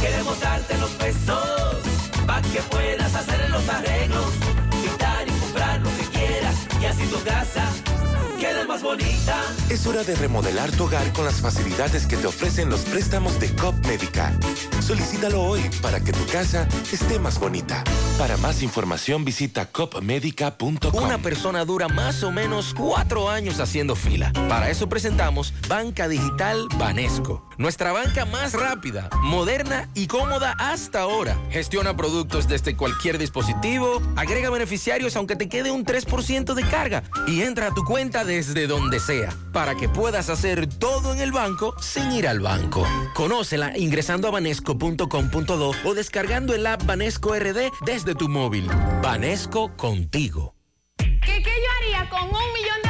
Queremos darte los pesos para que puedas hacer los arreglos, quitar y comprar lo que quieras y así tu casa más bonita. Es hora de remodelar tu hogar con las facilidades que te ofrecen los préstamos de COP Médica. Solicítalo hoy para que tu casa esté más bonita. Para más información visita copmedica.com. Una persona dura más o menos cuatro años haciendo fila. Para eso presentamos Banca Digital Banesco. Nuestra banca más rápida, moderna y cómoda hasta ahora. Gestiona productos desde cualquier dispositivo, agrega beneficiarios aunque te quede un 3% de carga y entra a tu cuenta desde donde sea para que puedas hacer todo en el banco sin ir al banco. Conócela ingresando a banesco.com.do o descargando el app Banesco RD desde tu móvil. Banesco contigo. ¿Qué, qué yo haría con un millón de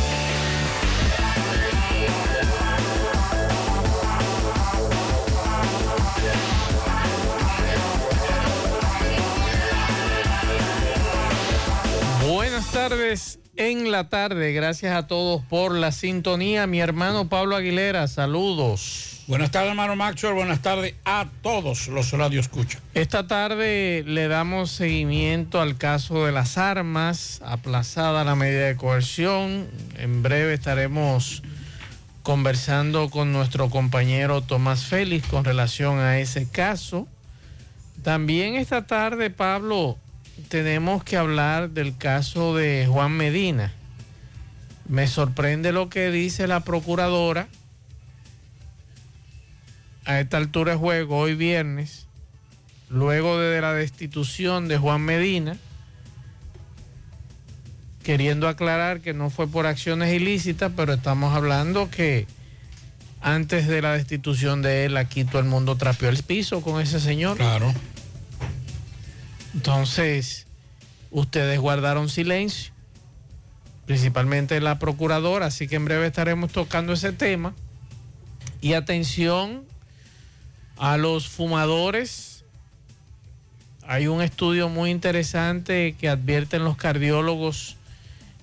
Buenas tardes en la tarde. Gracias a todos por la sintonía. Mi hermano Pablo Aguilera, saludos. Buenas tardes, hermano Maxwell. Buenas tardes a todos los radio escucha. Esta tarde le damos seguimiento al caso de las armas, aplazada la medida de coerción. En breve estaremos conversando con nuestro compañero Tomás Félix con relación a ese caso. También esta tarde, Pablo, tenemos que hablar del caso de Juan Medina. Me sorprende lo que dice la procuradora a esta altura de juego, hoy viernes, luego de la destitución de Juan Medina, queriendo aclarar que no fue por acciones ilícitas, pero estamos hablando que antes de la destitución de él, aquí todo el mundo trapeó el piso con ese señor. Claro. Entonces, ustedes guardaron silencio, principalmente la procuradora, así que en breve estaremos tocando ese tema. Y atención a los fumadores. Hay un estudio muy interesante que advierten los cardiólogos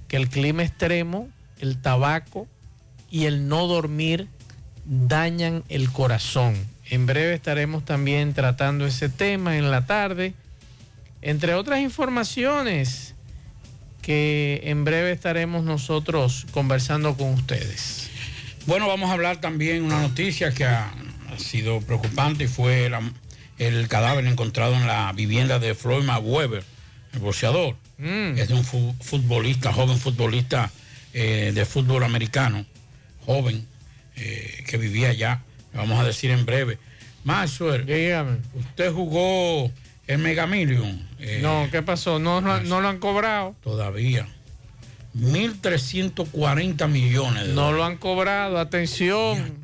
que el clima extremo, el tabaco y el no dormir dañan el corazón. En breve estaremos también tratando ese tema en la tarde entre otras informaciones que en breve estaremos nosotros conversando con ustedes. Bueno, vamos a hablar también una noticia que ha, ha sido preocupante y fue la- el cadáver encontrado en la vivienda de Floyd Mayweather, el boxeador. Mm. Es de un fu- futbolista, joven futbolista eh, de fútbol americano, joven, eh, que vivía allá. Vamos a decir en breve. Maxwell, Dígame. usted jugó el Mega Million. eh, No, ¿qué pasó? No, no, no lo han cobrado. Todavía. 1.340 millones de No dólares. lo han cobrado. Atención.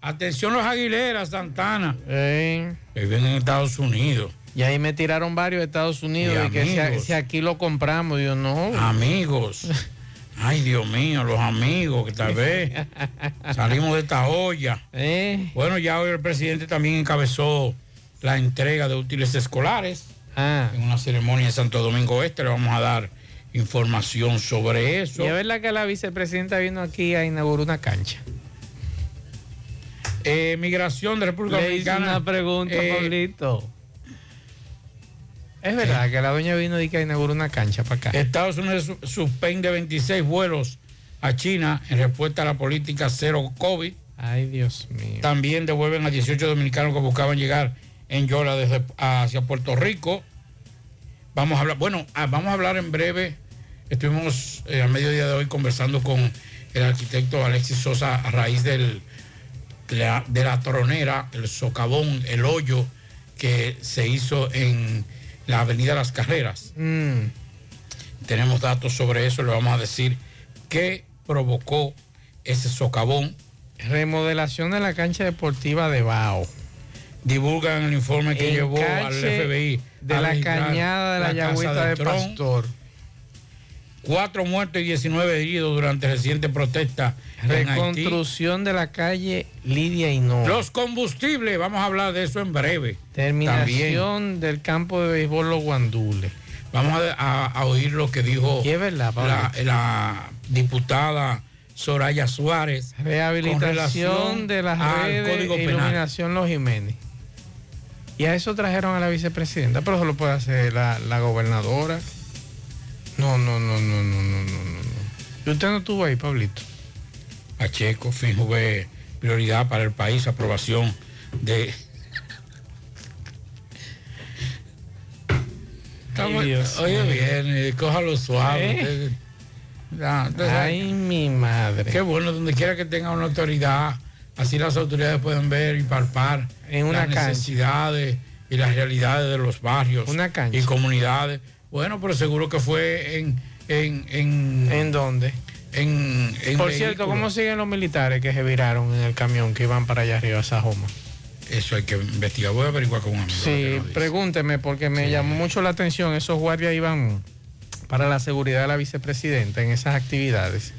Atención los Aguileras, Santana, Eh, que viven en Estados Unidos. y ahí me tiraron varios de Estados Unidos. Y que si aquí lo compramos, yo no. Amigos. Ay, Dios mío, los amigos que tal vez salimos de esta olla. Eh, Bueno, ya hoy el presidente también encabezó la entrega de útiles escolares ah. en una ceremonia en Santo Domingo Este. Le vamos a dar información sobre eso. Y es verdad que la vicepresidenta vino aquí a inaugurar una cancha. Eh, migración de República Le hice Dominicana. una pregunta, eh, Pablito. Es verdad que la doña vino de que a inaugurar una cancha para acá. Estados Unidos su- suspende 26 vuelos a China en respuesta a la política cero COVID. Ay, Dios mío. También devuelven a 18 dominicanos que buscaban llegar en Yola desde hacia Puerto Rico. Vamos a hablar, bueno, ah, vamos a hablar en breve. Estuvimos eh, a mediodía de hoy conversando con el arquitecto Alexis Sosa a raíz del, de, la, de la tronera, el socavón, el hoyo que se hizo en la Avenida Las Carreras. Mm, Tenemos datos sobre eso, le vamos a decir qué provocó ese socavón. remodelación de la cancha deportiva de Bao. Divulgan el informe que llevó al FBI De a la cañada de la, casa Yagüita de. Pastor. Cuatro muertos y 19 heridos durante reciente protesta en Haití. Reconstrucción de la calle Lidia Hinoa. Los combustibles, vamos a hablar de eso en breve. Terminación del campo de béisbol Los Guandules. Vamos a, a- a oír lo que dijo Y verdad, la, la diputada Soraya Suárez. Rehabilitación de las redes Código Penal. iluminación Los Jiménez. Y a eso trajeron a la vicepresidenta, pero eso lo puede hacer la, la gobernadora. No, no, no, no, no, no, no, no. no. ¿Y usted no estuvo ahí, Pablito? Pacheco, FINJUVE, prioridad para el país, aprobación de... Estamos- mío. bien, eh, cójalo suave. ¿Eh? Ay, mi madre. Qué bueno, donde quiera que tenga una autoridad, así las autoridades pueden ver y palpar En una las cancha. necesidades y las realidades de los barrios Una cancha. y comunidades. Bueno, pero seguro que fue en... ¿En, en, ¿En dónde? en, en Por cierto. ¿cómo siguen los militares que se viraron en el camión que iban para allá arriba a Sajoma? Eso hay que investigar. Voy a averiguar con un amigo. Sí, pregúnteme porque me llamó mucho la atención. Esos guardias iban para la seguridad de la vicepresidenta en esas actividades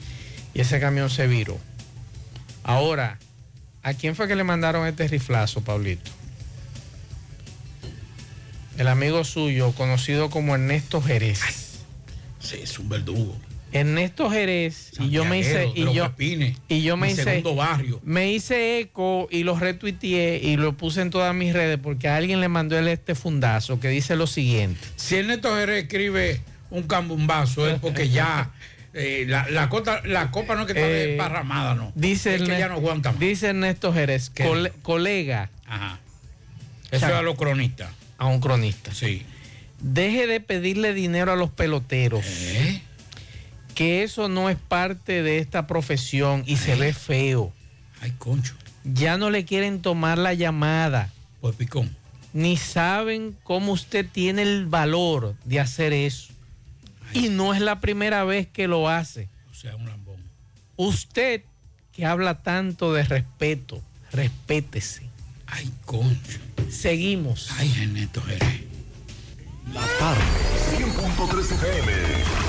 y ese camión se viró. Ahora, ¿a quién fue que le mandaron este riflazo, Pablito? El amigo suyo, conocido como Ernesto Jerez. Sí, es un verdugo. Ernesto Jerez y yo me hice y los yo Pepines, y yo me hice segundo barrio. me hice eco y lo retuiteé y lo puse en todas mis redes porque a alguien le mandó él este fundazo que dice lo siguiente. Si Ernesto Jerez escribe un cambumbazo es porque ya eh, la, la, cota- la copa no es que está Eh, desparramada, no. Dice, es que Erne- ya no aguanta más. dice Ernesto Jerez, colega Ajá. Eso es a los cronistas. a un cronista, Sí. deje de pedirle dinero a los peloteros, ¿Eh? que eso no es parte de esta profesión y se ve feo. Ay, concho. Ya no le quieren tomar la llamada, Pues picón. ni saben cómo usted tiene el valor de hacer eso. Y no es la primera vez que lo hace. O sea, un lambón. Usted que habla tanto de respeto, respétese. Ay, concho. Seguimos. Ay, Ernesto Jerez. La tarde, 100.3 FM.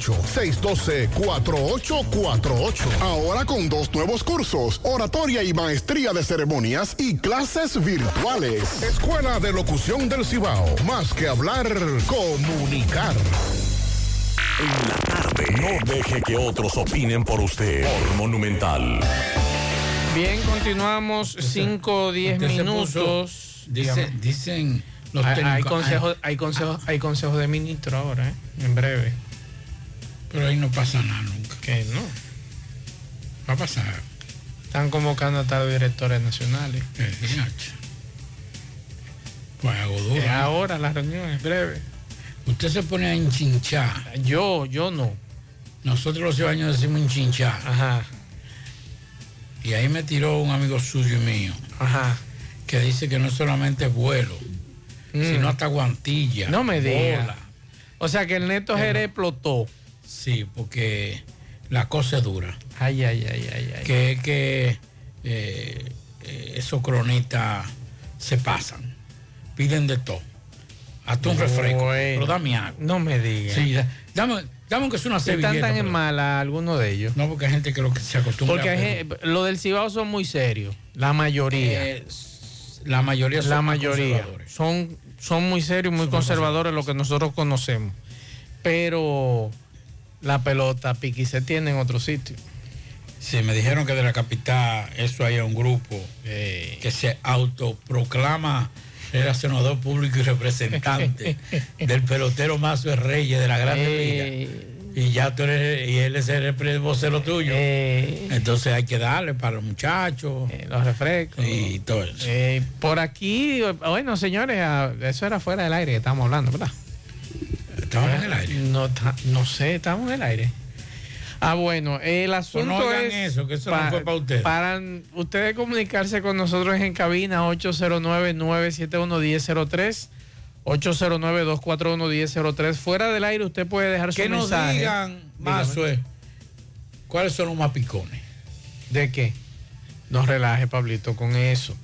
612-4848. Ahora con dos nuevos cursos, oratoria y maestría de ceremonias y clases virtuales. Escuela de Locución del Cibao. Más que hablar, comunicar. En la tarde. No deje que otros opinen por usted. Por Monumental. Bien, continuamos 5 o 10 Usted se minutos. dice- dicen los hay, hay técnicos- consejos, hay consejos, hay consejos de ministro ahora, ¿eh? en breve. Pero ahí no pasa nada nunca. Que no. Va a pasar. Están convocando a los directores nacionales. Pues hago duro. Es ¿no? ahora la reunión, en breve. Usted se pone a enchinchar. Yo, yo no. Nosotros los cibaños decimos enchinchar. Ajá. Y ahí me tiró un amigo suyo y mío. Ajá. Que dice que no solamente es vuelo, Mm. sino hasta guantilla. No me diga. bola. O sea que el Neto Jerez explotó. Sí, porque la cosa es dura. Ay, ay, ay, ay, ay. Que que eh, eh, esos cronistas se pasan. Piden de todo. Hasta un refresco. Bueno. Pero dame agua. No me diga. Sí, da- dame, dame que es una Están servilleta. tan en mala algunos de ellos. No, porque hay gente que lo que se acostumbra Porque a hay lo del Cibao son muy serios. La mayoría. Eh, la mayoría son la mayoría. conservadores. Son, son muy serios, muy conservadores, lo que nosotros conocemos. Pero la pelota piqui se tiene en otro sitio. Sí, me dijeron que de la capital eso hay un grupo Eh. que se autoproclama era senador público y representante del pelotero Mazo Reyes de la Grande Eh. Liga. Y ya tú eres, y él es el vocero tuyo. Eh. Entonces hay que darle para los muchachos. los refrescos. Y todo eso. Eh, por aquí, bueno, señores, eso era fuera del aire que estamos hablando, ¿verdad? ¿Estamos en el aire? No, no sé, estamos en el aire. Ah, bueno, el asunto Pues no hagan es... eso, que eso no fue pa' ustedes. Para ustedes comunicarse con nosotros en cabina 809-971-1003, 809-241-1003. Fuera del aire usted puede dejar su Que nos mensaje. digan, Mazo, eh, ¿cuáles son los más picones? ¿De qué? No relaje, Pablito, con eso.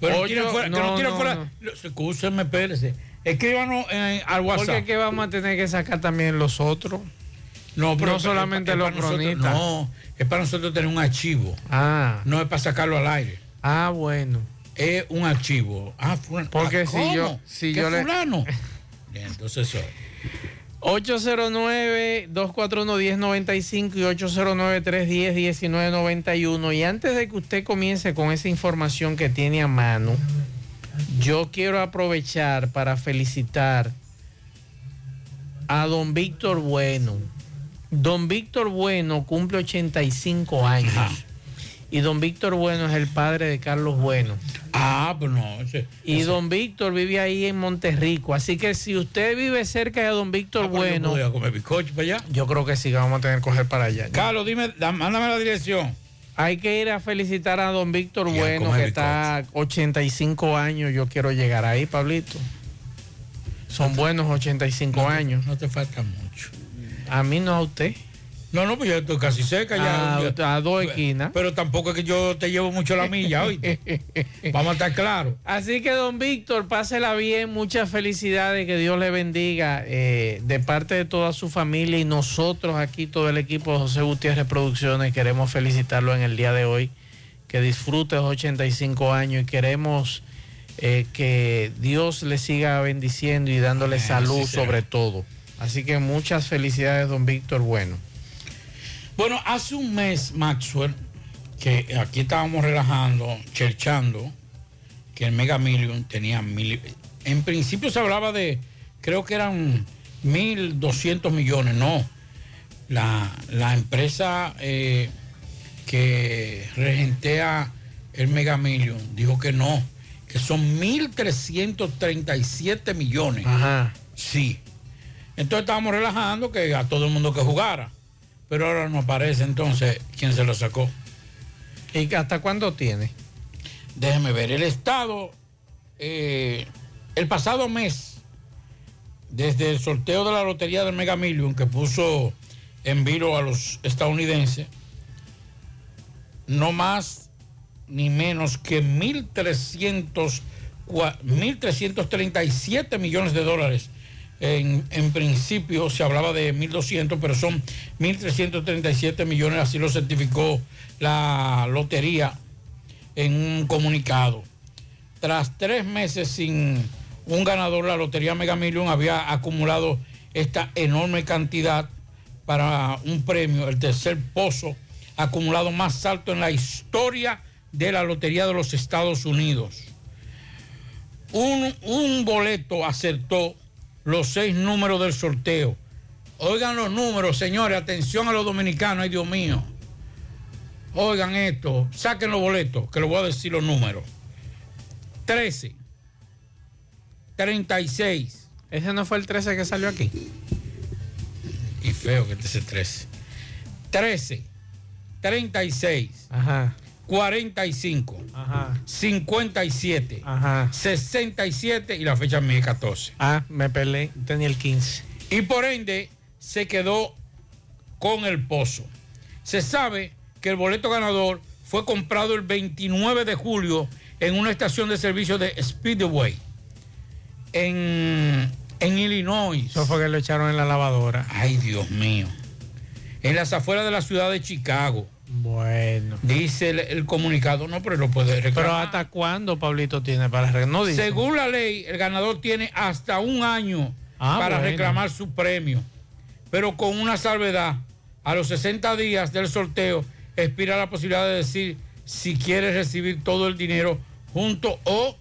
Bueno, Ocho- tiren fuera, que no, no no, fuera. no. Espérese. Escríbanos en- al WhatsApp. Porque es que vamos a tener que sacar también los otros. No, pero No es- solamente es los cronistas. No, es para nosotros tener un archivo. Ah. No es para sacarlo al aire. Ah, bueno. Es un archivo. Ah, fulano. Porque Ah, si ¿cómo? yo- si ¿Qué yo le- fulano? Bien, entonces eso. 809-241-1095 y 809-310-1991. Y antes de que usted comience con esa información que tiene a mano, yo quiero aprovechar para felicitar a don Víctor Bueno. Don Víctor Bueno cumple 85 años. Y don Víctor Bueno es el padre de Carlos Bueno. Ah, pues no. ese- Y ese- don Víctor vive ahí en Monterrico. Así que si usted vive cerca de don Víctor Ah, yo Bueno, a comer bizcocho para allá. yo creo que sí que vamos a tener que coger para allá. Carlos, dime, da- mándame la dirección. Hay que ir a felicitar a don Víctor Bueno, que está 85 años. Yo quiero llegar ahí, Pablito. Son buenos 85 años. No te falta mucho. A mí no a usted. No, no, pues ya estoy casi cerca ya. Ah, Ya- a dos esquinas. Pero tampoco es que yo te llevo mucho la milla, ¿oíste? Vamos a estar claros. Así que don Víctor, pásela bien, muchas felicidades, que Dios le bendiga eh, de parte de toda su familia y nosotros aquí, todo el equipo de José Gutiérrez Producciones, queremos felicitarlo en el día de hoy, que disfrute los 85 años y queremos eh, que Dios le siga bendiciendo y dándole Amén, salud sobre todo. Así que muchas felicidades, don Víctor Bueno. Bueno, hace un mes, Maxwell, que aquí estábamos relajando, cherchando, que el Mega Million tenía mil. En principio se hablaba de, creo que eran 1.200 millones, no. La, la empresa eh, que regentea el Mega Million dijo que no, que son 1.337 millones. Ajá. Sí. Entonces estábamos relajando que a todo el mundo que jugara. Pero ahora no aparece entonces quién se lo sacó. ¿Y hasta cuándo tiene? Déjeme ver. El Estado, eh, el pasado mes, desde el sorteo de la lotería del Mega Million que puso en vilo a los estadounidenses, no más ni menos que 1.300 cua- 1.337 millones de dólares. En, principio se hablaba de 1.200, pero son 1.337 millones, así lo certificó la lotería en un comunicado. Tras tres meses sin un ganador, la Lotería Mega Million había acumulado esta enorme cantidad para un premio, el tercer pozo acumulado más alto en la historia de la Lotería de los Estados Unidos. Un, un boleto acertó los seis números del sorteo. Oigan los números, señores, atención a los dominicanos, ay Dios mío. Oigan esto, saquen los boletos, que les voy a decir los números. 13, 36. ¿Ese no fue el 13 que salió aquí? Y feo que este es el 13. 13, 36, Ajá, 45, ajá, 57, ajá. 67 y la fecha mía es 14. Ah, me peleé, tenía el 15. y por ende se quedó con el pozo. Se sabe que el boleto ganador fue comprado el 29 de julio en una estación de servicio de Speedway en, en Illinois. Eso fue que lo echaron en la lavadora. Ay, Dios mío. En las afueras de la ciudad de Chicago. Bueno. Dice el, el comunicado, no, pero lo puede reclamar. Pero ¿hasta cuándo Pablito tiene para re- no dice. Según la ley, el ganador tiene hasta un año Ah, para bueno. reclamar su premio, pero con una salvedad. A los 60 días del sorteo expira la posibilidad de decir si quiere recibir todo el dinero junto o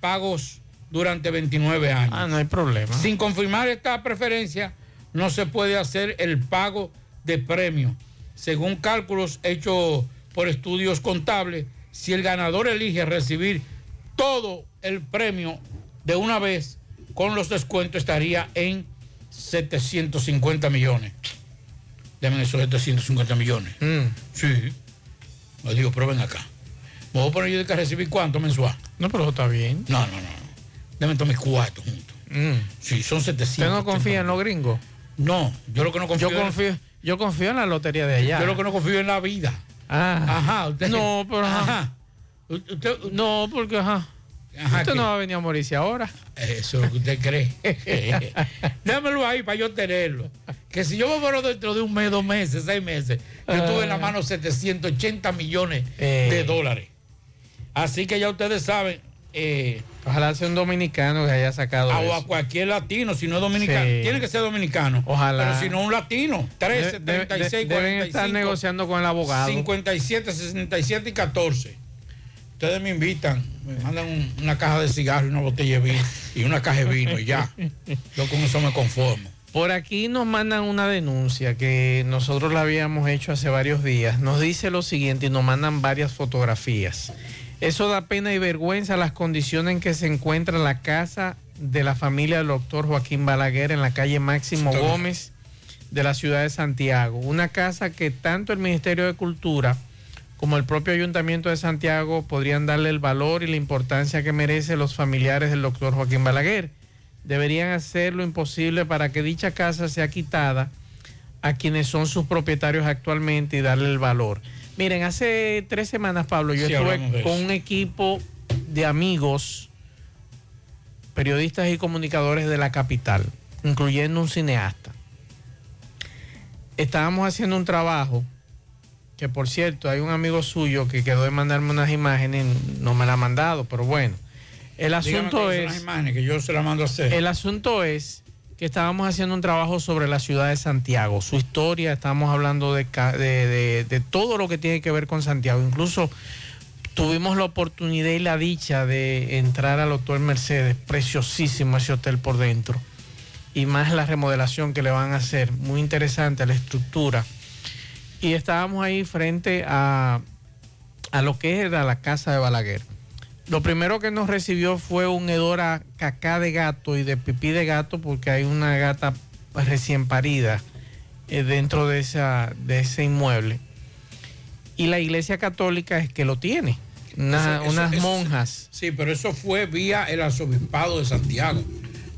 pagos durante 29 años. Ah, no hay problema. Sin confirmar esta preferencia, no se puede hacer el pago de premio. Según cálculos hechos por estudios contables, si el ganador elige recibir todo el premio de una vez, con los descuentos estaría en 750 millones. Deben esos 750 millones. Mm. Sí. Me digo, pero ven acá. ¿Me voy a poner yo de que recibir cuánto mensual? No, pero está bien. No, no, no. Deme todos mis cuartos juntos. Mm. Sí, son 700. ¿Usted no confía en los gringos? No, yo lo que no confío Yo confío, yo confío en la lotería de allá. Yo lo que no confío en la vida. Ah. Ajá, usted. No, pero ajá. Ajá. Usted, No, porque ajá. Ajá, usted ¿qué? no va a venir a morirse ahora. Eso es lo que usted cree. Démelo ahí para yo tenerlo. que si yo me muero dentro de un mes, dos meses, seis meses, yo tuve en la Ah. mano 780 millones Eh. de dólares. Así que ya ustedes saben, eh, Ojalá sea un dominicano que haya sacado a, o a cualquier latino, si no es dominicano, Sí. tiene que ser dominicano. Ojalá. Pero si no un latino, 13, De- de- 36, de- deben 45, estar negociando con el abogado. 57, 67 y 14. Ustedes me invitan, me mandan un- una caja de cigarros y una botella de vino y una caja de vino y ya. Yo con eso me conformo. Por aquí nos mandan una denuncia que nosotros la habíamos hecho hace varios días. Nos dice lo siguiente y nos mandan varias fotografías. Eso da pena y vergüenza las condiciones en que se encuentra la casa de la familia del doctor Joaquín Balaguer en la calle Máximo. Gómez de la ciudad de Santiago. Una casa que tanto el Ministerio de Cultura como el propio Ayuntamiento de Santiago podrían darle el valor y la importancia que merece los familiares del doctor Joaquín Balaguer. Deberían hacer lo imposible para que dicha casa sea quitada a quienes son sus propietarios actualmente y darle el valor. Miren, hace tres semanas, Pablo, yo Sí, estuve con un equipo de amigos, periodistas y comunicadores de la capital, incluyendo un cineasta. Estábamos haciendo un trabajo que por cierto, hay un amigo suyo que quedó de mandarme unas imágenes, no me la ha mandado, pero bueno. El asunto es... las imágenes que yo se las mando a hacer. El asunto es que estábamos haciendo un trabajo sobre la ciudad de Santiago, su historia, estábamos hablando de, todo lo que tiene que ver con Santiago. Incluso tuvimos la oportunidad y la dicha de entrar al Hotel Mercedes, preciosísimo ese hotel por dentro, y más la remodelación que le van a hacer, muy interesante la estructura. Y estábamos ahí frente a, a lo que era la casa de Balaguer. Lo primero que nos recibió fue un hedor a cacá de gato y de pipí de gato porque hay una gata recién parida eh, dentro de, esa, de ese inmueble. Y la iglesia católica es que lo tiene. Una- Eso- eso- unas eso- monjas. Sí, pero eso fue vía el arzobispado de Santiago.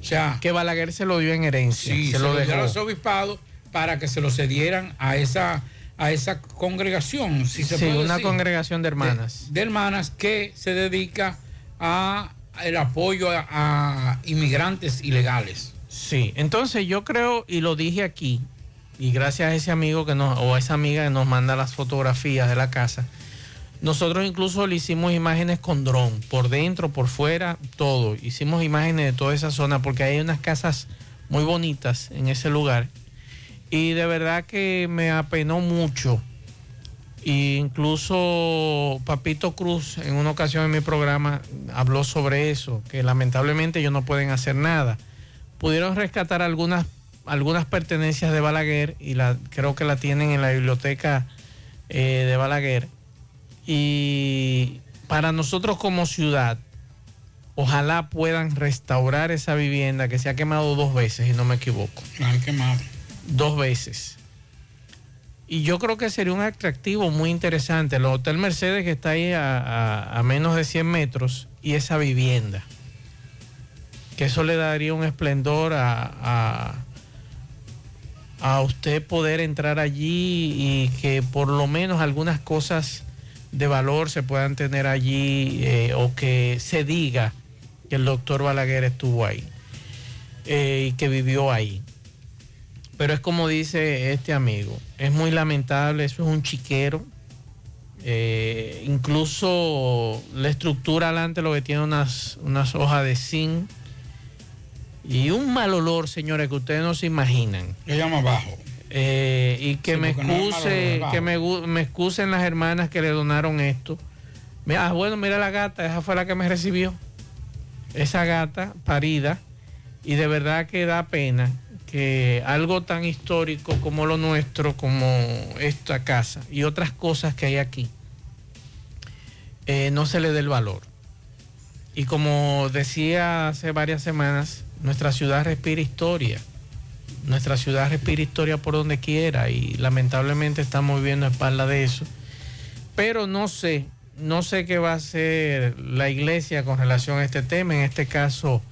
O sea, que Balaguer se lo dio en herencia. sí, se, se lo lo dio dejó. al arzobispado para que se lo cedieran a esa, a esa congregación, si se Sí, puede una decir, congregación de hermanas. de, de hermanas que se dedica a el apoyo a, a inmigrantes ilegales. Sí, entonces yo creo, y lo dije aquí, y gracias a ese amigo que nos, o a esa amiga que nos manda las fotografías de la casa, nosotros incluso le hicimos imágenes con dron, por dentro, por fuera, todo. Hicimos imágenes de toda esa zona porque hay unas casas muy bonitas en ese lugar. Y de verdad que me apenó mucho. Y incluso Papito Cruz en una ocasión en mi programa habló sobre eso, que lamentablemente ellos no pueden hacer nada. Pudieron rescatar algunas, algunas pertenencias de Balaguer y la, creo que la tienen en la biblioteca eh, de Balaguer. Y para nosotros como ciudad, ojalá puedan restaurar esa vivienda que se ha quemado dos veces, si no me equivoco. Han quemado. Dos veces. Y yo creo que sería un atractivo muy interesante. El Hotel Mercedes que está ahí a, menos de 100 metros y esa vivienda. Que eso le daría un esplendor a, a, a usted poder entrar allí y que por lo menos algunas cosas de valor se puedan tener allí eh, o que se diga que el doctor Balaguer estuvo ahí eh, y que vivió ahí. Pero es como dice este amigo, es muy lamentable, eso es un chiquero. Eh, incluso la estructura adelante lo que tiene unas, unas hojas de zinc y un mal olor, señores, que ustedes no se imaginan. Le llama abajo. Eh, y que Sí, me no excuse, que me, me excusen las hermanas que le donaron esto. Ah, bueno, mira la gata, esa fue la que me recibió. Esa gata parida. Y de verdad que da pena que algo tan histórico como lo nuestro, como esta casa y otras cosas que hay aquí, eh, no se le dé el valor. Y como decía hace varias semanas, nuestra ciudad respira historia. Nuestra ciudad respira historia por donde quiera y lamentablemente estamos viviendo a espalda de eso. Pero no sé, no sé qué va a hacer la iglesia con relación a este tema. En este caso,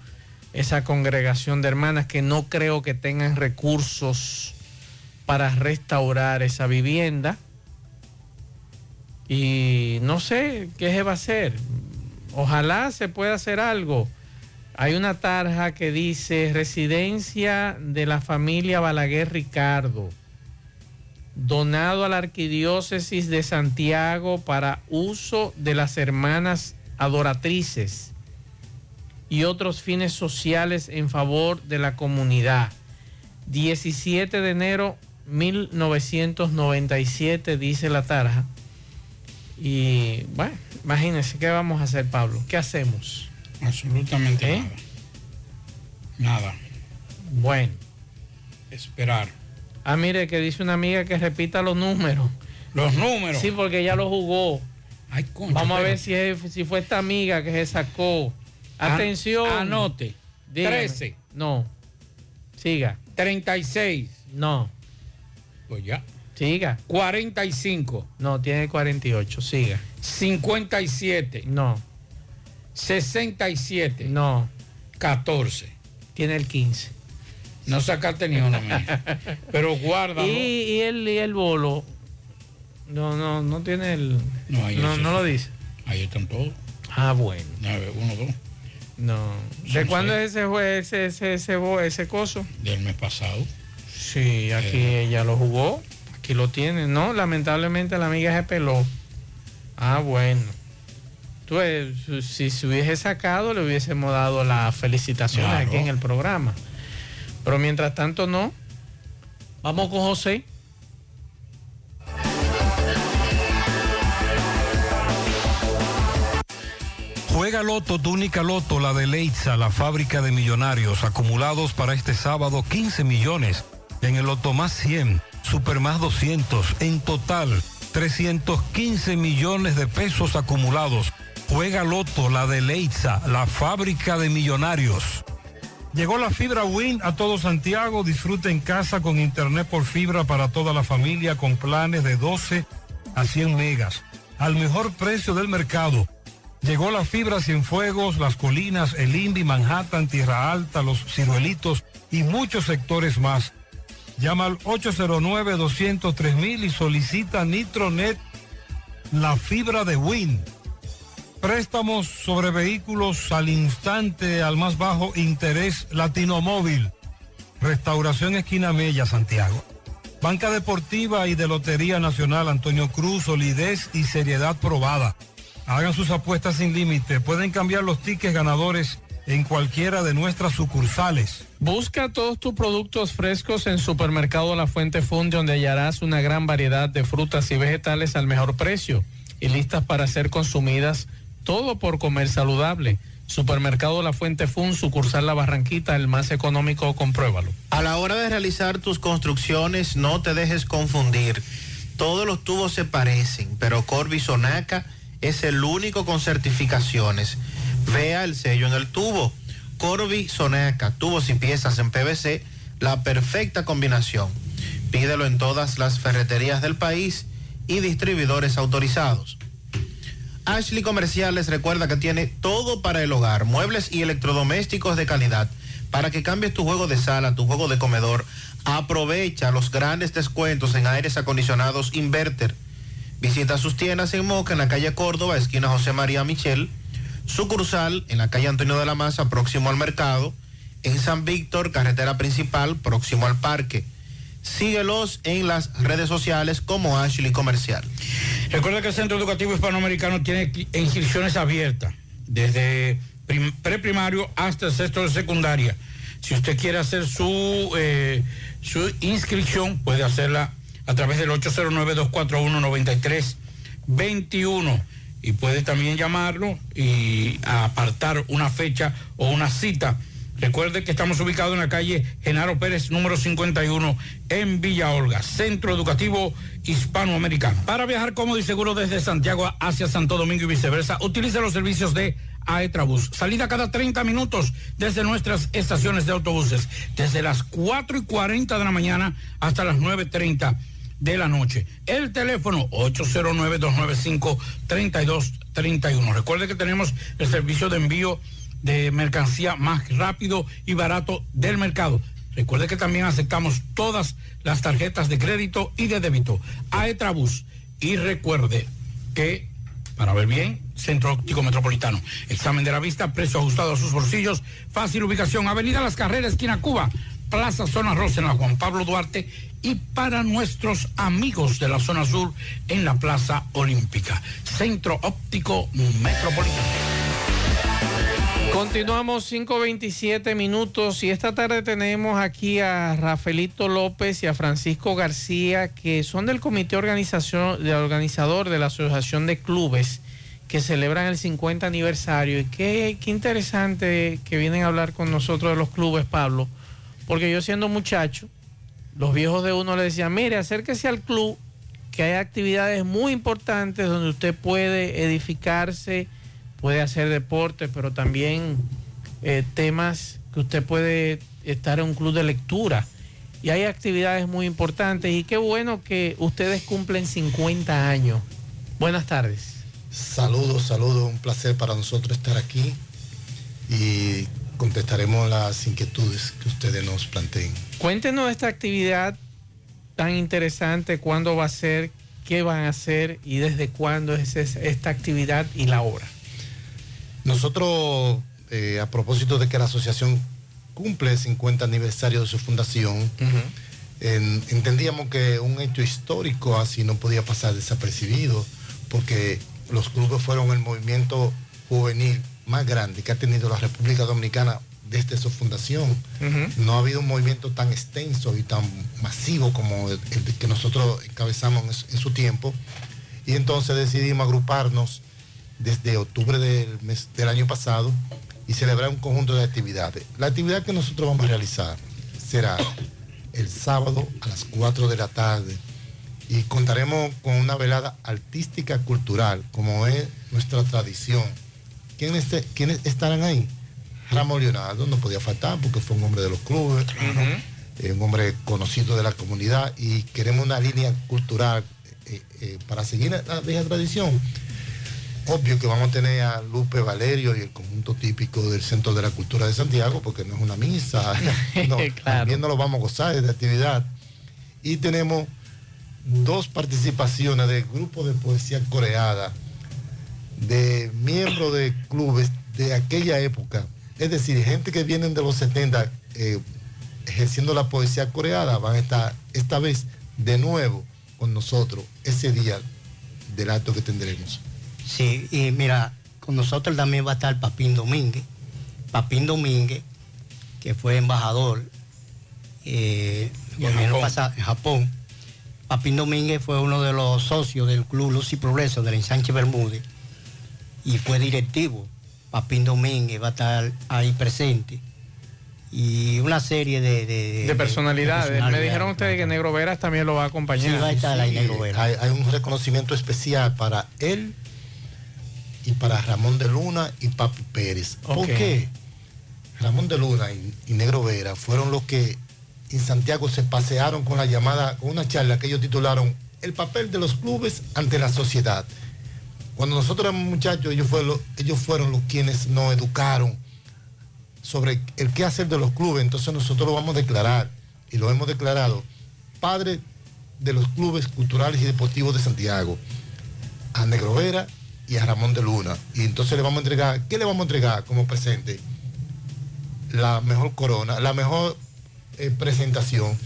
esa congregación de hermanas que no creo que tengan recursos para restaurar esa vivienda. Y no sé qué se va a hacer. Ojalá se pueda hacer algo. Hay una tarja que dice residencia de la familia Balaguer Ricardo, donado a la arquidiócesis de Santiago para uso de las hermanas adoratrices y otros fines sociales en favor de la comunidad. 17 de enero 1997 dice la tarja. Y bueno, imagínense, ¿qué vamos a hacer, Pablo? ¿Qué hacemos? Absolutamente ¿Eh? nada. Nada. Bueno. Esperar. Ah, mire, que dice una amiga que repita los números. Los números. Sí, porque ya lo jugó. Ay, Vamos a ver si, es- si fue esta amiga que se sacó. Atención. anote. Dígame. 13. No. Siga. 36. No. Pues ya. Siga. 45. No, tiene 48. Siga. 57. No. 67. No. 14. Tiene el 15. No sacaste ni una mía. Pero guárdalo. Y, y el, y el bolo. No, no, no tiene el. No, ahí no, no lo dice. Ahí están todos. Ah, bueno. 9, 1, 2. No. ¿De cuándo seis. es ese, jue- ese, ese, ese, coso? Del mes pasado. Sí, aquí Eh. ella lo jugó. Aquí lo tiene. No, lamentablemente la amiga se peló. Ah, bueno. Tú, eh, si se hubiese sacado, le hubiésemos dado las felicitaciones Claro. aquí en el programa. Pero mientras tanto, no. Vamos con José. Juega Loto, túnica Loto, la de Leitza, la fábrica de millonarios, acumulados para este sábado 15 millones. En el Loto más 100, Super más 200, en total 315 millones de pesos acumulados. Juega Loto, la de Leitza, la fábrica de millonarios. Llegó la fibra Win a todo Santiago. Disfruta en casa con internet por fibra para toda la familia con planes de 12 a 100 megas. Al mejor precio del mercado. Llegó la fibra Cienfuegos, Las Colinas, El Invi, Manhattan, Tierra Alta, Los Ciruelitos y muchos sectores más. Llama al 809-203 y solicita Nitronet, la fibra de Win. Préstamos sobre vehículos al instante, al más bajo interés Latinomóvil. Restauración Esquina Mella, Santiago. Banca Deportiva y de Lotería Nacional Antonio Cruz, solidez y seriedad probada. Hagan sus apuestas sin límite. Pueden cambiar los tickets ganadores en cualquiera de nuestras sucursales. Busca todos tus productos frescos en Supermercado La Fuente Fund, donde hallarás una gran variedad de frutas y vegetales al mejor precio y listas para ser consumidas, todo por comer saludable. Supermercado La Fuente Fund, sucursal La Barranquita, el más económico, compruébalo. A la hora de realizar tus construcciones, no te dejes confundir. Todos los tubos se parecen, pero Corby Sonaca es el único con certificaciones. Vea el sello en el tubo. Corby Sonaca, tubos y piezas en PVC, la perfecta combinación. Pídelo en todas las ferreterías del país y distribuidores autorizados. Ashley Comerciales recuerda que tiene todo para el hogar, muebles y electrodomésticos de calidad. Para que cambies tu juego de sala, tu juego de comedor, aprovecha los grandes descuentos en aires acondicionados Inverter. Visita sus tiendas en Moca, en la calle Córdoba, esquina José María Michel, sucursal en la calle Antonio de la Maza, próximo al mercado, en San Víctor, carretera principal, próximo al parque. Síguelos en las redes sociales como Ashley Comercial. Recuerda que el Centro Educativo Hispanoamericano tiene inscripciones abiertas desde prim- preprimario hasta sexto de secundaria. Si usted quiere hacer su, eh, su inscripción, puede hacerla a través del 809-241-9321 y puede también llamarlo y apartar una fecha o una cita. Recuerde que estamos ubicados en la calle Genaro Pérez, número 51, en Villa Olga, Centro Educativo Hispanoamericano. Para viajar cómodo y seguro desde Santiago hacia Santo Domingo y viceversa, utilice los servicios de Aetrabús. Salida cada 30 minutos desde nuestras estaciones de autobuses, desde las 4 y 40 de la mañana hasta las 9.30 de la noche. El teléfono 809-295-3231. Recuerde que tenemos el servicio de envío de mercancía más rápido y barato del mercado. Recuerde que también aceptamos todas las tarjetas de crédito y de débito. Aetrabús. Y recuerde que Para ver bien, Centro Óptico Metropolitano. Examen de la vista, precio ajustado a sus bolsillos, fácil ubicación, Avenida Las Carreras, esquina Cuba, Plaza Zona Rosa en la Juan Pablo Duarte y para nuestros amigos de la zona sur en la Plaza Olímpica. Centro Óptico Metropolitano. Continuamos 5.27 minutos y esta tarde tenemos aquí a Rafaelito López y a Francisco García que son del comité organización, de organizador de la Asociación de Clubes que celebran el 50 aniversario y qué, qué interesante que vienen a hablar con nosotros de los clubes, Pablo, porque yo siendo muchacho, los viejos de uno le decían, mire, acérquese al club, que hay actividades muy importantes donde usted puede edificarse, puede hacer deporte, pero también eh, temas que usted puede estar en un club de lectura. Y hay actividades muy importantes y qué bueno que ustedes cumplen 50 años. Buenas tardes. Saludos, saludos, un placer para nosotros estar aquí y contestaremos las inquietudes que ustedes nos planteen. Cuéntenos esta actividad tan interesante, cuándo va a ser, qué van a hacer y desde cuándo es es- esta actividad y la hora. Nosotros, eh, a propósito de que la asociación cumple el 50 aniversario de su fundación, en- entendíamos que un hecho histórico así no podía pasar desapercibido, porque los clubes fueron el movimiento juvenil más grande que ha tenido la República Dominicana desde su fundación. No ha habido un movimiento tan extenso y tan masivo como el, el que nosotros encabezamos en, su- en su tiempo. Y entonces decidimos agruparnos desde octubre del, mes- del año pasado y celebrar un conjunto de actividades. La actividad que nosotros vamos a realizar será el sábado a las 4 de la tarde y contaremos con una velada artística cultural, como es nuestra tradición. ¿Quiénes, este- quiénes estarán ahí? Ramón Leonardo no podía faltar porque fue un hombre de los clubes, eh, un hombre conocido de la comunidad y queremos una línea cultural eh, eh, para seguir la vieja tradición. Obvio que vamos a tener a Lupe Valerio y el conjunto típico del Centro de la Cultura de Santiago, porque no es una misa. No, También nos lo vamos a gozar de actividad. Y tenemos dos participaciones del grupo de poesía coreada, de miembros de clubes de aquella época. Es decir, gente que vienen de los 70 eh, ejerciendo la poesía coreada, van a estar esta vez de nuevo con nosotros ese día del acto que tendremos. Sí, y mira, con nosotros también va a estar Papín Domínguez. Papín Domínguez, que fue embajador eh, en Japón. pasado en Japón. Papín Domínguez fue uno de los socios del Club Luz y Progreso del Ensanche Bermúdez y fue directivo. Papín Domínguez va a estar ahí presente. Y una serie de... De, De personalidades. Me personalidades. dijeron ustedes que Negro Veras también lo va a acompañar. Sí, va a estar ahí Sí, Negro Vera. hay, hay un reconocimiento especial para él y para Ramón de Luna y Papi Pérez. ¿Por Ok. qué? Ramón de Luna y, y Negro Vera fueron los que en Santiago se pasearon con la llamada, con una charla que ellos titularon El papel de los clubes ante la sociedad. Cuando nosotros éramos muchachos, ellos fueron, los- quienes nos educaron sobre el qué hacer de los clubes. Entonces nosotros lo vamos a declarar y lo hemos declarado padre de los clubes culturales y deportivos de Santiago, a Negro Vera y a Ramón de Luna. Y entonces le vamos a entregar, ¿qué le vamos a entregar como presente? La mejor corona, la mejor eh, presentación,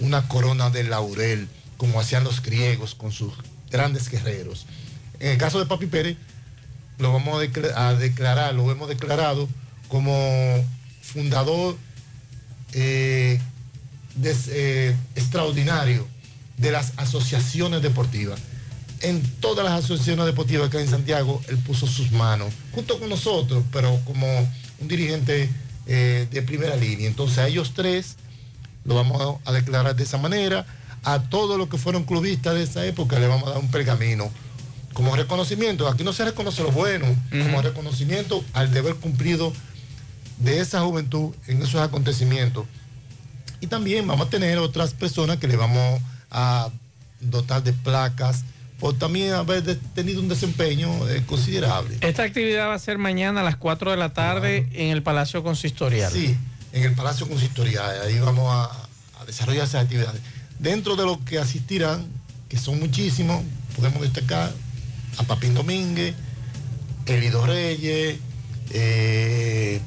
una corona de laurel, como hacían los griegos con sus grandes guerreros. En el caso de Papi Pérez, lo vamos a, decla- a declarar, lo hemos declarado como fundador eh, eh, extraordinario de las asociaciones deportivas. En todas las asociaciones deportivas que hay en Santiago, él puso sus manos, junto con nosotros, pero como un dirigente eh, de primera línea. Entonces a ellos tres lo vamos a declarar de esa manera. A todos los que fueron clubistas de esa época le vamos a dar un pergamino como reconocimiento. Aquí no se reconoce lo bueno, como reconocimiento al deber cumplido de esa juventud en esos acontecimientos. Y también vamos a tener otras personas que le vamos a dotar de placas por también haber tenido un desempeño eh, considerable. Esta actividad va a ser mañana a las 4 de la tarde en el Palacio Consistorial. Sí, en el Palacio Consistorial. Ahí vamos a, a desarrollar esas actividades. Dentro de los que asistirán, que son muchísimos, podemos destacar a Papín Domínguez, Elido Reyes, eh,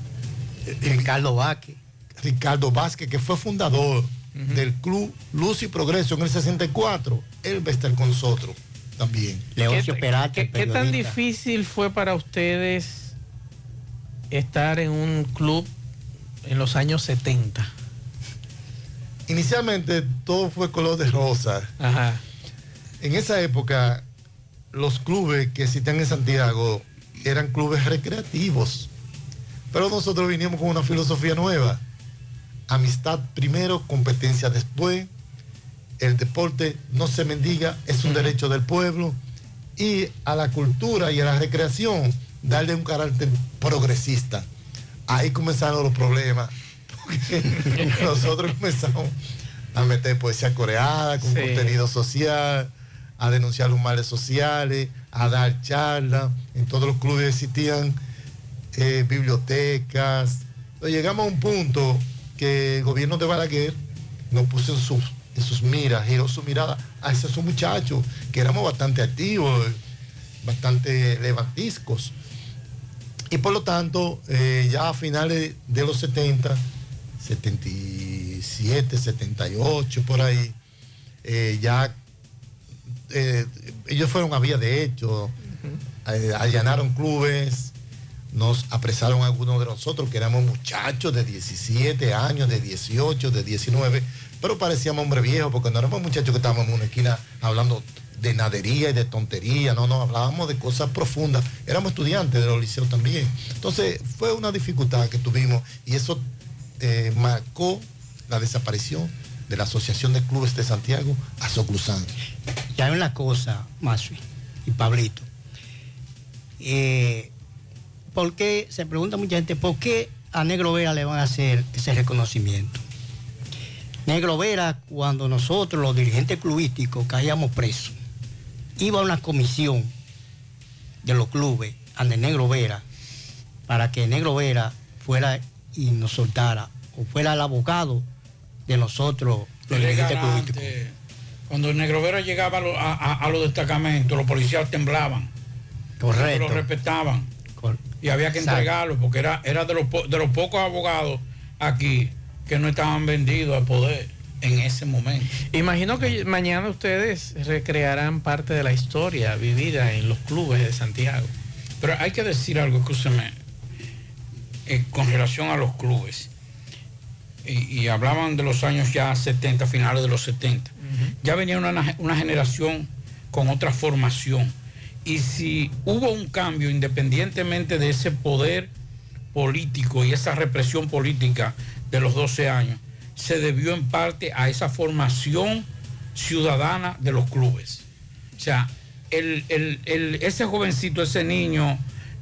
Ricardo Vázquez. Ricardo Vázquez, que fue fundador del club Luz y Progreso en el 64. Él va a estar con nosotros también. Leoncio Peralta, ¿Qué, qué tan difícil fue para ustedes estar en un club en los años 70? Inicialmente todo fue color de rosa. Ajá. En esa época, los clubes que existían en Santiago eran clubes recreativos. Pero nosotros vinimos con una filosofía nueva. Amistad primero, competencia después. El deporte no se mendiga, es un derecho del pueblo. Y a la cultura y a la recreación, darle un carácter progresista. Ahí comenzaron los problemas. Porque nosotros comenzamos a meter poesía coreana con Sí. contenido social, a denunciar los males sociales, a dar charlas. En todos los clubes existían eh, bibliotecas. Pero llegamos a un punto que el gobierno de Balaguer nos puso en sus, miras, giró su mirada a esos muchachos, que éramos bastante activos, bastante levantiscos. Y por lo tanto, eh, ya a finales de los 70, 77, 78, por ahí, eh, ya eh, ellos fueron a vía de hecho, eh, allanaron clubes, nos apresaron a algunos de nosotros que éramos muchachos de 17 años, de 18, de 19, pero parecíamos hombres viejos porque no éramos muchachos que estábamos en una esquina hablando de nadería y de tontería, no, no, hablábamos de cosas profundas, éramos estudiantes de los liceos también. Entonces fue una dificultad que tuvimos y eso eh, marcó la desaparición de la Asociación de Clubes de Santiago a Soclusán. Ya hay una cosa, Masui y Pablito. Eh, ¿Por qué, se pregunta mucha gente, por qué a Negro Vera le van a hacer ese reconocimiento? Negro Vera, cuando nosotros, los dirigentes clubísticos, caíamos presos, iba una comisión de los clubes, ante Negro Vera, para que Negro Vera fuera y nos soltara, o fuera el abogado de nosotros, los dirigentes clubísticos. Cuando el Negro Vera llegaba a, lo- a- los destacamentos, los policías temblaban. Correcto. Lo respetaban. Y había que Exacto. entregarlo, porque era, era de, los, po- de los pocos abogados aquí que no estaban vendidos al poder en ese momento. Imagino que mañana ustedes recrearán parte de la historia vivida en los clubes de Santiago. Pero hay que decir algo, escúcheme, eh, con relación a los clubes. Y, y hablaban de los años ya 70, finales de los 70. Ya venía una, una generación con otra formación. Y si hubo un cambio, independientemente de ese poder político y esa represión política de los 12 años, se debió en parte a esa formación ciudadana de los clubes. O sea, el- el- el- ese jovencito, ese niño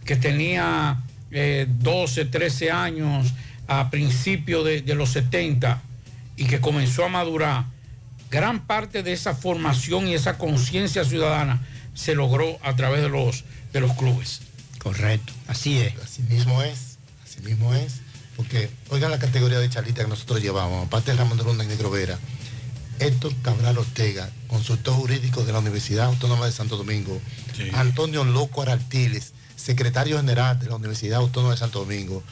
que tenía eh, 12, 13 años a principios de, de los 70 y que comenzó a madurar, gran parte de esa formación y esa conciencia ciudadana se logró a través de los, de los clubes. Correcto, así es. Así mismo es, así mismo es. Porque, oigan la categoría de charlita que nosotros llevamos, aparte de Ramón de Luna y Negro Vera, Héctor Cabral Ortega, consultor jurídico de la Universidad Autónoma de Santo Domingo, Antonio Loco Artiles, secretario general de la Universidad Autónoma de Santo Domingo,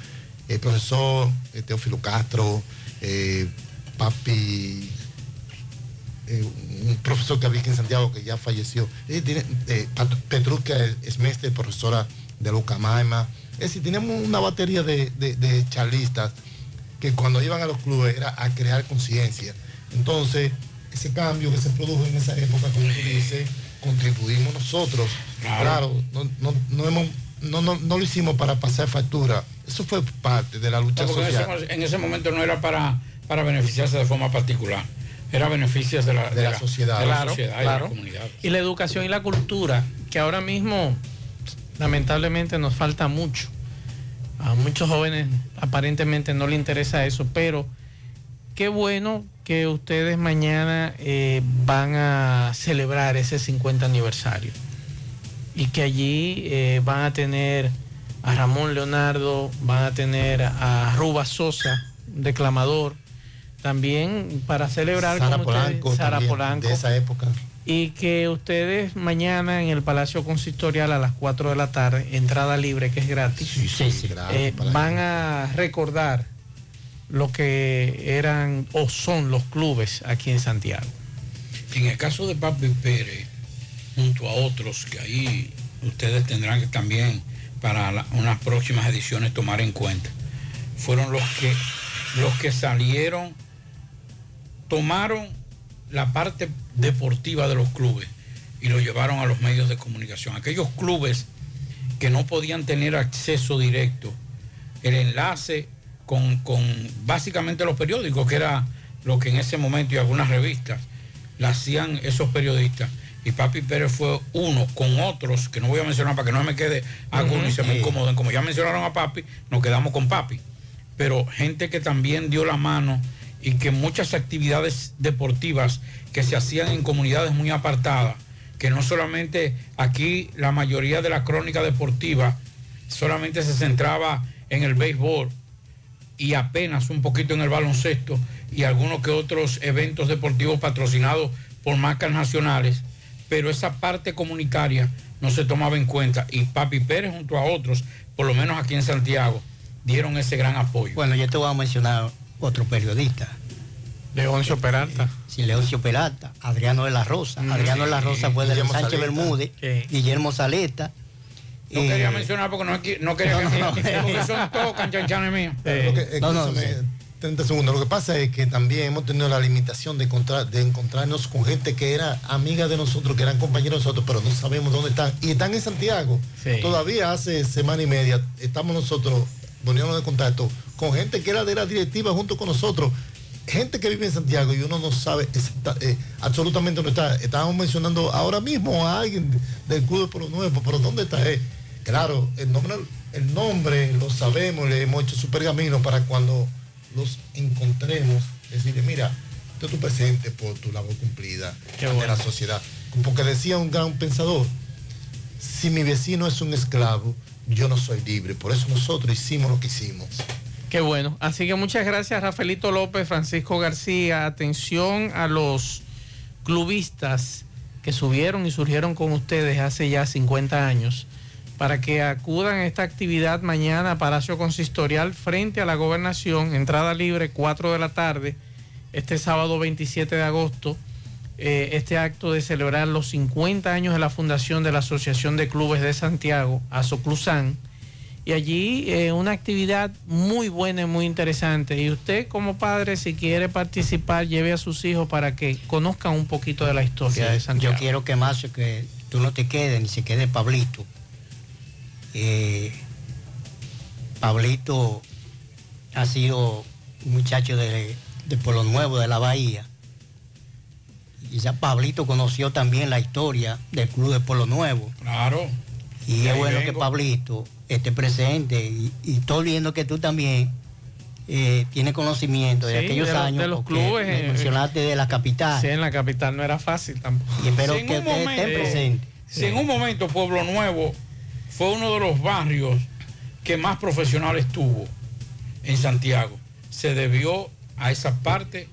el profesor eh, Teófilo Castro, eh, Papi, eh, un profesor que había aquí en Santiago que ya falleció, eh, eh, Petruca Esmeste, profesora de Lucamaima, es decir, tenemos una batería de, de- de charlistas que cuando iban a los clubes era a crear conciencia. Entonces, ese cambio que se produjo en esa época, como tú dices, contribuimos nosotros. Claro. Claro, no, no, no hemos- no, no- no lo hicimos para pasar factura. Eso fue parte de la lucha No, porque en, social. ese, en ese momento no era para, para beneficiarse de forma particular, era beneficios de la, De la sociedad. de la Claro, sociedad y claro. la comunidad. Y la educación y la cultura, que ahora mismo lamentablemente nos falta mucho. A muchos jóvenes aparentemente no les interesa eso, pero qué bueno que ustedes mañana eh, van a celebrar ese 50 aniversario y que allí eh, van a tener a Ramón Leonardo, van a tener a Ruba Sosa, declamador, también para celebrar Sara ustedes, Polanco, Sara Polanco. de esa época. y que ustedes mañana en el Palacio Consistorial a las 4 de la tarde, entrada libre que es gratis, eh, van a recordar lo que eran o son los clubes aquí en Santiago. En el caso de Papi Pérez, junto a otros que ahí ustedes tendrán que también para unas próximas ediciones tomar en cuenta, fueron los que los que salieron, tomaron la parte deportiva de los clubes y lo llevaron a los medios de comunicación. Aquellos clubes que no podían tener acceso directo, el enlace con, con básicamente los periódicos, que era lo que en ese momento y algunas revistas la hacían esos periodistas. Y Papi Pérez fue uno con otros, que no voy a mencionar para que no me quede alguno y se me incomoden. Como ya mencionaron a Papi, nos quedamos con Papi. Pero gente que también dio la mano y que muchas actividades deportivas que se hacían en comunidades muy apartadas, que no solamente aquí la mayoría de la crónica deportiva solamente se centraba en el béisbol y apenas un poquito en el baloncesto y algunos que otros eventos deportivos patrocinados por marcas nacionales, pero esa parte comunitaria no se tomaba en cuenta y Papi Pérez junto a otros, por lo menos aquí en Santiago, dieron ese gran apoyo. Bueno, yo te voy a mencionar otro periodista. Leoncio Peralta. Sí, Leoncio Peralta, Adriano de la Rosa. Mm, Adriano de la Rosa fue de Sánchez Saleta. Bermúdez, Guillermo Saleta. No eh, quería mencionar porque no, que- no quería que son todos canchanchanes míos. Lo que- escúchame, 30 segundos. Lo que pasa es que también hemos tenido la limitación de, encontrar, de encontrarnos con gente que era amiga de nosotros, que eran compañeros de nosotros, pero no sabemos dónde están. Y están en Santiago. Sí. Todavía hace semana y media estamos nosotros poniéndonos de contacto con gente que era de la directiva junto con nosotros. Gente que vive en Santiago y uno no sabe exacta- eh, absolutamente dónde está. Estábamos mencionando ahora mismo a alguien del Club de Polo Nuevo, pero ¿dónde está él? Claro, el nombre, el nombre lo sabemos, le hemos hecho su pergamino para cuando los encontremos, decirle, mira, es tu presente por tu labor cumplida bueno. la sociedad. Porque decía un gran pensador, si mi vecino es un esclavo, yo no soy libre. Por eso nosotros hicimos lo que hicimos. Qué bueno. Así que muchas gracias, Rafaelito López, Francisco García. Atención a los clubistas que subieron y surgieron con ustedes hace ya 50 años para que acudan a esta actividad mañana a Palacio Consistorial frente a la gobernación, entrada libre 4 de la tarde, este sábado 27 de agosto, eh, este acto de celebrar los 50 años de la fundación de la Asociación de Clubes de Santiago, ASOCLUSAN, y allí eh, una actividad muy buena y muy interesante. Y usted como padre, si quiere participar, lleve a sus hijos para que conozcan un poquito de la historia Sí, de Santiago. Yo quiero que más que tú no te quedes, ni se quede Pablito. Eh, Pablito ha sido un muchacho de, de Pueblo Nuevo, de la Bahía. Y ya Pablito conoció también la historia del Club de Pueblo Nuevo. Claro. Y es bueno que. Pablito esté presente. Y, y estoy viendo que tú también eh, tienes conocimiento de Sí, aquellos de los- años. de los clubes, eh, mencionaste de la capital. Sí, en la capital no era fácil tampoco. Y espero Si que estén presentes. Si en un momento Pueblo Nuevo fue uno de los barrios que más profesionales tuvo en Santiago, se debió a esa parte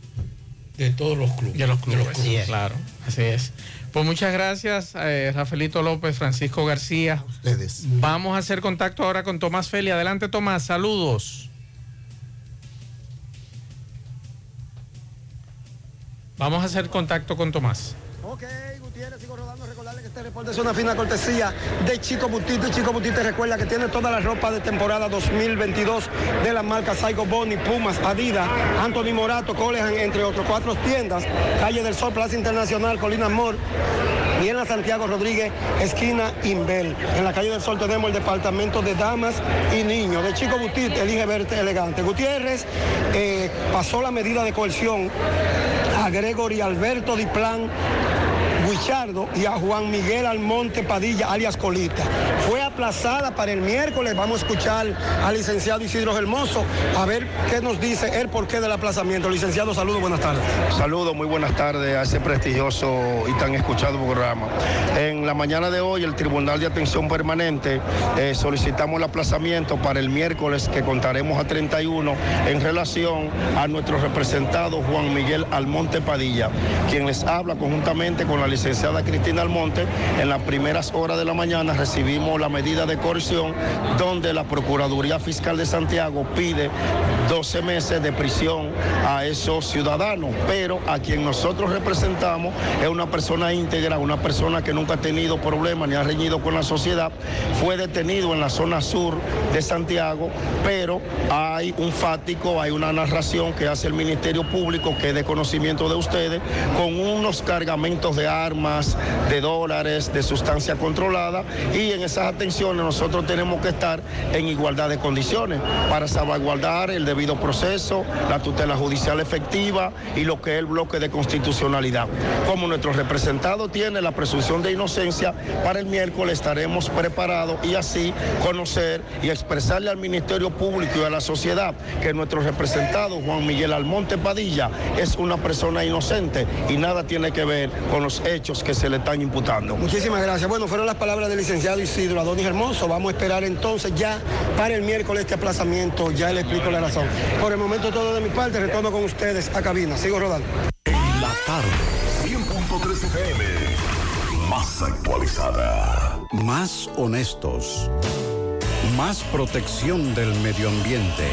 de todos los clubes. De los clubes, clubes. claro, así es. Pues muchas gracias, eh, Rafaelito López, Francisco García. ustedes. Vamos a hacer contacto ahora con Tomás Feli. Adelante, Tomás, saludos. Vamos a hacer contacto con Tomás. Ok, Gutiérrez, que este reporte es una fina cortesía de Chico Butite. Chico Butite recuerda que tiene toda la ropa de temporada 2022 de las marcas Saigo Boni, Pumas, Adidas, Anthony Morato, Colehan, entre otros cuatro tiendas. Calle del Sol, Plaza Internacional, Colina Amor. Y en la Santiago Rodríguez, esquina Inbel. En la calle del Sol tenemos el departamento de damas y niños. De Chico Butite, elige verte elegante. Gutiérrez eh, pasó la medida de coerción a Gregory Alberto Diplán Guichardo y a Juan Miguel Almonte Padilla, alias Colita. Fue aplazada para el miércoles. Vamos a escuchar al licenciado Isidro Hermoso a ver qué nos dice el porqué del aplazamiento. Licenciado, saludos, buenas tardes. Saludos, muy buenas tardes a ese prestigioso y tan escuchado programa. En la mañana de hoy, el Tribunal de Atención Permanente eh, solicitamos el aplazamiento para el miércoles que contaremos a 31 en relación a nuestro representado Juan Miguel Almonte Padilla, quien les habla conjuntamente con la licenciada Cristina Almonte, en las primeras horas de la mañana recibimos la medida de coerción donde la Procuraduría Fiscal de Santiago pide 12 meses de prisión a esos ciudadanos, pero a quien nosotros representamos es una persona íntegra, una persona que nunca ha tenido problemas ni ha reñido con la sociedad, fue detenido en la zona sur de Santiago, pero hay un fático, hay una narración que hace el Ministerio Público que es de conocimiento de ustedes, con unos cargamentos de armas, de dólares, de sustancia controlada, y en esas atenciones nosotros tenemos que estar en igualdad de condiciones para salvaguardar el debido proceso, la tutela judicial efectiva y lo que es el bloque de constitucionalidad. Como nuestro representado tiene la presunción de inocencia, para el miércoles estaremos preparados y así conocer y expresarle al Ministerio Público y a la sociedad que nuestro representado, Juan Miguel Almonte Padilla, es una persona inocente y nada tiene que ver con los hechos que se le están imputando. Muchísimas gracias. Bueno, fueron las palabras del licenciado Isidro Adonis Hermoso. Vamos a esperar entonces ya para el miércoles este aplazamiento. Ya le explico la razón. Por el momento todo de mi parte. Retorno con ustedes a cabina. Sigo rodando. En la tarde, 100.3 FM, más actualizada. Más honestos. Más protección del medio ambiente.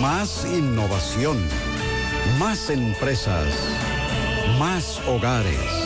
Más innovación. Más empresas. Más hogares.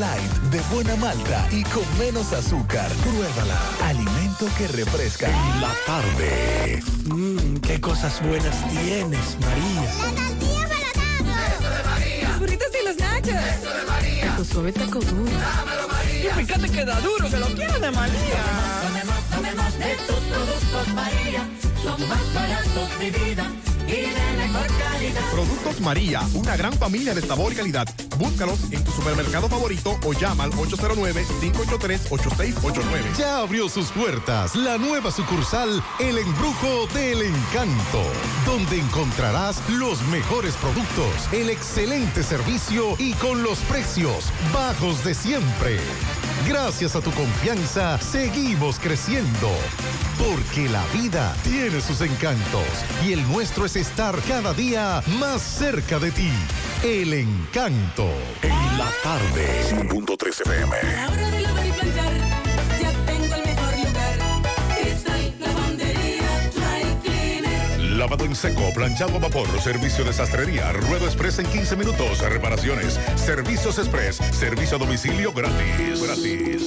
Light, de buena malta y con menos azúcar. Pruébala. Alimento que refresca. En la tarde. Mmm, qué cosas buenas tienes, María. Los burritos y los nachos. Eso de María. Tu suave taco duro. Dámelo, María. Y fíjate que da duro, que lo quiero de María. Tomemos, tomemos de tus productos, María. Son más baratos, mi vida. Y de mejor calidad. Productos María, una gran familia de sabor y calidad. Búscalos en tu supermercado favorito o llama al 809-583-8689. Ya abrió sus puertas la nueva sucursal El Embrujo del Encanto, donde encontrarás los mejores productos, el excelente servicio y con los precios bajos de siempre. Gracias a tu confianza, seguimos creciendo. Porque la vida tiene sus encantos y el nuestro es estar cada día más cerca de ti. El encanto. En la tarde. 100.3 FM. Lavado en seco, planchado a vapor, servicio de sastrería, ruedo express en 15 minutos, reparaciones, servicios express, servicio a domicilio gratis. Gratis.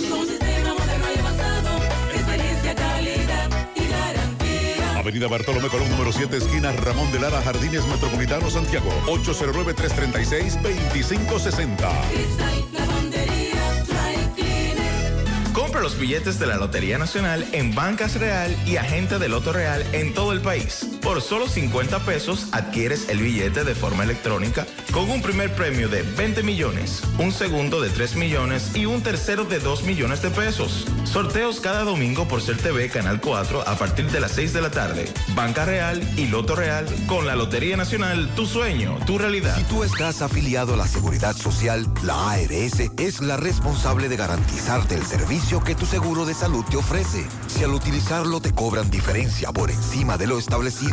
Avenida Bartolomé Colón, número 7, esquina Ramón de Lara, Jardines Metropolitano, Santiago. 809-336-2560. Cristal, lavandería, dry cleaner. Compra los billetes de la Lotería Nacional en Bancas Real y Agente de Loto Real en todo el país. Por solo 50 pesos adquieres el billete de forma electrónica con un primer premio de 20 millones, un segundo de 3 millones y un tercero de 2 millones de pesos. Sorteos cada domingo por Ser Canal 4 a partir de las 6 de la tarde. Banca Real y Loto Real con la Lotería Nacional, tu sueño, tu realidad. Si tú estás afiliado a la Seguridad Social, la ARS es la responsable de garantizarte el servicio que tu seguro de salud te ofrece. Si al utilizarlo te cobran diferencia por encima de lo establecido,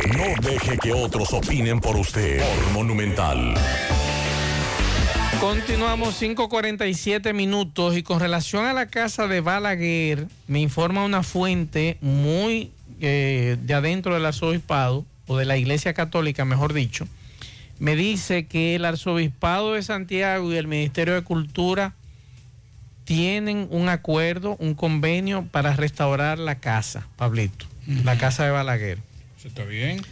Tarde. No deje que otros opinen por usted. Por Monumental. Continuamos 5.47 minutos y con relación a la casa de Balaguer, me informa una fuente muy eh, de adentro del arzobispado, o de la iglesia católica, mejor dicho, me dice que el Arzobispado de Santiago y el Ministerio de Cultura tienen un acuerdo, un convenio para restaurar la casa, Pablito, la casa de Balaguer. Está bien.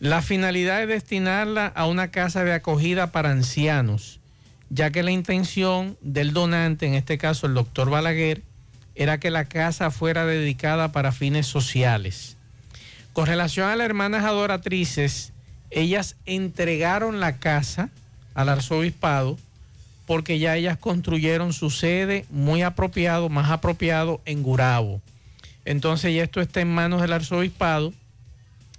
La finalidad es destinarla a una casa de acogida para ancianos, ya que la intención del donante, en este caso el doctor Balaguer, era que la casa fuera dedicada para fines sociales. Con relación a las hermanas adoratrices, ellas entregaron la casa al arzobispado porque ya ellas construyeron su sede muy apropiado, más apropiado en Gurabo. Entonces ya esto está en manos del arzobispado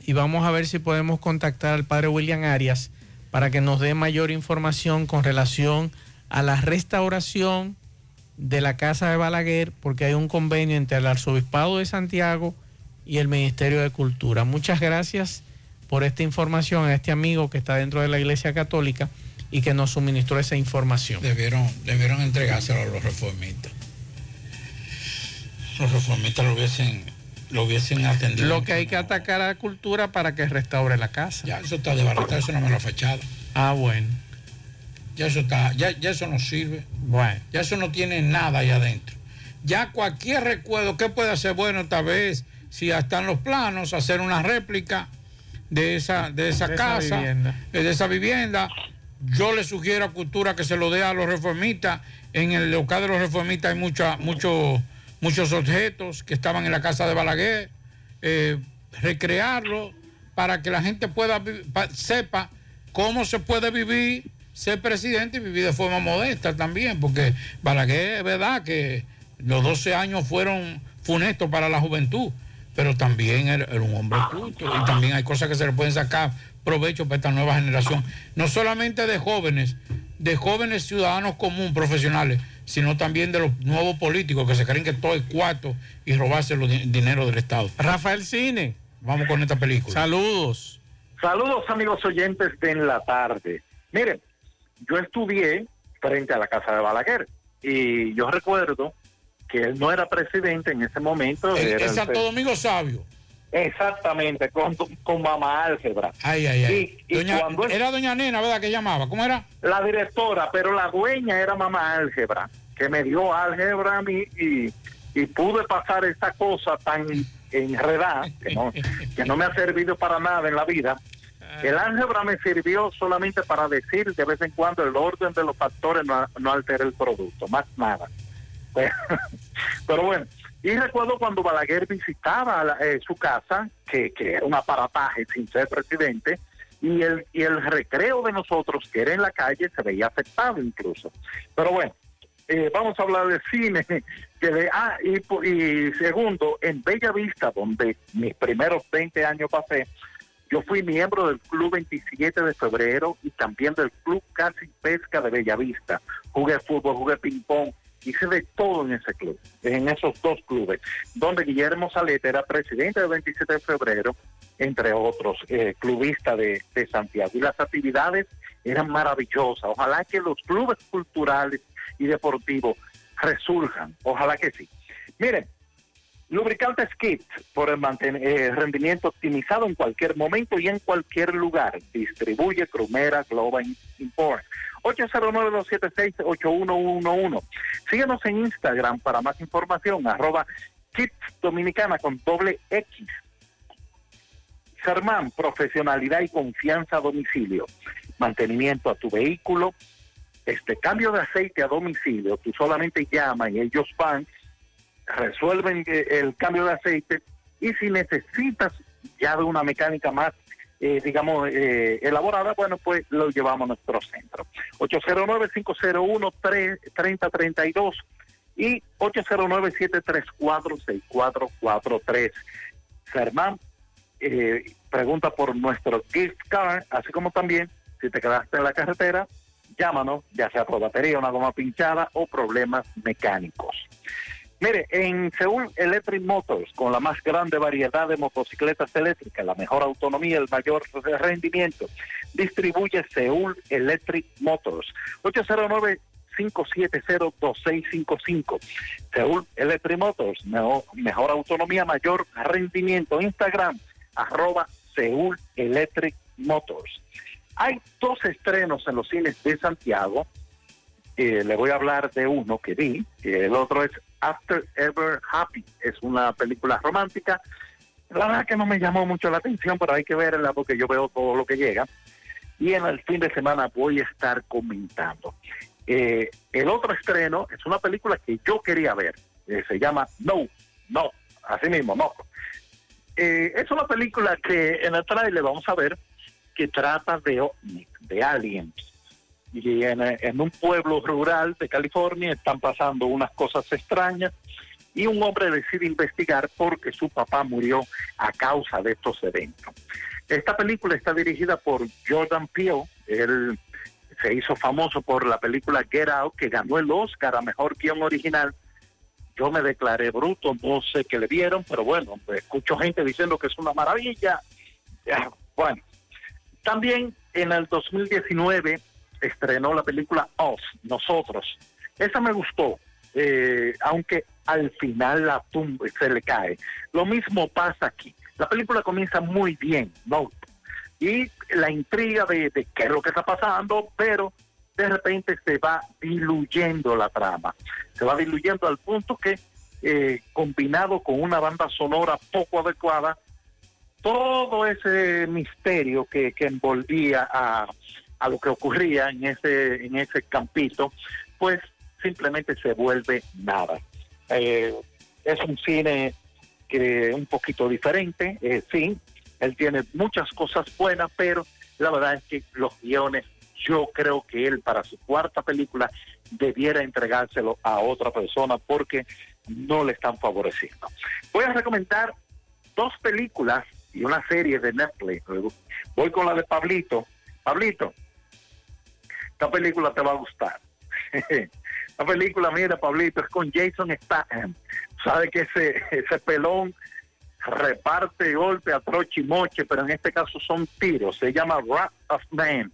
y vamos a ver si podemos contactar al padre William Arias para que nos dé mayor información con relación a la restauración de la casa de Balaguer, porque hay un convenio entre el arzobispado de Santiago y el Ministerio de Cultura. Muchas gracias por esta información a este amigo que está dentro de la Iglesia Católica y que nos suministró esa información. Debieron, debieron entregárselo a los reformistas. Los reformistas lo hubiesen, lo hubiesen atendido. Lo que hay que atacar a la cultura para que restaure la casa. Ya eso está desbaratado, eso no me lo ha fachado. Ah, bueno. Ya eso está, ya, ya eso no sirve. Bueno. Ya eso no tiene nada ahí adentro. Ya cualquier recuerdo, ¿qué puede hacer bueno tal vez? Si están los planos, hacer una réplica de esa, de esa De casa, eh, de esa vivienda. Yo le sugiero a Cultura que se lo dé a los reformistas. En el local de los reformistas hay mucha, mucho- muchos objetos que estaban en la casa de Balaguer. eh, recrearlo para que la gente pueda sepa cómo se puede vivir, ser presidente y vivir de forma modesta también, porque Balaguer es verdad que los 12 años fueron funestos para la juventud, pero también era, era un hombre culto y también hay cosas que se le pueden sacar provecho para esta nueva generación, no solamente de jóvenes, de jóvenes ciudadanos comunes, profesionales, sino también de los nuevos políticos que se creen que todo es cuarto y robarse los di- dinero del Estado. Rafael Cine. Vamos con esta película. Saludos. Saludos amigos oyentes de En la Tarde. Miren, yo estudié frente a la casa de Balaguer y yo recuerdo que él no era presidente en ese momento. El, era el el Santo Domingo Sabio. Exactamente, con, con mamá álgebra. Ay, ay, ay. Y, y Doña- cuando él- Era doña Nena, ¿verdad? Que llamaba. ¿Cómo era? la directora, pero la dueña era mamá álgebra, que me dio álgebra a mí y, y pude pasar esta cosa tan enredada que no, que no me ha servido para nada en la vida. El álgebra me sirvió solamente para decir de vez en cuando el orden de los factores no, no altera el producto, más nada. Pero, pero bueno, y recuerdo cuando Balaguer visitaba la- eh, su casa, que, que era un aparataje sin ser presidente, y el, y el recreo de nosotros, que era en la calle, se veía afectado incluso. Pero bueno, eh, vamos a hablar de cine. Que de, ah, y, y segundo, en Bella Vista, donde mis primeros 20 años pasé, yo fui miembro del Club 27 de Febrero y también del Club Casi Pesca de Bellavista. Jugué fútbol, jugué ping-pong, hice de todo en ese club, en esos dos clubes, donde Guillermo Salete era presidente del 27 de Febrero, entre otros, eh, clubista de, de Santiago. Y las actividades eran maravillosas. Ojalá que los clubes culturales y deportivos resurjan. Ojalá que sí. Miren, Lubricantes Kit por el eh, rendimiento optimizado en cualquier momento y en cualquier lugar. Distribuye Crumera Global Import. 809-276-8111. Síguenos en Instagram para más información. Arroba Kits Dominicana con doble X. Sermán, profesionalidad y confianza a domicilio. Mantenimiento a tu vehículo. Este cambio de aceite a domicilio. Tú solamente llamas y ellos van resuelven eh, el cambio de aceite y si necesitas ya de una mecánica más, eh, digamos, eh, elaborada, bueno, pues lo llevamos a nuestro centro. 809-501-3032 y 809-734-6443. Sermán eh, pregunta por nuestro gift card, así como también si te quedaste en la carretera, llámanos, ya sea por batería, una goma pinchada o problemas mecánicos. Mire, en Seúl Electric Motors, con la más grande variedad de motocicletas eléctricas, la mejor autonomía, el mayor rendimiento, distribuye Seúl Electric Motors. 809 570-2655. Seúl Electric Motors, mejor, autonomía, mayor rendimiento. Instagram, arroba Seúl Electric Motors. Hay dos estrenos en los cines de Santiago. Eh, le voy a hablar de uno que vi. el otro es After Ever Happy. Es una película romántica. La verdad que no me llamó mucho la atención, pero hay que verla porque yo veo todo lo que llega. Y en el fin de semana voy a estar comentando. Eh, el otro estreno es una película que yo quería ver. Eh, se llama No, No, así mismo, No. Eh, es una película que en el trailer vamos a ver que trata de de aliens. Y en, un pueblo rural de California están pasando unas cosas extrañas y un hombre decide investigar porque su papá murió a causa de estos eventos. Esta película está dirigida por Jordan Peele. Él se hizo famoso por la película Get Out, que ganó el Oscar a Mejor Guión Original. Yo me declaré bruto, no sé qué le vieron, pero bueno, escucho gente diciendo que es una maravilla. Bueno, también en el 2019 estrenó la película Us, Nosotros. Esa me gustó, eh, aunque al final la tumba se le cae. Lo mismo pasa aquí. La película comienza muy bien, ¿no? Y la intriga de, de qué es lo que está pasando, pero de repente se va diluyendo la trama. Se va diluyendo al punto que, eh, combinado con una banda sonora poco adecuada, todo ese misterio que, que envolvía a, a lo que ocurría en ese, en ese campito, pues simplemente se vuelve nada. Eh, es un cine que un poquito diferente, eh, sí, él tiene muchas cosas buenas, pero la verdad es que los guiones, yo creo que él para su cuarta película debiera entregárselo a otra persona porque no le están favoreciendo. Voy a recomendar dos películas y una serie de Netflix. Voy con la de Pablito. Pablito, esta película te va a gustar. La película, mira, Pablito, es con Jason Statham. Sabe que ese, pelón reparte golpe a troche y moche, pero en este caso son tiros. Se llama Wrath of Man.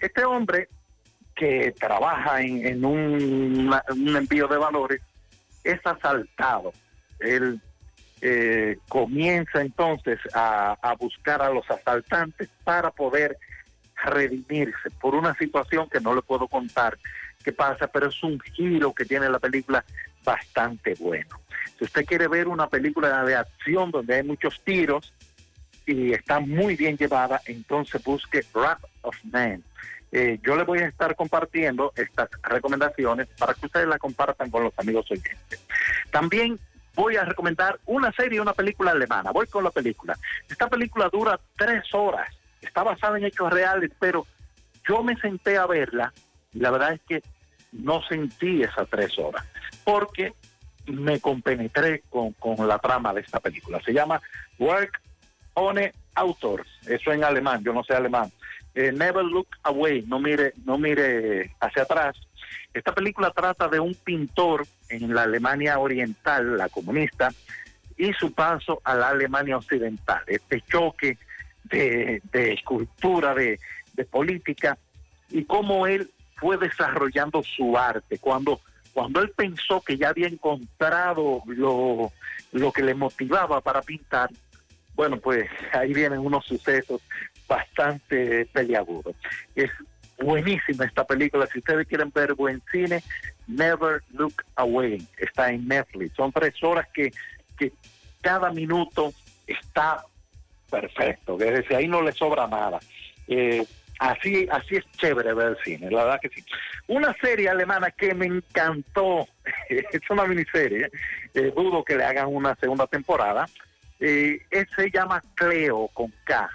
Este hombre que trabaja en, un, envío de valores es asaltado. Él eh, comienza entonces a buscar a los asaltantes para poder redimirse por una situación que no le puedo contar qué pasa, pero es un giro que tiene la película bastante bueno. Si usted quiere ver una película de acción donde hay muchos tiros y está muy bien llevada, entonces busque Wrath of Man. Eh, yo le voy a estar compartiendo estas recomendaciones para que ustedes la compartan con los amigos oyentes. También voy a recomendar una serie, una película alemana. Voy con la película. Esta película dura tres horas. Está basada en hechos reales, pero yo me senté a verla y la verdad es que no sentí esas tres horas porque me compenetré con, la trama de esta película. Se llama Work ohne Autor. Eso en alemán, yo no sé alemán. Eh, Never Look Away, no mire, no mire hacia atrás. Esta película trata de un pintor en la Alemania Oriental, la comunista, y su paso a la Alemania Occidental. Este choque de, escultura, de, de política, y cómo él fue desarrollando su arte. Cuando, cuando él pensó que ya había encontrado lo, lo que le motivaba para pintar, bueno, pues ahí vienen unos sucesos bastante peliagudos. Es buenísima esta película. Si ustedes quieren ver buen cine, Never Look Away. Está en Netflix. Son tres horas que, que cada minuto está perfecto. Es decir, ahí no le sobra nada. Eh, así, así es chévere ver cine, la verdad que sí. Una serie alemana que me encantó, es una miniserie, eh, dudo que le hagan una segunda temporada, eh, se llama Cleo con K.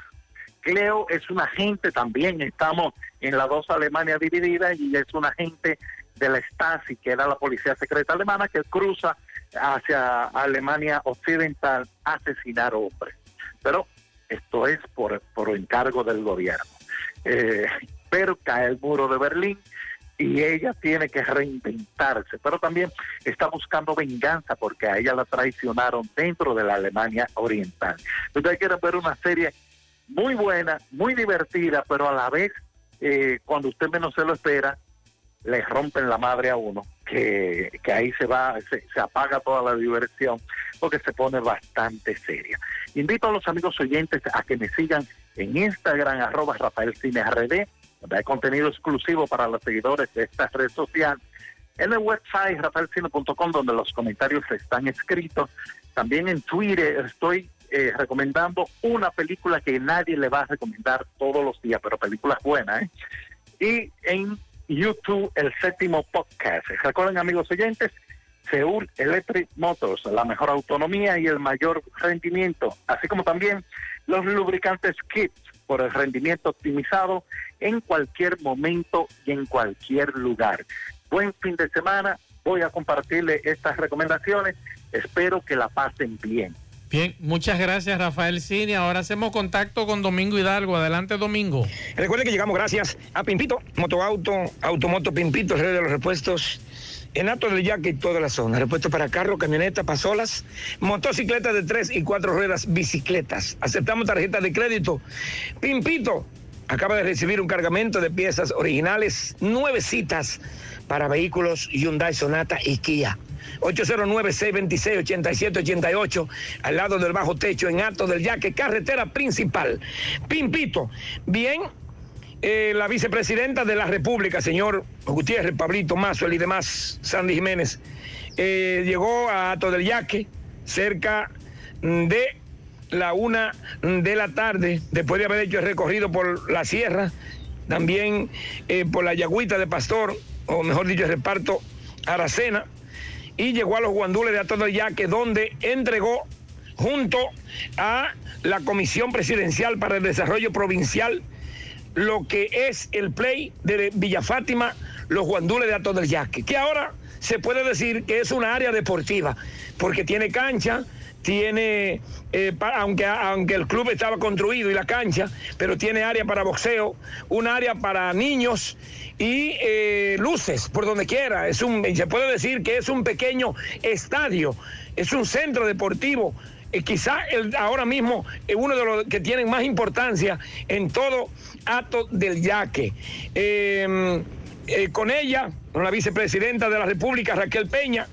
Cleo es un agente también, estamos en las dos Alemanias divididas y es un agente de la Stasi, que era la policía secreta alemana, que cruza hacia Alemania Occidental a asesinar hombres. Pero esto es por, por encargo del gobierno. Eh, pero cae el muro de Berlín y ella tiene que reinventarse, pero también está buscando venganza porque a ella la traicionaron dentro de la Alemania Oriental. Ustedes quieren ver una serie muy buena, muy divertida, pero a la vez, eh, cuando usted menos se lo espera, le rompen la madre a uno, que, que ahí se va, se, apaga toda la diversión, porque se pone bastante seria. Invito a los amigos oyentes a que me sigan en Instagram, arroba Rafael Cine RD, donde hay contenido exclusivo para los seguidores de esta red social. En el website rafaelcine.com, donde los comentarios están escritos. También en Twitter estoy eh, recomendando una película que nadie le va a recomendar todos los días, pero películas buenas, ¿eh? Y en YouTube, el séptimo podcast. Recuerden, amigos oyentes, Seúl Electric Motors, la mejor autonomía y el mayor rendimiento, así como también los lubricantes Kits por el rendimiento optimizado en cualquier momento y en cualquier lugar. Buen fin de semana, voy a compartirle estas recomendaciones, espero que la pasen bien. Bien, muchas gracias Rafael Cini. Ahora hacemos contacto con Domingo Hidalgo. Adelante Domingo. Recuerden que llegamos gracias a Pimpito, Motoauto, Automoto Pimpito, rey de los repuestos. En Alto del Yaque y toda la zona. Repuestos para carro, camioneta, pasolas, motocicletas de tres y cuatro ruedas, bicicletas. Aceptamos tarjetas de crédito. Pimpito acaba de recibir un cargamento de piezas originales, nueve citas para vehículos Hyundai Sonata y Kia. 809-626-8788, al lado del bajo techo, en Alto del Yaque, carretera principal. Pimpito, bien, eh, la vicepresidenta de la República, señor Gutiérrez, Pablito Mazo y demás, Sandy Jiménez, eh, llegó a Alto del Yaque cerca de la una de la tarde, después de haber hecho el recorrido por la sierra, también eh, por la Yagüita de Pastor, o mejor dicho, el reparto Aracena, y llegó a los guandules de Alto del Yaque, donde entregó junto a la Comisión Presidencial para el Desarrollo Provincial lo que es el play de Villa Fátima, los guandules de Alto del Yaque, que ahora se puede decir que es una área deportiva, porque tiene cancha, tiene, eh, aunque, aunque el club estaba construido y la cancha, pero tiene área para boxeo, un área para niños y eh, luces por donde quiera. Es un, se puede decir que es un pequeño estadio, es un centro deportivo. eh, quizá el, ahora mismo es uno de los que tienen más importancia en todo acto del yaque. Eh, eh, con ella, con la vicepresidenta de la República, Raquel Peña,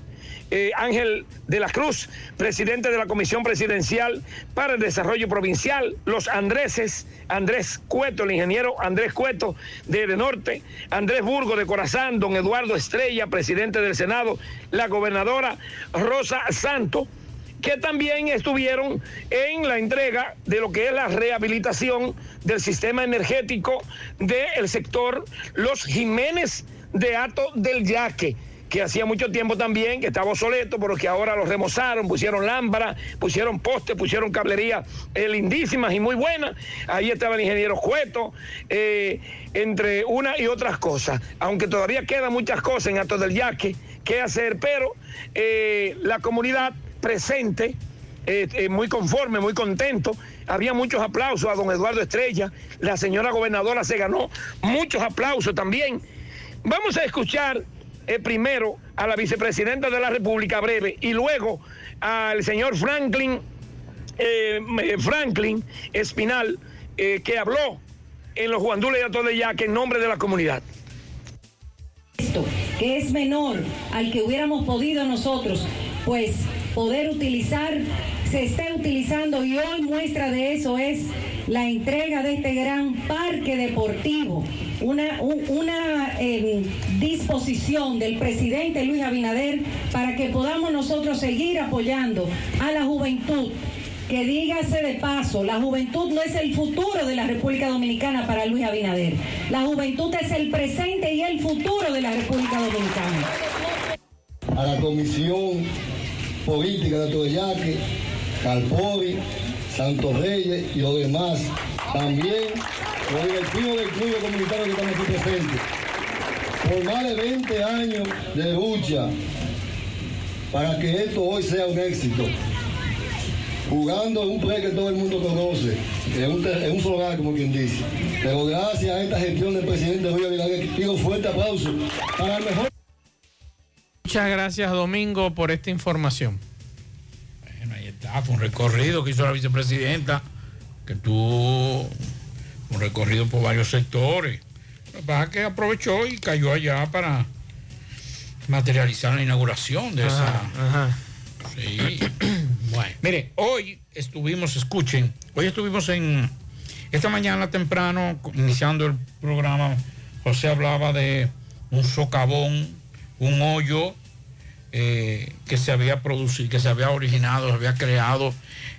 eh, Ángel de la Cruz, presidente de la Comisión Presidencial para el Desarrollo Provincial, los Andreses, Andrés Cueto, el ingeniero Andrés Cueto de, de Norte, Andrés Burgo de Corazán, don Eduardo Estrella, presidente del Senado, la gobernadora Rosa Santo, que también estuvieron en la entrega de lo que es la rehabilitación del sistema energético del sector Los Jiménez de Ato del Yaque que hacía mucho tiempo también que estaba obsoleto, pero que ahora lo remozaron, pusieron lámparas, pusieron postes, pusieron cablería eh, lindísimas y muy buenas. Ahí estaba el ingeniero Cueto, eh, entre una y otras cosas. Aunque todavía quedan muchas cosas en Alto del Yaque que hacer, pero eh, la comunidad presente, muy conforme, muy contento. Había muchos aplausos a don Eduardo Estrella. La señora gobernadora se ganó muchos aplausos también. Vamos a escuchar eh, primero a la vicepresidenta de la República breve y luego al señor Franklin, eh, eh, Franklin Espinal, eh, que habló en los guandules Alto de Yaque en nombre de la comunidad. esto, que es menor al que hubiéramos podido nosotros, pues poder utilizar, se está utilizando y hoy muestra de eso es la entrega de este gran parque deportivo, una, un- una eh, disposición del presidente Luis Abinader para que podamos nosotros seguir apoyando a la juventud que dígase de paso, la juventud no es el futuro de la República Dominicana para Luis Abinader. La juventud es el presente y el futuro de la República Dominicana. a la Comisión Política de Atoyaque, Calpori, Santos Reyes y los demás. También los directivos del Club Comunitario que estamos aquí presentes. Por más de 20 años de lucha para que esto hoy sea un éxito. Jugando en un play que todo el mundo conoce, en un, en un solar, como quien dice. Pero gracias a esta gestión del presidente Luis Abinader, pido fuerte aplauso para el mejor. Muchas gracias Domingo por esta información. Fue un recorrido que hizo la vicepresidenta, que tuvo un recorrido por varios sectores. Lo que pasa es que aprovechó y cayó allá para materializar la inauguración de esa. Sí. bueno, mire, hoy estuvimos, escuchen, hoy estuvimos en, Esta mañana temprano, iniciando el programa, José hablaba de un socavón, un hoyo eh, que se había producido, que se había originado, se había creado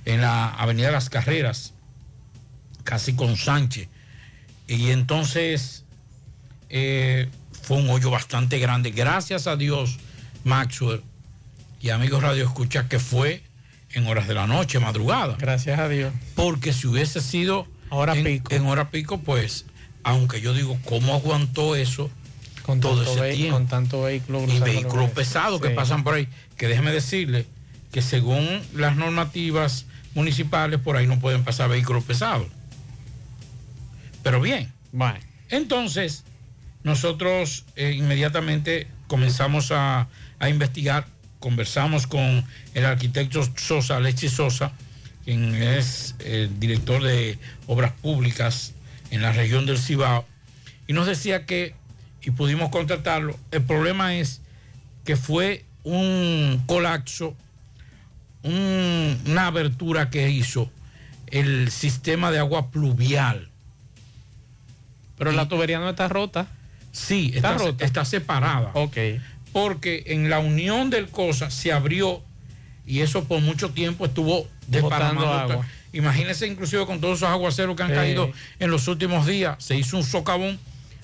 en la Avenida de las Carreras, casi con Sánchez. Y entonces eh, fue un hoyo bastante grande. Gracias a Dios, Maxwell y amigos Radio Escucha, que fue en horas de la noche, madrugada. Gracias a Dios. Porque si hubiese sido Hora en, pico. en hora pico, pues, aunque yo digo, ¿cómo aguantó eso Con todo tanto, ese tiempo? con tanto vehículo y vehículos los- pesados que pasan por ahí. Que déjeme decirle que según las normativas municipales, por ahí no pueden pasar vehículos pesados. Pero bien. Entonces, nosotros eh, inmediatamente comenzamos a, a investigar, conversamos con el arquitecto Sosa, Alexis Sosa, quien es el director de obras públicas en la región del Cibao, y nos decía que, y pudimos contratarlo, el problema es que fue un colapso, un- una abertura que hizo el sistema de agua pluvial. Pero la tubería no está rota. Sí, está, Está rota. está separada. Ok. Porque en la unión del cosa se abrió y eso por mucho tiempo estuvo desparramando agua. Imagínense inclusive con todos esos aguaceros que han caído en los últimos días. Se hizo un socavón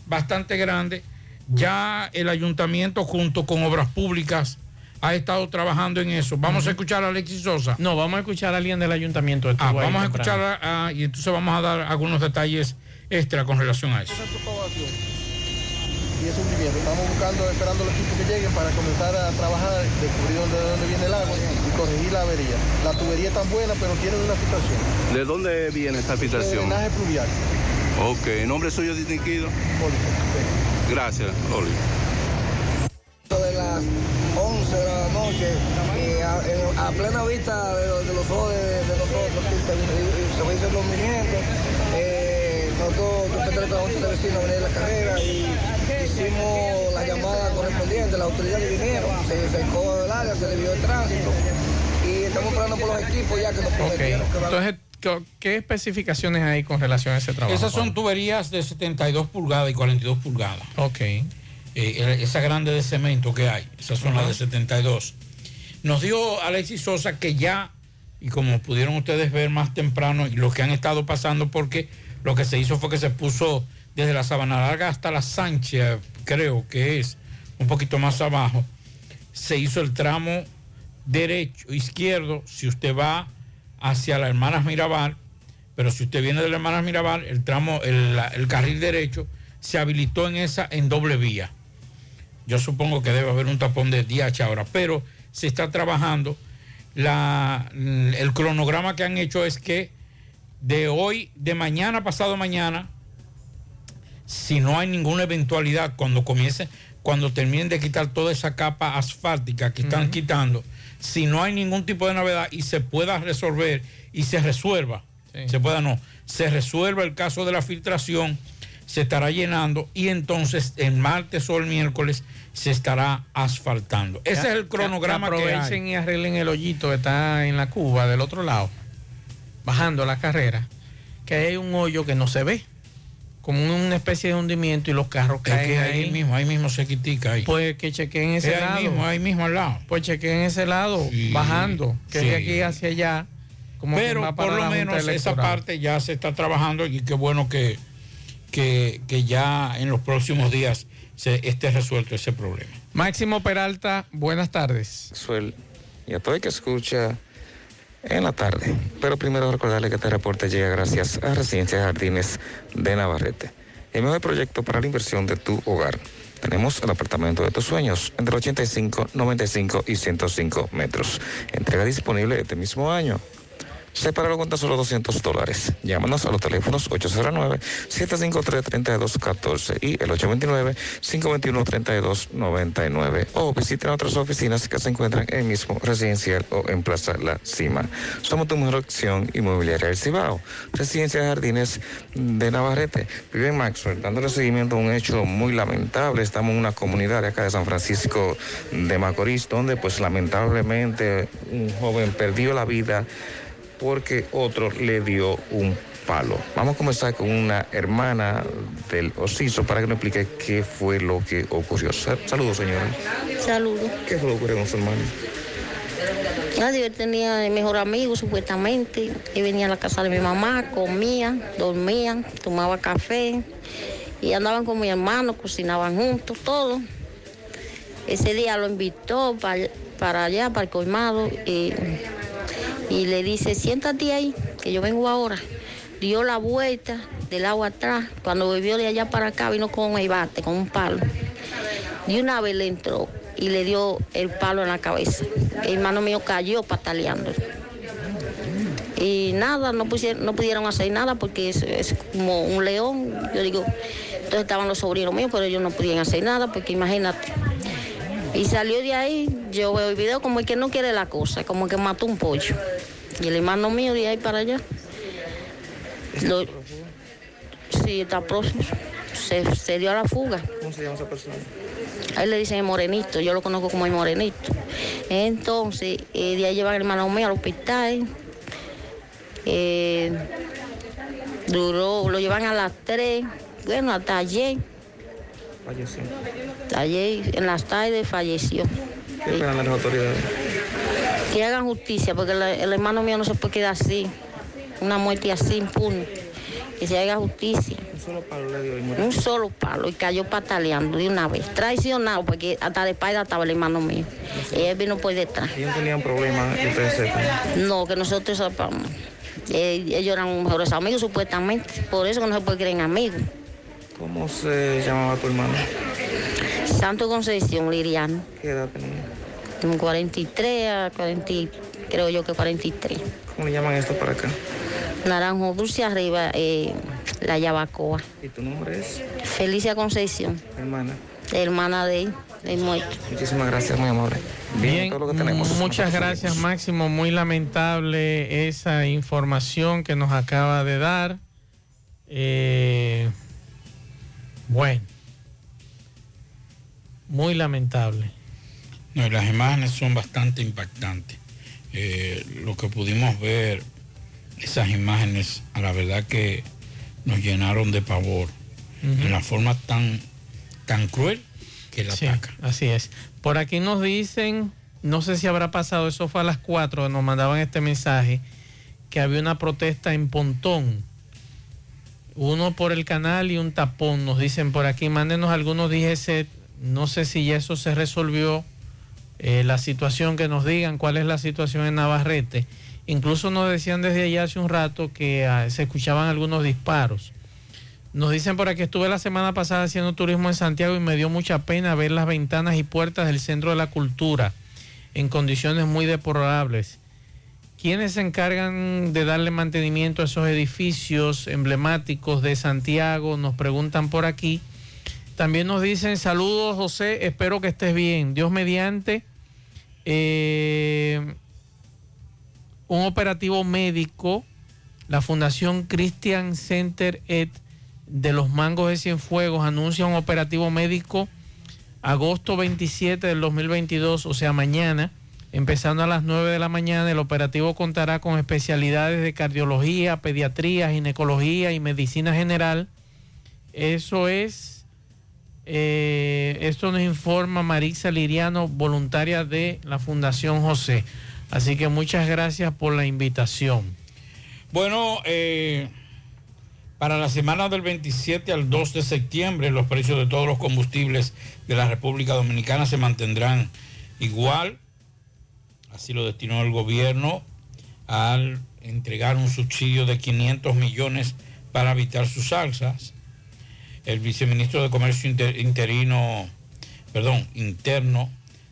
bastante grande. Ya el ayuntamiento junto con obras públicas ha estado trabajando en eso. Vamos a escuchar a Alexis Sosa. No, vamos a escuchar a alguien del ayuntamiento. Ah, vamos a escuchar a- a- y entonces vamos a dar algunos detalles extra con relación a eso. y ese hundimiento. Estamos buscando, esperando los equipos que lleguen para comenzar a trabajar, descubrir dónde, dónde viene el agua y corregir la avería. La tubería está buena, pero tiene una filtración. ¿De dónde viene esta De filtración? Drenaje pluvial. Ok, ¿nombre suyo distinguido? Gracias, Oli. De las 11 de la noche, a, en- a plena vista de, los- de los ojos de, de nosotros, se, se me hizo los movimientos, eh, nosotros, con otros vecinos, venía de la carrera y hicimos la llamada correspondiente, las autoridades vinieron, se cercó el área, se desvió el tránsito y estamos esperando por los equipos ya que nos Ok. prometieron que van Entonces, ¿qué- ¿qué especificaciones hay con relación a ese trabajo? Esas son tuberías de 72 pulgadas y 42 pulgadas. Ok. Eh, esa grande de cemento que hay, esas son las de 72. Nos dio Alexis Sosa que ya, y como pudieron ustedes ver más temprano, y lo que han estado pasando, porque lo que se hizo fue que se puso desde la Sabana Larga hasta la Sánchez, creo que es, un poquito más abajo, se hizo el tramo derecho, izquierdo, si usted va hacia las Hermanas Mirabal, pero si usted viene de las Hermanas Mirabal, el tramo, el, carril derecho se habilitó en esa en doble vía. Yo supongo que debe haber un tapón de DH ahora, pero se está trabajando. La, el cronograma que han hecho es que de hoy, de mañana, pasado mañana, si no hay ninguna eventualidad, cuando comience, cuando terminen de quitar toda esa capa asfáltica que están quitando, si no hay ningún tipo de novedad y se pueda resolver y se resuelva, se pueda no, se resuelva el caso de la filtración, se estará llenando y entonces el martes o el miércoles se estará asfaltando. Ese Que- es el cronograma que que, aprovechen hay. y arreglen el hoyito que está en la cuba del otro lado, bajando la carrera, que hay un hoyo que no se ve, como una especie de hundimiento y los carros Es caen que ahí. ahí mismo, ahí mismo se quitica ahí. Pues que chequen ese Es ahí lado. mismo, ahí mismo al lado. Pues chequen ese lado, Sí, bajando, que sí. de aquí hacia allá. Como Pero por lo menos esa parte ya se está trabajando y qué bueno que, que, que ya en los próximos días se esté resuelto ese problema. Máximo Peralta, buenas tardes. Suel y a todo el que escucha en la tarde. Pero primero recordarle que este reporte llega gracias a Residencia Jardines de Navarrete, el mejor proyecto para la inversión de tu hogar. Tenemos el apartamento de tus sueños entre 85, 95 y 105 metros. Entrega disponible este mismo año. Sepáralo con tan solo 200 dólares. Llámanos a los teléfonos 809-753-3214 y el 829-521-3299. O visiten otras oficinas que se encuentran en el mismo residencial o en Plaza La Cima. Somos tu mejor opción inmobiliaria del Cibao. Residencia de Jardines de Navarrete. Vive en Maxwell, dándole seguimiento a un hecho muy lamentable. Estamos en una comunidad de acá de San Francisco de Macorís, donde pues lamentablemente un joven perdió la vida porque otro le dio un palos. Vamos a comenzar con una hermana del Ociso para que nos explique qué fue lo que ocurrió. Sa- Saludos, señora. Saludos. ¿Qué fue lo que ocurrió con su hermano? Nadie él tenía el mejor amigo, supuestamente. Él venía a la casa de mi mamá, comía, dormía, tomaba café. Y andaban con mi hermano, cocinaban juntos, todo. Ese día lo invitó para, para allá, para el colmado. Y, y le dice, siéntate ahí, que yo vengo ahora. Dio la vuelta del agua atrás. Cuando volvió de allá para acá, vino con el bate, con un palo. De una vez le entró y le dio el palo en la cabeza. El hermano mío cayó pataleando. Y nada, no, pusieron- no pudieron hacer nada porque es, es como un león. Yo digo, entonces estaban los sobrinos míos, pero ellos no podían hacer nada porque imagínate. Y salió de ahí, yo veo el video como el que no quiere la cosa, como que mató un pollo. Y el hermano mío de ahí para allá. Lo- sí, está próximo. Se, se dio a la fuga. ¿Cómo se llama esa persona? A él le dicen el morenito, yo lo conozco como el morenito. Entonces, eh, de ahí llevan al hermano mío al hospital. Eh, duró, lo llevan a las 3, bueno, hasta ayer. Falleció. Ayer en las tardes falleció. ¿Qué esperan las autoridades? Que hagan justicia, porque el, el hermano mío no se puede quedar así. Una muerte así, impune. Que se haga justicia. Un solo palo le dio y. Un solo palo y cayó pataleando de una vez. Traicionado, porque hasta de espalda estaba el hermano mío. Y él vino por detrás. Ellos tenían problemas que ustedes sepan. No, que nosotros sepamos. Eh, ellos eran mejores amigos, supuestamente. Por eso que no se puede creer en amigos. ¿Cómo se llamaba tu hermano? Santo Concepción, Liriano. ¿Qué edad tenía? Como 43 a 40, y- creo yo que 43. ¿Cómo le llaman esto para acá? Naranjo Dulce arriba, eh, la Yabacoa. ¿Y tu nombre es? Felicia Concepción, Hermana. hermana de él, del muerto. Muchísimas gracias, muy amable. Bien, todo lo que tenemos. muchas gracias Máximo, muy lamentable esa información que nos acaba de dar. Eh, bueno, muy lamentable. No, las imágenes son bastante impactantes. Eh, lo que pudimos ver, esas imágenes, a la verdad que nos llenaron de pavor. Ujú. En la forma tan, tan cruel que la Sí, ataca. así es. Por aquí nos dicen, no sé si habrá pasado, eso fue a las 4, nos mandaban este mensaje, que había una protesta en Pontón. Uno por el canal y un tapón, nos dicen por aquí, mándenos algunos DGC, no sé si ya eso se resolvió, eh, la situación, que nos digan cuál es la situación en Navarrete. Incluso nos decían desde allá hace un rato que ah, se escuchaban algunos disparos. Nos dicen por aquí, estuve la semana pasada haciendo turismo en Santiago y me dio mucha pena ver las ventanas y puertas del Centro de la Cultura en condiciones muy deplorables. ¿Quiénes se encargan de darle mantenimiento a esos edificios emblemáticos de Santiago? Nos preguntan por aquí. También nos dicen, saludos José, espero que estés bien. Dios mediante. eh, un operativo médico, la Fundación Christian Center Ed de los Mangos de Cienfuegos anuncia un operativo médico agosto 27 del 2022, o sea, mañana, empezando a las 9 de la mañana. El operativo contará con especialidades de cardiología, pediatría, ginecología y medicina general. Eso es, eh, esto nos informa Marisa Liriano, voluntaria de la Fundación José. Así que muchas gracias por la invitación. Bueno, eh, para la semana del 27 al 2 de septiembre, los precios de todos los combustibles de la República Dominicana se mantendrán igual. Así lo destinó el gobierno al entregar un subsidio de 500 millones para evitar sus alzas. El viceministro de Comercio inter- interino, perdón, interno,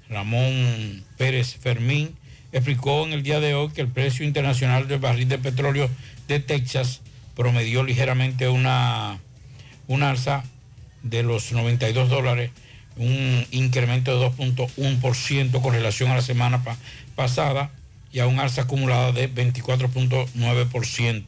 Ramón Pérez Fermín, explicó en el día de hoy que el precio internacional del barril de petróleo de Texas promedió ligeramente una, una alza de los 92 dólares, un incremento de 2.1% con relación a la semana pa- pasada y a un alza acumulada de 24.9%.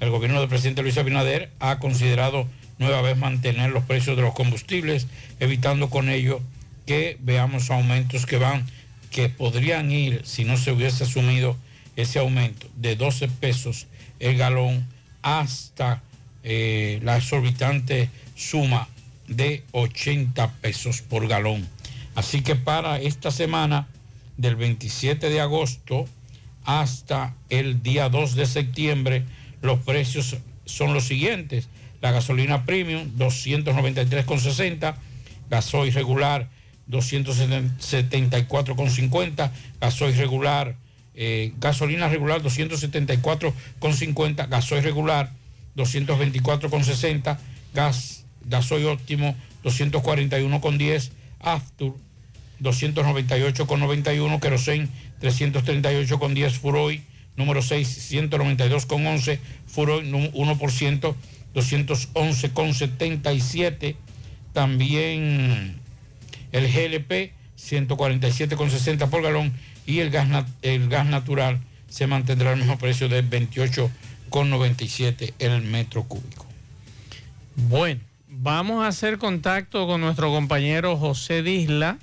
El gobierno del presidente Luis Abinader ha considerado nueva vez mantener los precios de los combustibles, evitando con ello que veamos aumentos que van, que podrían ir, si no se hubiese asumido ese aumento de 12 pesos el galón hasta eh, la exorbitante suma de 80 pesos por galón. Así que para esta semana, del 27 de agosto hasta el día 2 de septiembre, los precios son los siguientes. La gasolina premium, 293,60. Gasoil regular, 274,50. Gasoil regular, eh, gasolina regular, 274,50. Gasoil regular, 224,60. Gas, gasoil óptimo, 241,10. Aftur, 298,91. Querosén, 338,10. Furoy, número 6, 192,11. Furoy, nu- 1%, 211,77. También el GLP, 147,60 por galón. Y el gas, el gas natural se mantendrá al mismo precio de 28,97 el metro cúbico. Bueno, vamos a hacer contacto con nuestro compañero José Disla,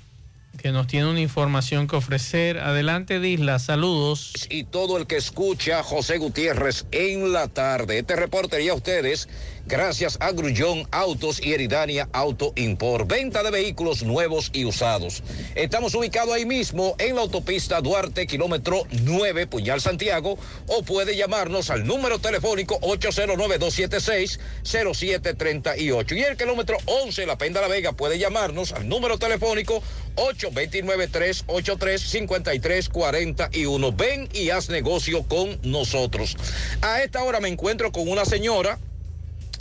que nos tiene una información que ofrecer. Adelante, Disla, saludos. y todo el que escucha a José Gutiérrez en la tarde. Este reporte a ustedes gracias a Grullón Autos y Eridania Auto Import. Venta de vehículos nuevos y usados. Estamos ubicados ahí mismo en la autopista Duarte, kilómetro 9, Puñal Santiago, o puede llamarnos al número telefónico 809-276-0738. Y el kilómetro 11, La Penda La Vega, puede llamarnos al número telefónico 829-383-5341. Ven y haz negocio con nosotros. A esta hora me encuentro con una señora.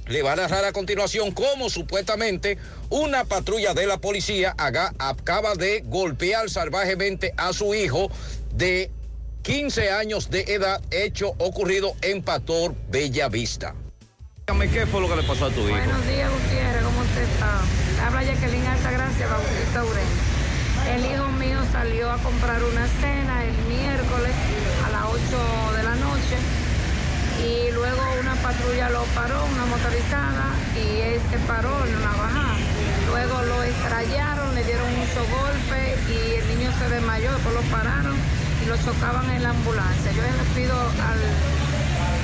Le va a narrar a continuación cómo supuestamente una patrulla de la policía haga- acaba de golpear salvajemente a su hijo de 15 años de edad, hecho ocurrido en Pastor Bellavista. Dígame, ¿qué fue lo que le pasó a tu hijo? Buenos días, Gutiérrez, ¿cómo usted está? Habla Jacqueline Altagracia, Bautista Ureña. El hijo mío salió a comprar una cena el miércoles a las 8 de la noche y luego una patrulla lo paró, una motorizada, y él se paró en una bajada. Luego lo estrellaron, le dieron muchos golpes y el niño se desmayó, después lo pararon y lo chocaban en la ambulancia. Yo les pido al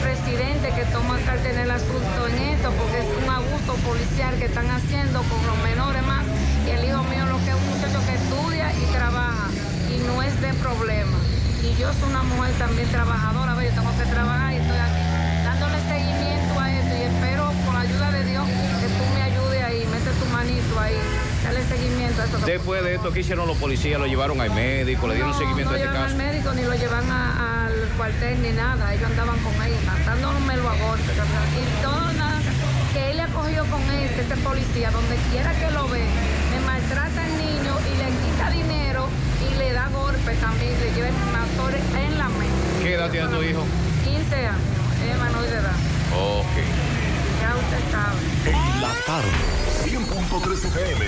presidente que toma carta en el asunto en esto porque es un abuso policial que están haciendo con los menores más y el hijo mío lo que es un muchacho que estudia y trabaja y no es de problema y yo soy una mujer también trabajadora ¿ve? yo tengo que trabajar y estoy aquí manito ahí dale seguimiento a esto que- Después de esto, ¿qué hicieron los policías? ¿Lo llevaron al médico? ¿Le dieron no, seguimiento no a este caso? al médico ni lo llevan a- al cuartel ni nada. Ellos andaban con él, matándomelo a golpes. Y todo nada que él le ha cogido con este, este policía, donde quiera que lo ve, me maltrata al niño y le quita dinero y le da golpes también, le lleva matores en la mente. ¿Qué edad tiene tu hijo? 15 años, es menor de edad. Ok. Ya usted sabe. En la tarde. 100.3 FM.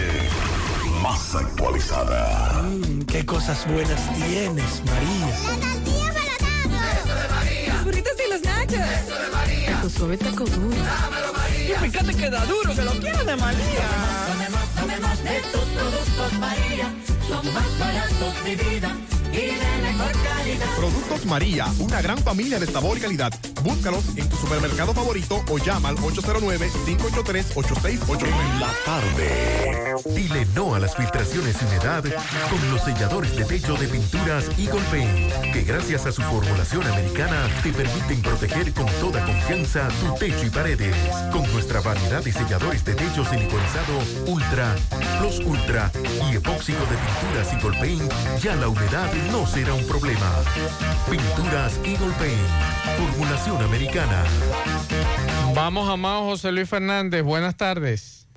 Más actualizada. qué cosas buenas tienes, María. Eso de María. Los burritos y los nachos. Eso de María. Tu suave taco duro. Dámelo, María. Y fíjate que da duro, que lo quiero de María. Tomemos, tomemos de tus productos, María. Son más baratos de vida y de mejor calidad. Productos María, una gran familia de sabor y calidad. Búscalos en tu supermercado favorito o llama al 809-583-8689. En la tarde. Dile no a las filtraciones y humedad con los selladores de techo de pinturas Eagle Paint, que gracias a su formulación americana te permiten proteger con toda confianza tu techo y paredes. Con nuestra variedad de selladores de techo siliconizado Ultra, Plus Ultra y epóxico de pinturas Eagle Paint, ya la humedad no será un problema. Pinturas Eagle Paint, formulación americana. Vamos, amado José Luis Fernández, buenas tardes.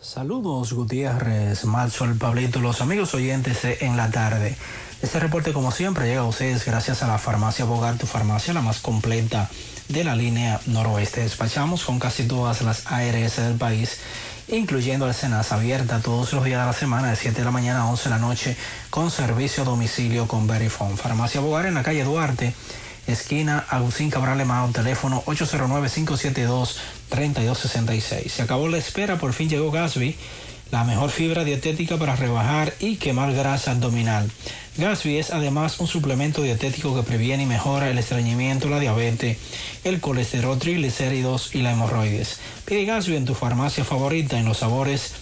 Saludos Gutiérrez, Maxwell, Pablito, los amigos oyentes en la tarde. Este reporte como siempre llega a ustedes gracias a la farmacia Bogar, tu farmacia la más completa de la línea noroeste. Despachamos con casi todas las ARS del país, incluyendo el Senas abierta todos los días de la semana de 7 de la mañana a 11 de la noche con servicio a domicilio con Verifone. Farmacia Bogar en la calle Duarte esquina Agustín Cabral Emao, teléfono 809-572-3266. Se acabó la espera, por fin llegó Gasby, la mejor fibra dietética para rebajar y quemar grasa abdominal. Gasby es además un suplemento dietético que previene y mejora el estreñimiento, la diabetes, el colesterol, triglicéridos y la hemorroides. Pide Gasby en tu farmacia favorita en los sabores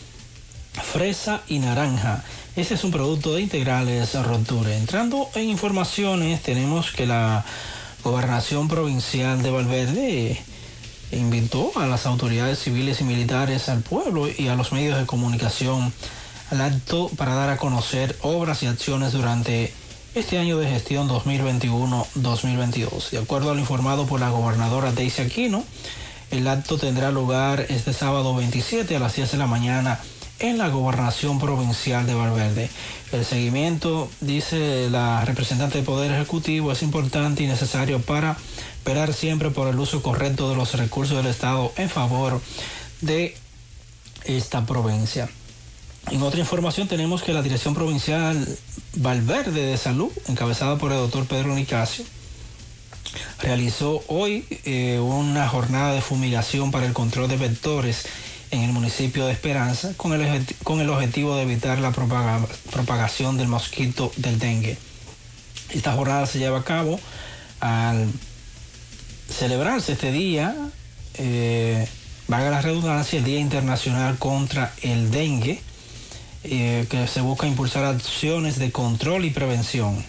fresa y naranja. Este es un producto de integrales Roture. Entrando en informaciones, tenemos que la gobernación provincial de Valverde invitó a las autoridades civiles y militares, al pueblo y a los medios de comunicación al acto para dar a conocer obras y acciones durante este año de gestión 2021-2022. De acuerdo a lo informado por la gobernadora Daisy Aquino, el acto tendrá lugar este sábado 27 a las 10 de la mañana en la gobernación provincial de Valverde. El seguimiento, dice la representante del Poder Ejecutivo, es importante y necesario para velar siempre por el uso correcto de los recursos del Estado en favor de esta provincia. En otra información tenemos que la Dirección Provincial Valverde de Salud, encabezada por el doctor Pedro Nicasio, realizó hoy eh, una jornada de fumigación para el control de vectores en el municipio de Esperanza con el, con el objetivo de evitar la propaga- propagación del mosquito del dengue. Esta jornada se lleva a cabo al celebrarse este día, eh, valga la redundancia, el Día Internacional contra el Dengue, eh, que se busca impulsar acciones de control y prevención.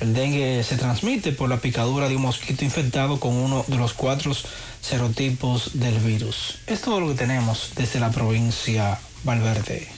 El dengue se transmite por la picadura de un mosquito infectado con uno de los cuatro serotipos del virus. Es todo lo que tenemos desde la provincia Valverde.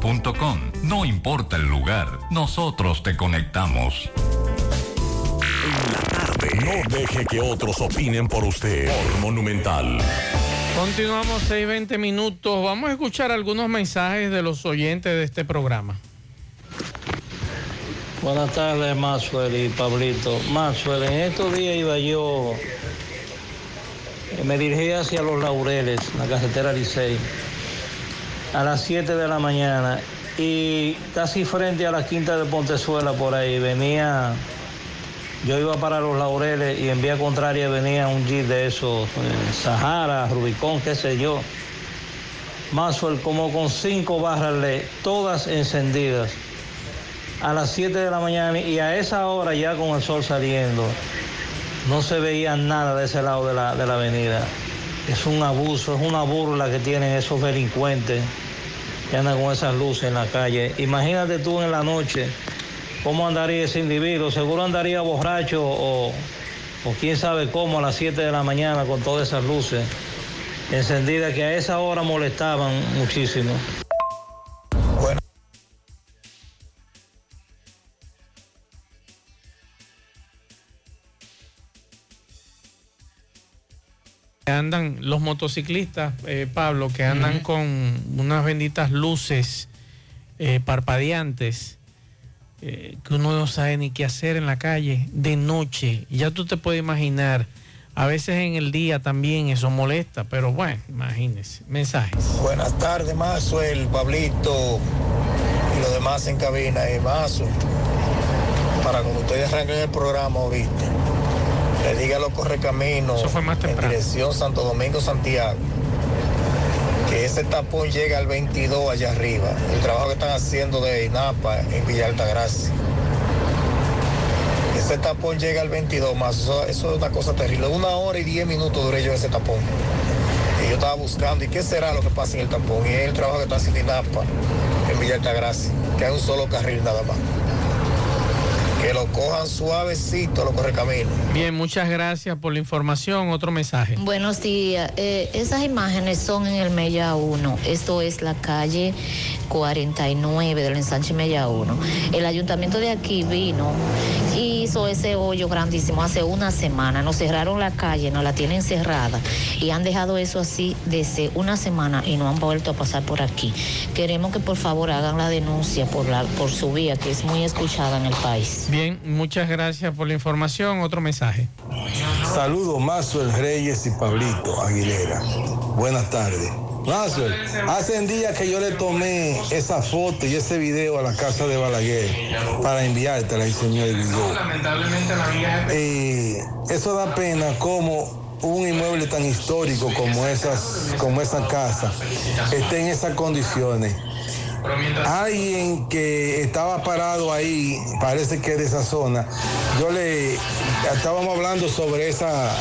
No importa el lugar, nosotros te conectamos. No deje que otros opinen por usted. Por Monumental. Continuamos 6-20 minutos. Vamos a escuchar algunos mensajes de los oyentes de este programa. Buenas tardes, Maxwell y Pablito. Maxwell, en estos días iba yo, eh, me dirigí hacia Los Laureles, la carretera Licey, a las 7 de la mañana y casi frente a la quinta de Pontezuela por ahí venía, yo iba para Los Laureles y en vía contraria venía un jeep de esos, eh, Sahara, Rubicón, qué sé yo. Maxwell como con cinco barras todas encendidas a las 7 de la mañana y a esa hora ya con el sol saliendo no se veía nada de ese lado de la, de la avenida. Es un abuso, es una burla que tienen esos delincuentes que andan con esas luces en la calle. Imagínate tú en la noche cómo andaría ese individuo, seguro andaría borracho o, o quién sabe cómo a las 7 de la mañana con todas esas luces encendidas que a esa hora molestaban muchísimo. Andan los motociclistas, eh, Pablo, que andan con unas benditas luces eh, parpadeantes eh, que uno no sabe ni qué hacer en la calle de noche. Ya tú te puedes imaginar. A veces en el día también eso molesta, pero bueno, imagínese. Mensajes. Buenas tardes, Mazo, el Pablito y los demás en cabina. Eh, Mazo, cuando ustedes arranquen el programa, ¿viste? Le diga a los correcaminos en dirección Santo Domingo, Santiago, que ese tapón llega al 22 allá arriba. El trabajo que están haciendo de INAPA en Villa Altagracia. Ese tapón llega al 22 más. Eso, eso es una cosa terrible. Una hora y diez minutos duré yo ese tapón. Y yo estaba buscando, ¿y qué será lo que pasa en el tapón? Y es el trabajo que está haciendo INAPA en Villa Altagracia, que hay un solo carril nada más. Que lo cojan suavecito los correcaminos. Bien, muchas gracias por la información. Otro mensaje. Buenos días. Eh, esas imágenes son en el Mella 1. Esto es la calle 49 del ensanche Mella 1. El ayuntamiento de aquí vino y hizo ese hoyo grandísimo hace una semana. Nos cerraron la calle, nos la tienen cerrada y han dejado eso así desde una semana y no han vuelto a pasar por aquí. Queremos que por favor hagan la denuncia por, la, por su vía, que es muy escuchada en el país. Bien, muchas gracias por la información. Otro mensaje. Saludos, Mazo el Reyes y Pablito Aguilera. Buenas tardes. Mazo, hace días que yo le tomé esa foto y ese video a la casa de Balaguer para enviártela y señor. Eh, eso da pena como un inmueble tan histórico como esas, como esa casa esté en esas condiciones. Alguien que estaba parado ahí, parece que de esa zona, yo le estábamos hablando sobre esa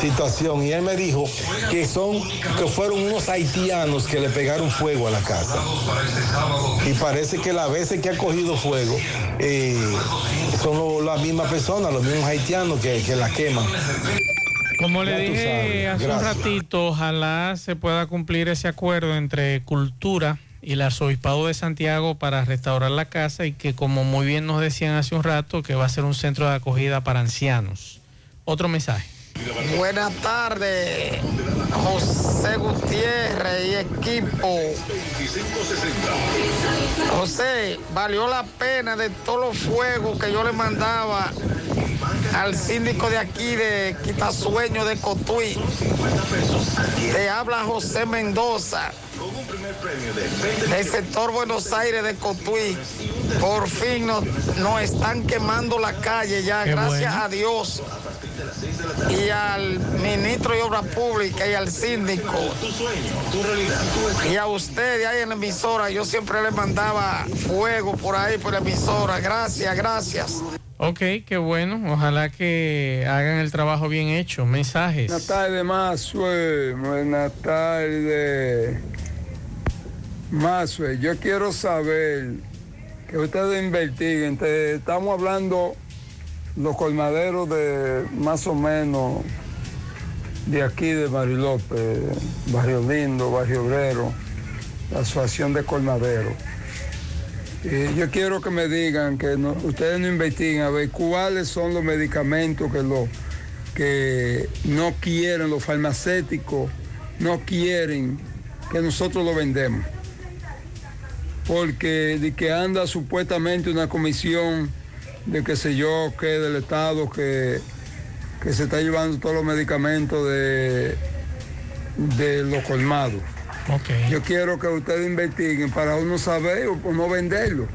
situación y él me dijo que son, que fueron unos haitianos que le pegaron fuego a la casa. Y parece que las veces que ha cogido fuego eh, son lo- las mismas personas, los mismos haitianos que, que la queman. Como le dije hace un ratito, ojalá se pueda cumplir ese acuerdo entre Cultura y el Arzobispado de Santiago para restaurar la casa y que como muy bien nos decían hace un rato, que va a ser un centro de acogida para ancianos. Otro mensaje. Buenas tardes, José Gutiérrez y equipo. José, valió la pena de todos los fuegos que yo le mandaba al síndico de aquí de Quitasueño de Cotuí. Te habla José Mendoza, del sector Buenos Aires de Cotuí. Por fin nos, nos están quemando la calle ya, Qué gracias bueno. a Dios y al ministro de Obras Públicas y al síndico y a usted ahí en la emisora. Yo siempre le mandaba fuego por ahí, por la emisora. Gracias, gracias. Ok, qué bueno. Ojalá que hagan el trabajo bien hecho. Mensajes. Buenas tardes, Mazue. Buenas tardes. Mazue, yo quiero saber que ustedes investiguen. Te- estamos hablando los colmaderos de más o menos de aquí de Marilópez, Barrio Lindo, Barrio Obrero, la Asociación de Colmaderos. Eh, yo quiero que me digan que ustedes no investiguen a ver cuáles son los medicamentos que, lo, que no quieren, los farmacéuticos no quieren que nosotros lo vendemos. Porque de que anda supuestamente una comisión de qué sé yo, que del Estado que, que se está llevando todos los medicamentos de, de los colmados. Yo quiero que ustedes investiguen para uno saber o no venderlo.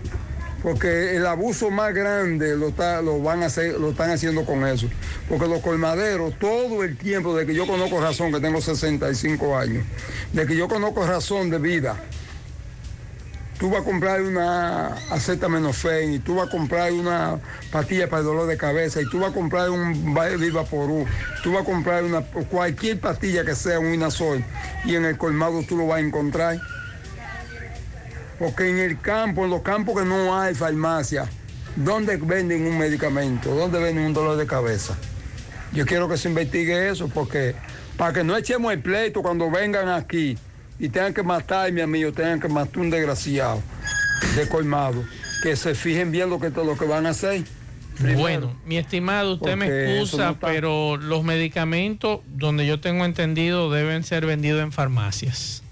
Porque el abuso más grande lo, está- lo van a hacer, lo están haciendo con eso. Porque los colmaderos, todo el tiempo, de que yo conozco razón, que tengo 65 años, de que yo conozco razón de vida, tú vas a comprar una acetaminofén y tú vas a comprar una pastilla para el dolor de cabeza y tú vas a comprar un Vivaporú, tú vas a comprar una cualquier pastilla que sea un Inasol y en el colmado tú lo vas a encontrar. Porque en el campo, en los campos que no hay farmacia, ¿dónde venden un medicamento? ¿Dónde venden un dolor de cabeza? Yo quiero que se investigue eso porque para que no echemos el pleito cuando vengan aquí y tengan que matarme a mí o tengan que matar un desgraciado de colmado, que se fijen bien lo que, lo que van a hacer. Bueno, mi estimado, usted me Porque excusa, no pero los medicamentos, donde yo tengo entendido, deben ser vendidos en farmacias.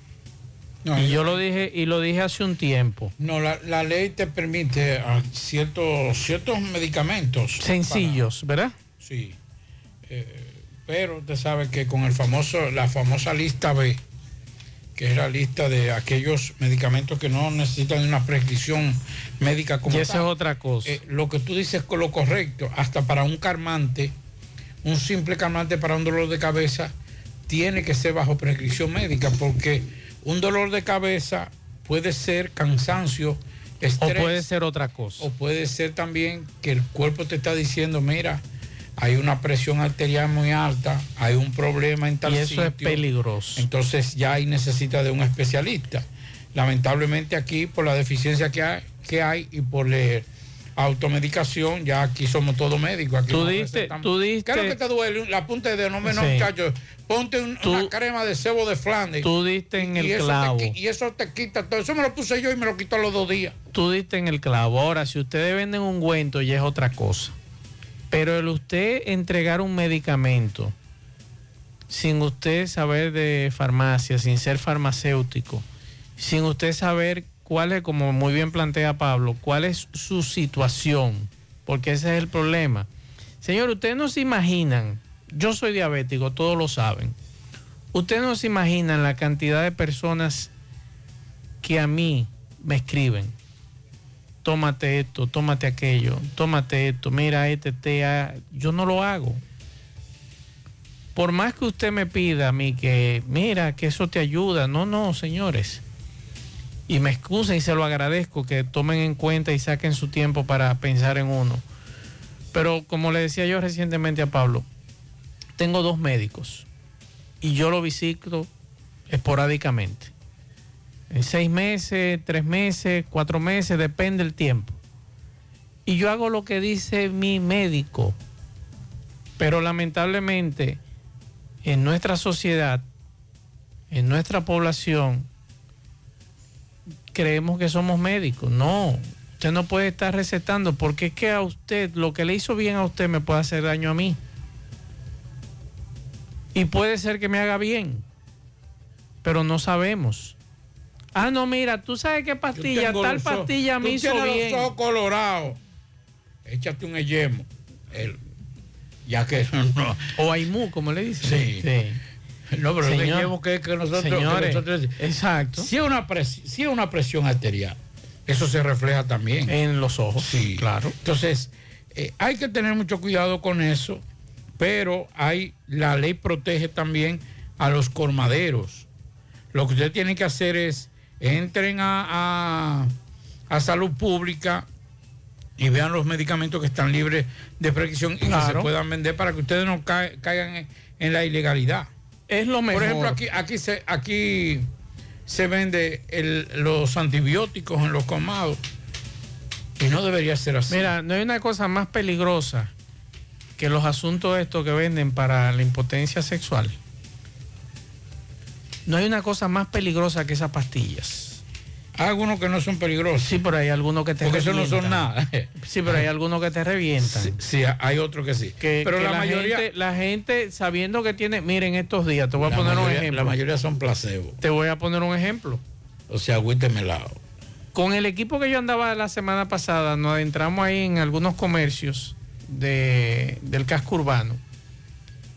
y yo lo dije y lo dije hace un tiempo. No, la, la ley te permite a ciertos, ciertos medicamentos. Sencillos, ¿verdad? Sí. Eh, pero usted sabe que con el famoso, la famosa lista B, que es la lista de aquellos medicamentos que no necesitan una prescripción médica como Y esa es otra cosa. Eh, lo que tú dices con lo correcto, hasta para un calmante, un simple calmante para un dolor de cabeza, tiene que ser bajo prescripción médica, porque un dolor de cabeza puede ser cansancio, o estrés. puede ser otra cosa. O puede ser también que el cuerpo te está diciendo, mira, hay una presión arterial muy alta, hay un problema en tal Y eso es sitio". peligroso. Entonces ya ahí necesita de un especialista. Lamentablemente aquí, por la deficiencia que hay, que hay y por la automedicación, ya aquí somos todos médicos. Aquí Tú diste- tú diste- ¿Qué es lo que te duele? La punta de dedo, no menos, Sí. muchacho. Ponte un- Tú- una crema de cebo de Flandes. Tú diste en y el te clavo. qui- y eso te quita todo. Eso me lo puse yo y me lo quitó los dos días. Tú diste en el clavo. Ahora, si ustedes venden un ungüento, ya es otra cosa. Pero el usted entregar un medicamento sin usted saber de farmacia, sin ser farmacéutico, sin usted saber cuál es, como muy bien plantea Pablo, cuál es su situación, porque ese es el problema. Señor, ustedes no se imaginan, yo soy diabético, todos lo saben. Ustedes no se imaginan la cantidad de personas que a mí me escriben. Tómate esto, tómate aquello, tómate esto, mira este té. ah, Yo no lo hago. Por más que usted me pida a mí que, mira, que eso te ayuda. No, no, señores. Y me excusen y se lo agradezco que tomen en cuenta y saquen su tiempo para pensar en uno. Pero como le decía yo recientemente a Pablo, tengo dos médicos y yo lo visito esporádicamente. Seis meses, tres meses, cuatro meses, depende el tiempo. Y yo hago lo que dice mi médico. Pero lamentablemente, en nuestra sociedad, en nuestra población, creemos que somos médicos. No, usted no puede estar recetando porque es que a usted, lo que le hizo bien a usted me puede hacer daño a mí. Y puede ser que me haga bien, pero no sabemos. Ah, no, mira, tú sabes qué pastilla, tal pastilla me tú hizo tienes bien. los ojos colorados. Échate un eyemo. El- ya que eso no. O Aimú, como le dicen. Sí. No, pero el Señor- eyemo que, que nosotros. que Señores, nosotros- exacto. Si es una, si es una presión arterial, eso se refleja también. En los ojos. Sí. Claro. Entonces, eh, hay que tener mucho cuidado con eso, pero hay, la ley protege también a los colmaderos. Lo que usted tiene que hacer es entren a, a- a salud pública y vean los medicamentos que están libres de prescripción y que se puedan vender para que ustedes no ca- caigan en, en la ilegalidad. Es lo mejor. Por ejemplo, aquí, aquí se, aquí se vende el- los antibióticos en los colmados y no debería ser así. Mira, no hay una cosa más peligrosa que los asuntos estos que venden para la impotencia sexual. No hay una cosa más peligrosa que esas pastillas. Hay algunos que no son peligrosos. Sí, pero hay algunos que te Porque eso no son revientan. nada. Sí, pero hay algunos que te revientan. Sí, sí, hay otros que sí. Que, pero que la, la, mayoría, gente, la gente sabiendo que tiene, miren estos días, te voy a la poner un ejemplo. La mayoría son placebo. Te voy a poner un ejemplo. O sea, agüite melado. Con el equipo que yo andaba la semana pasada, nos adentramos ahí en algunos comercios de- del casco urbano.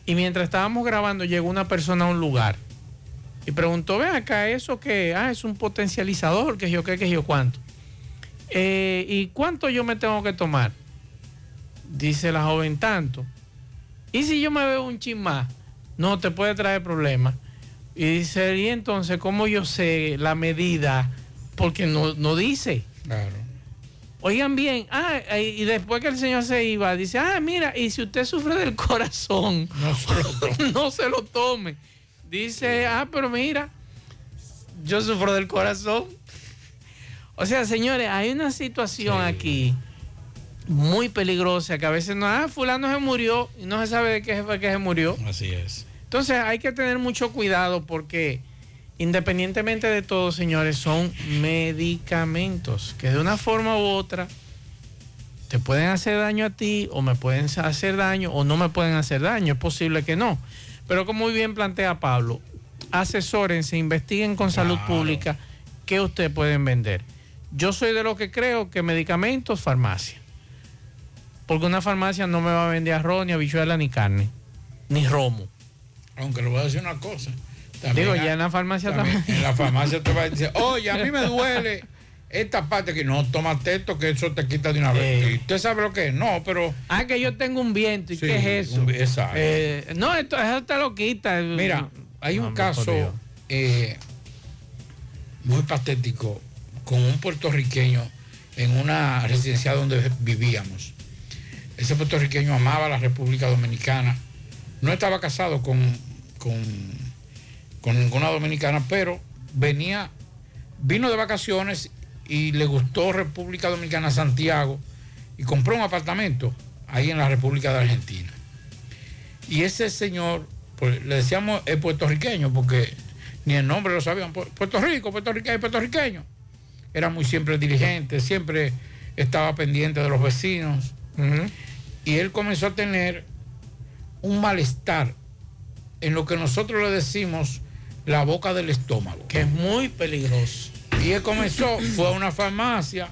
Y mientras estábamos grabando, llegó una persona a un lugar y preguntó: Ven acá, ¿eso qué? Ah, es un potencializador, que yo qué, que yo cuánto. Eh, ¿Y cuánto yo me tengo que tomar? Dice la joven: Tanto. ¿Y si yo me veo un chin más? No, te puede traer problemas. Y dice, ¿y entonces cómo yo sé la medida? Porque no, no dice. Claro. Oigan bien, ah, eh, y después que el señor se iba, dice, ah, mira, y si usted sufre del corazón, No se lo tome. no se lo tome. Dice, ah, pero mira, yo sufro del corazón. O sea, señores, hay una situación aquí muy peligrosa que a veces no, ah, fulano se murió y no se sabe de qué fue que se murió. Así es. Entonces hay que tener mucho cuidado porque independientemente de todo, señores, son medicamentos que de una forma u otra te pueden hacer daño a ti o me pueden hacer daño o no me pueden hacer daño. Es posible que no. Pero como muy bien plantea Pablo, asesórense, investiguen con salud pública qué ustedes pueden vender. Yo soy de los que creo que medicamentos, farmacia. Porque una farmacia no me va a vender arroz, ni habichuela, ni carne, ni romo. Aunque le voy a decir una cosa. Digo, ya en la farmacia también. En la farmacia te va a decir, oye, a mí me duele esta parte que no, tómate esto que eso te quita de una vez. Y usted sabe lo que es, no, pero... Ah, que yo tengo un viento, ¿y Sí, qué es eso? un- exacto. Eh, no, esto, eso te lo quita. Mira, hay un caso eh, muy patético con un puertorriqueño en una residencia donde vivíamos. Ese puertorriqueño amaba la República Dominicana. No estaba casado con, con, con ninguna dominicana, pero venía, vino de vacaciones y le gustó República Dominicana Santiago y compró un apartamento ahí en la República de Argentina. Y ese señor, pues, le decíamos es puertorriqueño, porque ni el nombre lo sabían. Pu- Puerto Rico, puertorriqueño, puertorriqueño. Era muy siempre diligente, siempre estaba pendiente de los vecinos. Y él comenzó a tener un malestar en lo que nosotros le decimos la boca del estómago. Que es muy peligroso. Y él comenzó, fue a una farmacia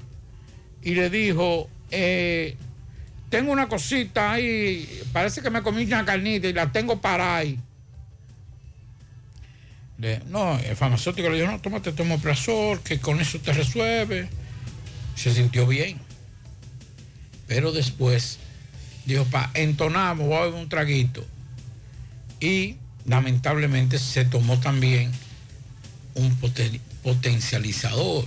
y le dijo, eh, tengo una cosita ahí, parece que me comí una carnita y la tengo para ahí. No, el farmacéutico le dijo, no, tómate omeprazol, que con eso te resuelve. Se sintió bien. Pero después dijo, pa, entonamos, voy a beber un traguito. Y lamentablemente se tomó también un poten- potencializador,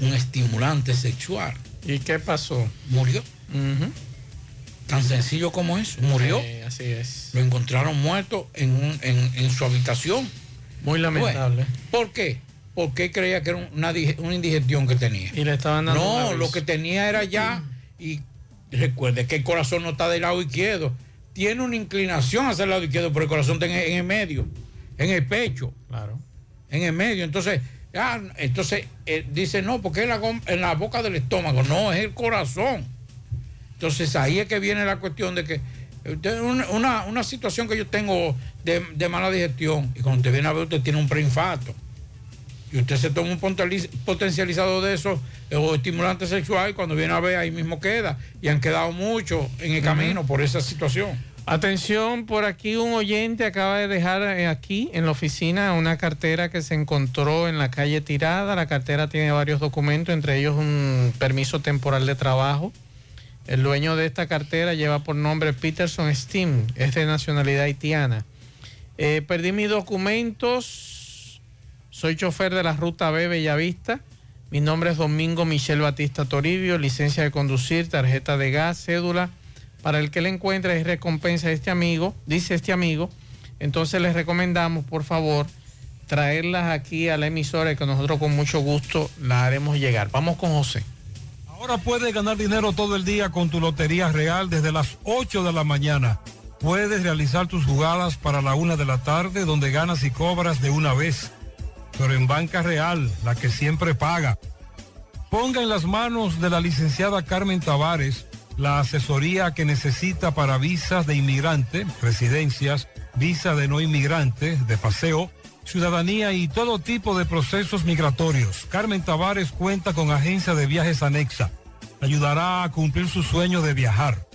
un estimulante sexual. ¿Y qué pasó? Murió. Tan sencillo como es, murió. Sí, así es. Lo encontraron muerto en, un- en- en su habitación. Muy lamentable. ¿Por qué? Porque creía que era una, una indigestión que tenía. Y le estaban dando No, lo que tenía era ya, y recuerde que el corazón no está del lado izquierdo, tiene una inclinación hacia el lado izquierdo, pero el corazón está en, en el medio, en el pecho. Claro. En el medio. Entonces, ah, entonces eh, dice, no, porque es la, en la boca del estómago, no, es el corazón. Entonces ahí es que viene la cuestión de que usted- una, una- situación que yo tengo de, de mala digestión, y cuando usted viene a ver, usted tiene un preinfarto. Y usted se toma un potencializador de eso eh, o estimulante sexual y cuando viene a ver ahí mismo queda. Y han quedado muchos en el camino por esa situación. Atención, por aquí un oyente acaba de dejar eh, aquí en la oficina una cartera que se encontró en la calle tirada. La cartera tiene varios documentos, entre ellos un permiso temporal de trabajo. El dueño de esta cartera lleva por nombre Peterson Steam, es de nacionalidad haitiana. Eh, perdí mis documentos, soy chofer de la ruta B Bellavista. Mi nombre es Domingo Michel Batista Toribio, licencia de conducir, tarjeta de gas, cédula. Para el que le encuentre es recompensa de este amigo, dice este amigo. Entonces les recomendamos, por favor, traerlas aquí a la emisora y que nosotros con mucho gusto las haremos llegar. Vamos con José. Ahora puedes ganar dinero todo el día con tu Lotería Real desde las 8 de la mañana. Puedes realizar tus jugadas para la una de la tarde donde ganas y cobras de una vez. Pero en Banca Real, la que siempre paga. Ponga en las manos de la licenciada Carmen Tavares la asesoría que necesita para visas de inmigrante, residencias, visa de no inmigrante, de paseo, ciudadanía y todo tipo de procesos migratorios. Carmen Tavares cuenta con agencia de viajes anexa. Ayudará a cumplir su sueño de viajar.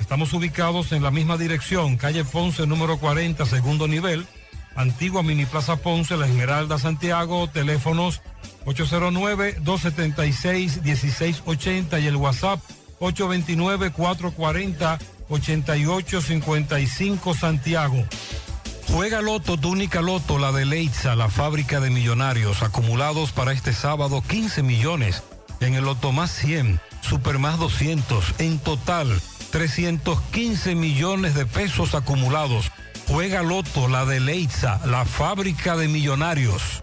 Estamos ubicados en la misma dirección, calle Ponce número 40, segundo nivel, antigua Mini Plaza Ponce, La Esmeralda, Santiago, teléfonos 809-276-1680 y el WhatsApp 829-440-8855 Santiago. Juega Loto, tu única Loto, la de Leitza, la fábrica de millonarios, acumulados para este sábado 15 millones. En el Loto más 100, Super más 200, en total 315 millones de pesos acumulados. Juega Loto, la de Leitza, la fábrica de millonarios.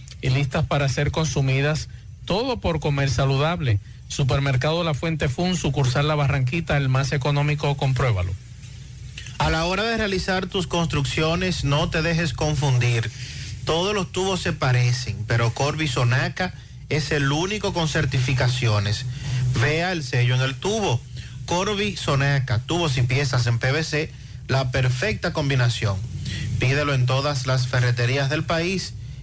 y listas para ser consumidas, todo por comer saludable. Supermercado La Fuente Fund, sucursal La Barranquita, el más económico, compruébalo. A la hora de realizar tus construcciones, no te dejes confundir. Todos los tubos se parecen, pero Corby Sonaca es el único con certificaciones. Vea el sello en el tubo. Corby Sonaca, tubos y piezas en PVC, la perfecta combinación. Pídelo en todas las ferreterías del país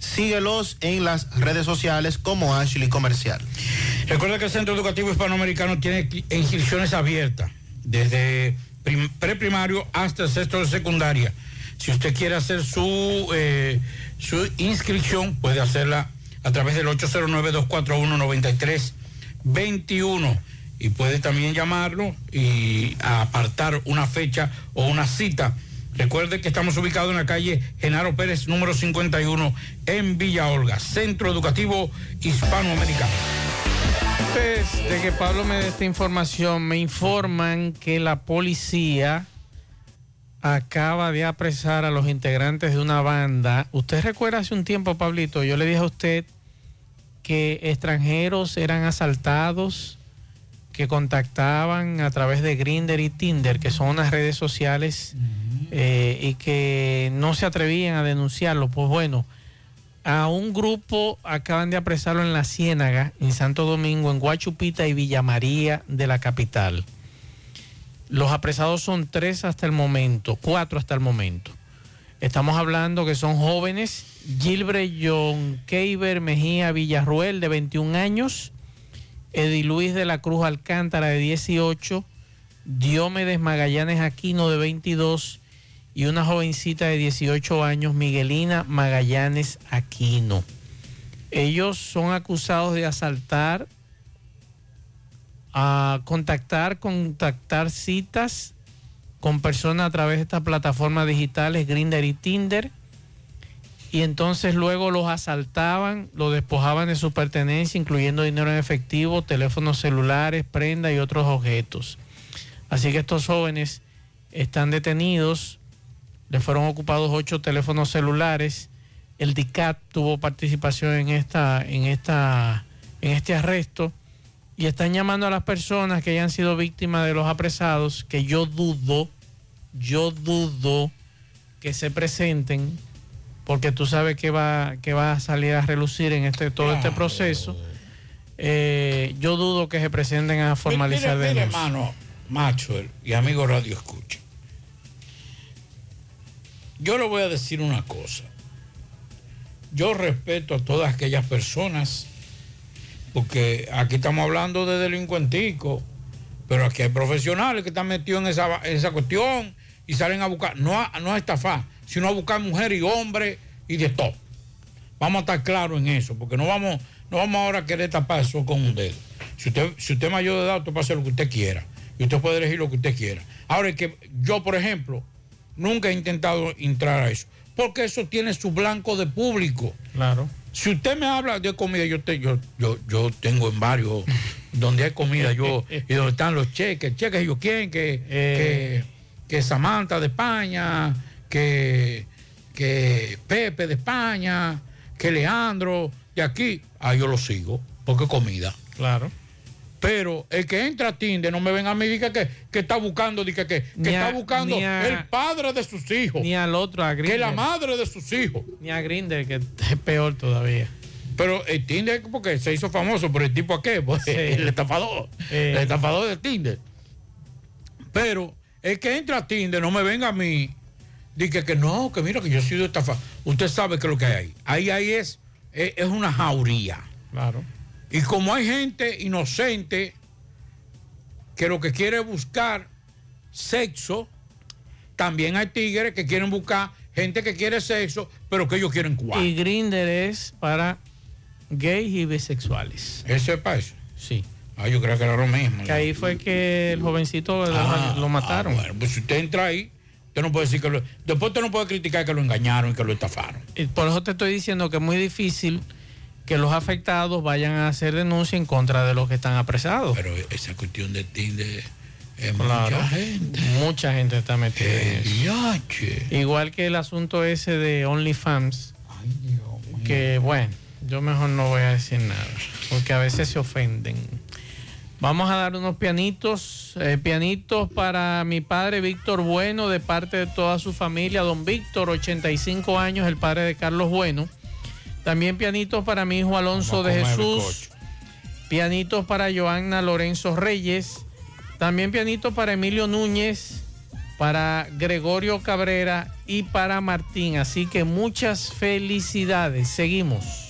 Síguelos en las redes sociales como Ashley Comercial. Recuerda que el Centro Educativo Hispanoamericano tiene inscripciones abiertas desde prim- preprimario hasta el sexto de secundaria. Si usted quiere hacer su, eh, su inscripción, puede hacerla a través del 809-241-9321 y puede también llamarlo y apartar una fecha o una cita. Recuerde que estamos ubicados en la calle Genaro Pérez, número 51, en Villa Olga, Centro Educativo Hispanoamericano. Antes de que Pablo me dé esta información, me informan que la policía acaba de apresar a los integrantes de una banda. Usted recuerda hace un tiempo, Pablito, yo le dije a usted que extranjeros eran asaltados, que contactaban a través de Grinder y Tinder, que son unas redes sociales, eh, y que no se atrevían a denunciarlo. Pues bueno, a un grupo acaban de apresarlo en la Ciénaga, en Santo Domingo, en Guachupita y Villa María de la capital. Los apresados son tres hasta el momento, cuatro hasta el momento. Estamos hablando que son jóvenes, Gilbre John Keiber Mejía Villarruel, de 21 años, Edi Luis de la Cruz Alcántara, de 18, Diomedes Magallanes Aquino, de 22, y una jovencita de 18 años, Miguelina Magallanes Aquino. Ellos son acusados de asaltar, a contactar, contactar citas con personas a través de estas plataformas digitales, Grinder y Tinder, y entonces luego los asaltaban, los despojaban de su pertenencia, incluyendo dinero en efectivo, teléfonos celulares, prenda y otros objetos. Así que estos jóvenes están detenidos, le fueron ocupados ocho teléfonos celulares, el DICAT tuvo participación en esta, en esta, en este arresto y están llamando a las personas que hayan sido víctimas de los apresados, que yo dudo, yo dudo que se presenten, porque tú sabes que va, que va a salir a relucir en este, todo este proceso. Eh, yo dudo que se presenten a formalizar Mire, mire, hermano Maxwell y amigo Radio Escucha. Yo le voy a decir una cosa. Yo respeto a todas aquellas personas, porque aquí estamos hablando de delincuenticos, pero aquí hay profesionales que están metidos en esa, esa cuestión y salen a buscar, no a, no a estafar, sino a buscar mujeres y hombres y de todo. Vamos a estar claros en eso, porque no vamos, no vamos ahora a querer tapar eso con un dedo. Si usted, si usted es mayor de edad, usted puede hacer lo que usted quiera. Y usted puede elegir lo que usted quiera. Ahora que yo, por ejemplo, nunca he intentado entrar a eso. Porque eso tiene su blanco de público. Claro. Si usted me habla de comida, yo, te, yo, yo, yo tengo en varios donde hay comida, yo, y donde están los cheques, cheques, yo quién, que, que, que Samantha de España, que, que Pepe de España, que Leandro, y aquí, ah, yo lo sigo, porque comida. Claro. Pero el que entra a Tinder no me ven a mí diga que, que está buscando, diga que, que está a- buscando a- el padre de sus hijos. Ni al otro, a que Grindr. la madre de sus hijos. Ni a Grinder, que es peor todavía. Pero el Tinder, porque se hizo famoso, pero el tipo a qué? Pues, Sí. el estafador. Eh. El estafador de Tinder. Pero el que entra a Tinder no me venga a mí, diga que no, que mira que yo he sido estafado. Usted sabe que es lo que hay ahí. Ahí, ahí es, es, es una jauría. Claro. Y como hay gente inocente que lo que quiere es buscar sexo, también hay tigres que quieren buscar gente que quiere sexo, pero que ellos quieren cuatro. Y Grinder es para gays y bisexuales. ¿Eso es para eso? Sí. Ah, yo creo que era lo mismo. Que ahí fue que el jovencito lo- Ah, lo mataron. ah, bueno, pues si usted entra ahí, usted no puede decir que lo. Después usted no puede criticar que lo engañaron y que lo estafaron. Y por eso te estoy diciendo que es muy difícil que los afectados vayan a hacer denuncia en contra de los que están apresados. Pero esa cuestión de Tinder es Claro. mucha gente. Mucha gente está metida en eso. Igual que el asunto ese de OnlyFans. Que bueno, yo mejor no voy a decir nada, porque a veces se ofenden. Vamos a dar unos pianitos, eh, pianitos para mi padre Víctor Bueno, de parte de toda su familia. Don Víctor, 85 años, el padre de Carlos Bueno. También pianitos para mi hijo Alonso de Jesús. Pianitos para Joanna Lorenzo Reyes. También pianitos para Emilio Núñez, para Gregorio Cabrera y para Martín. Así que muchas felicidades. Seguimos.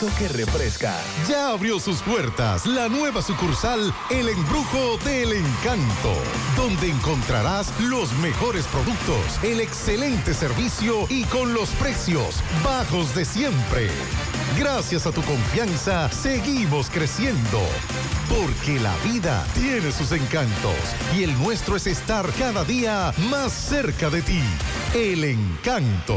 Que refresca. Ya abrió sus puertas la nueva sucursal El Embrujo del Encanto, donde encontrarás los mejores productos, el excelente servicio y con los precios bajos de siempre. Gracias a tu confianza, seguimos creciendo. Porque la vida tiene sus encantos y el nuestro es estar cada día más cerca de ti. El encanto.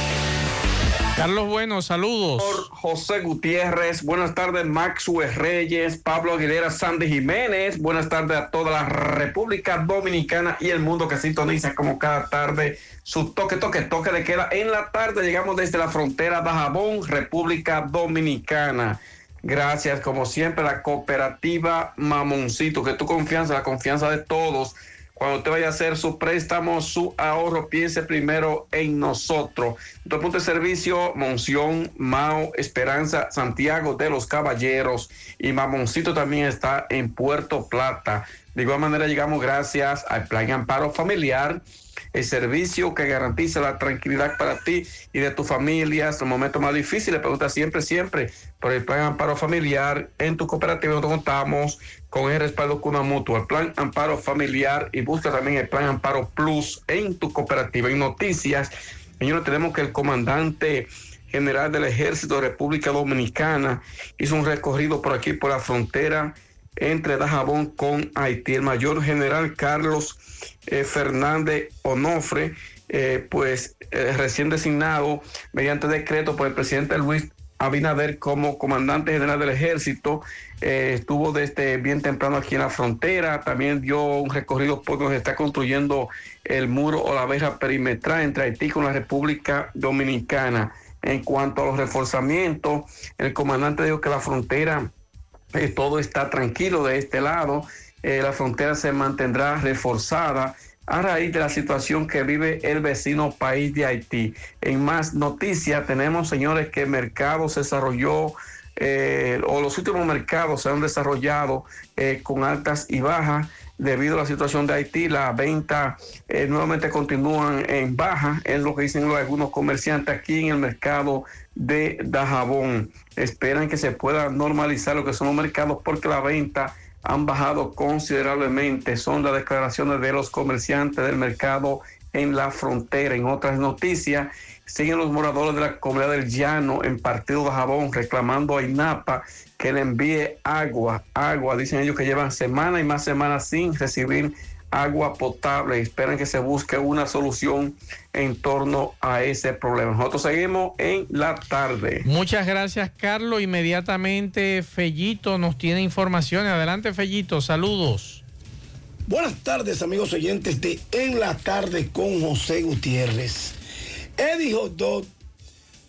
Carlos Bueno, saludos. José Gutiérrez, buenas tardes Maxwell Reyes, Pablo Aguilera, Sandy Jiménez, buenas tardes a toda la República Dominicana y el mundo que sintoniza como cada tarde su toque, toque, toque de queda. En la tarde llegamos desde la frontera de Jabón, República Dominicana. Gracias, como siempre, la cooperativa Mamoncito, que tu confianza, la confianza de todos. Cuando usted vaya a hacer su préstamo, su ahorro, piense primero en nosotros. Nuestro punto de servicio, Monción, Mao, Esperanza, Santiago de los Caballeros y Mamoncito también está en Puerto Plata. De igual manera llegamos gracias al Plan Amparo Familiar, el servicio que garantiza la tranquilidad para ti y de tu familia en los momentos más difíciles. Pregunta siempre, siempre por el Plan Amparo Familiar. En tu cooperativa nosotros contamos con el respaldo Cuna Mutua, el Plan Amparo Familiar y busca también el Plan Amparo Plus en tu cooperativa. En noticias, señores, tenemos que el comandante general del Ejército de República Dominicana hizo un recorrido por aquí, por la frontera entre Dajabón con Haití. El mayor general Carlos eh, Fernández Onofre, eh, pues eh, recién designado mediante decreto por el presidente Luis Abinader como comandante general del ejército, estuvo desde bien temprano aquí en la frontera, también dio un recorrido por donde se está construyendo el muro o la verja perimetral entre Haití con la República Dominicana. En cuanto a los reforzamientos, el comandante dijo que la frontera eh, todo está tranquilo de este lado, eh, la frontera se mantendrá reforzada a raíz de la situación que vive el vecino país de Haití. En más noticias tenemos, señores, que el mercado se desarrolló, eh, o los últimos mercados se han desarrollado con altas y bajas debido a la situación de Haití. Las ventas nuevamente continúan en baja, es lo que dicen algunos comerciantes aquí en el mercado de Dajabón. Esperan que se pueda normalizar lo que son los mercados porque la venta han bajado considerablemente. Son las declaraciones de los comerciantes del mercado en la frontera. En otras noticias, siguen los moradores de la comunidad del Llano en Partido de Jabón reclamando a INAPA que le envíe agua, agua. Dicen ellos que llevan semanas y más semanas sin recibir agua potable y esperan que se busque una solución en torno a ese problema. Nosotros seguimos en la tarde. Muchas gracias, Carlos. Inmediatamente Fellito nos tiene informaciones. Adelante, Fellito. Saludos. Buenas tardes, amigos oyentes de En la tarde con José Gutiérrez. Eddie Hot Dog,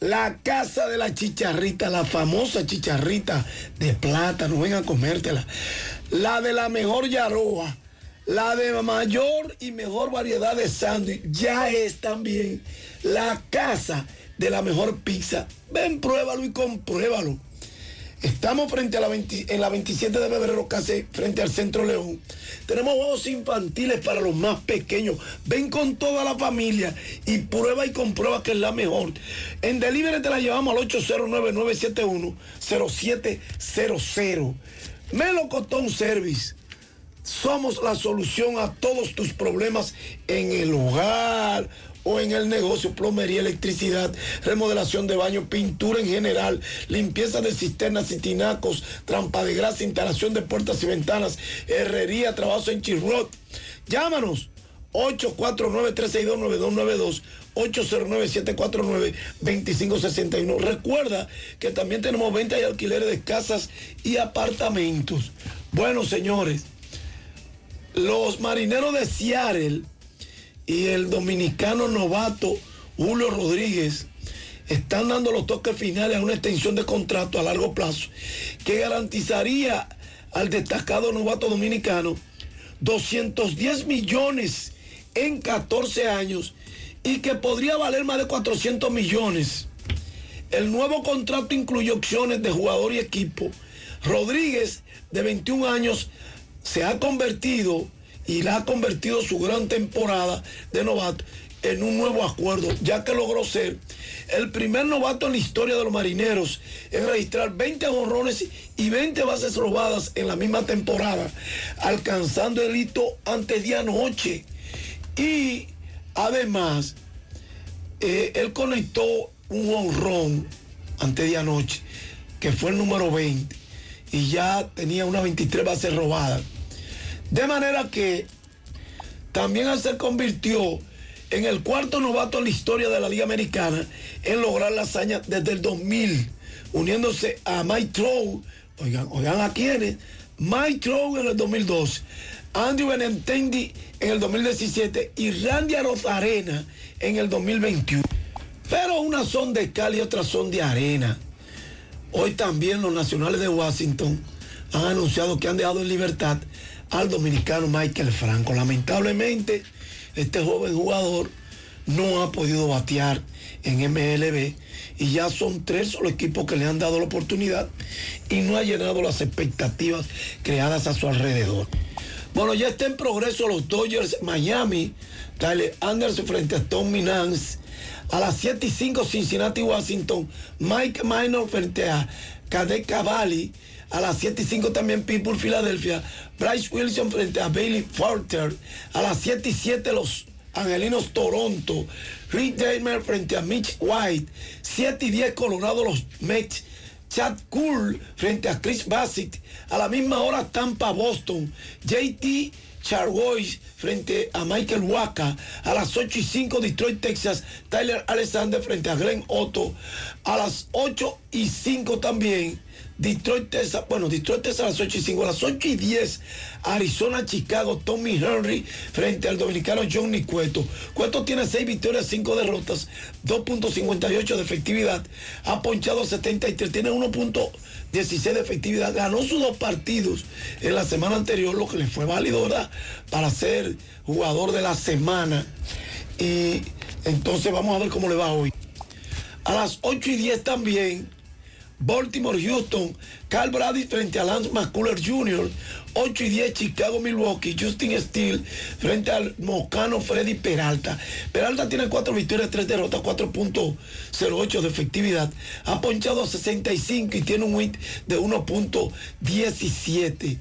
la casa de la chicharrita, la famosa chicharrita de plátano, ven a comértela. La de la mejor yaroa, la de mayor y mejor variedad de sándwich, ya es también la casa de la mejor pizza. Ven, pruébalo y compruébalo. Estamos frente a la 20 en la 27 de febrero, casi frente al Centro León. Tenemos juegos infantiles para los más pequeños. Ven con toda la familia y prueba y comprueba que es la mejor. En Delivery te la llevamos al 809-971-0700. Melocotón Service. Somos la solución a todos tus problemas en el hogar o en el negocio, plomería, electricidad, remodelación de baño, pintura en general, limpieza de cisternas y tinacos, trampa de grasa, instalación de puertas y ventanas, herrería, trabajo en chirrot. Llámanos 849-362-9292. 809-749-2561. Recuerda que también tenemos venta y alquileres de casas y apartamentos. Bueno, señores, los marineros de Seattle y el dominicano novato Julio Rodríguez están dando los toques finales a una extensión de contrato a largo plazo que garantizaría al destacado novato dominicano 210 millones en 14 años y que podría valer más de 400 millones. El nuevo contrato incluye opciones de jugador y equipo. Rodríguez, de 21 años, se ha convertido y la ha convertido su gran temporada de novato en un nuevo acuerdo, ya que logró ser el primer novato en la historia de los marineros en registrar 20 honrones y 20 bases robadas en la misma temporada, alcanzando el hito antes de anoche. Y además, eh, él conectó un honrón antes de anoche, que fue el número 20, y ya tenía unas 23 bases robadas. De manera que también se convirtió en el cuarto novato en la historia de la Liga Americana en lograr la hazaña desde el 2000, uniéndose a Mike Trout, oigan, oigan a quiénes, Mike Trout en el 2012, Andrew Benintendi en el 2017 y Randy Arozarena en el 2021. Pero unas son de cal y otras son de arena. Hoy también los nacionales de Washington han anunciado que han dejado en libertad al dominicano Michael Franco. Lamentablemente, este joven jugador no ha podido batear en MLB y ya son tres los equipos que le han dado la oportunidad y no ha llenado las expectativas creadas a su alrededor. Bueno, ya está en progreso los Dodgers Miami, Tyler Anderson frente a Tom Minans. A las 7 y 5 Cincinnati, Washington, Mike Minor frente a Cadet Cavalli. A las 7 y 5 también Pittsburgh, Filadelfia. Bryce Wilson frente a Bailey Forter. A las 7 y 7 los Angelinos Toronto. Rick Damer frente a Mitch White. 7 y 10 Colorado los Mets. Chad Cool frente a Chris Bassett. A la misma hora Tampa Boston. JT Charbois frente a Michael Waka. A las 8 y 5 Detroit, Texas. Tyler Alexander frente a Glenn Otto. A las 8 y 5 también. Detroit, Texas, bueno, Detroit, Texas a las 8 y 5, a las 8 y 10, Arizona, Chicago, Tommy Henry frente al dominicano Johnny Cueto. Cueto tiene 6 victorias, 5 derrotas, 2.58 de efectividad, ha ponchado 73, tiene 1.16 de efectividad, ganó sus dos partidos en la semana anterior, lo que le fue válido, ¿verdad? Para ser jugador de la semana. Y entonces vamos a ver cómo le va hoy. A las 8 y 10 también. Baltimore, Houston, Carl Brady frente a Lance McCuller Jr., 8 y 10 Chicago, Milwaukee, Justin Steele frente al Moscano Freddy Peralta. Peralta tiene 4 victorias, 3 derrotas, 4.08 de efectividad. Ha ponchado a 65 y tiene un WIT de 1.17.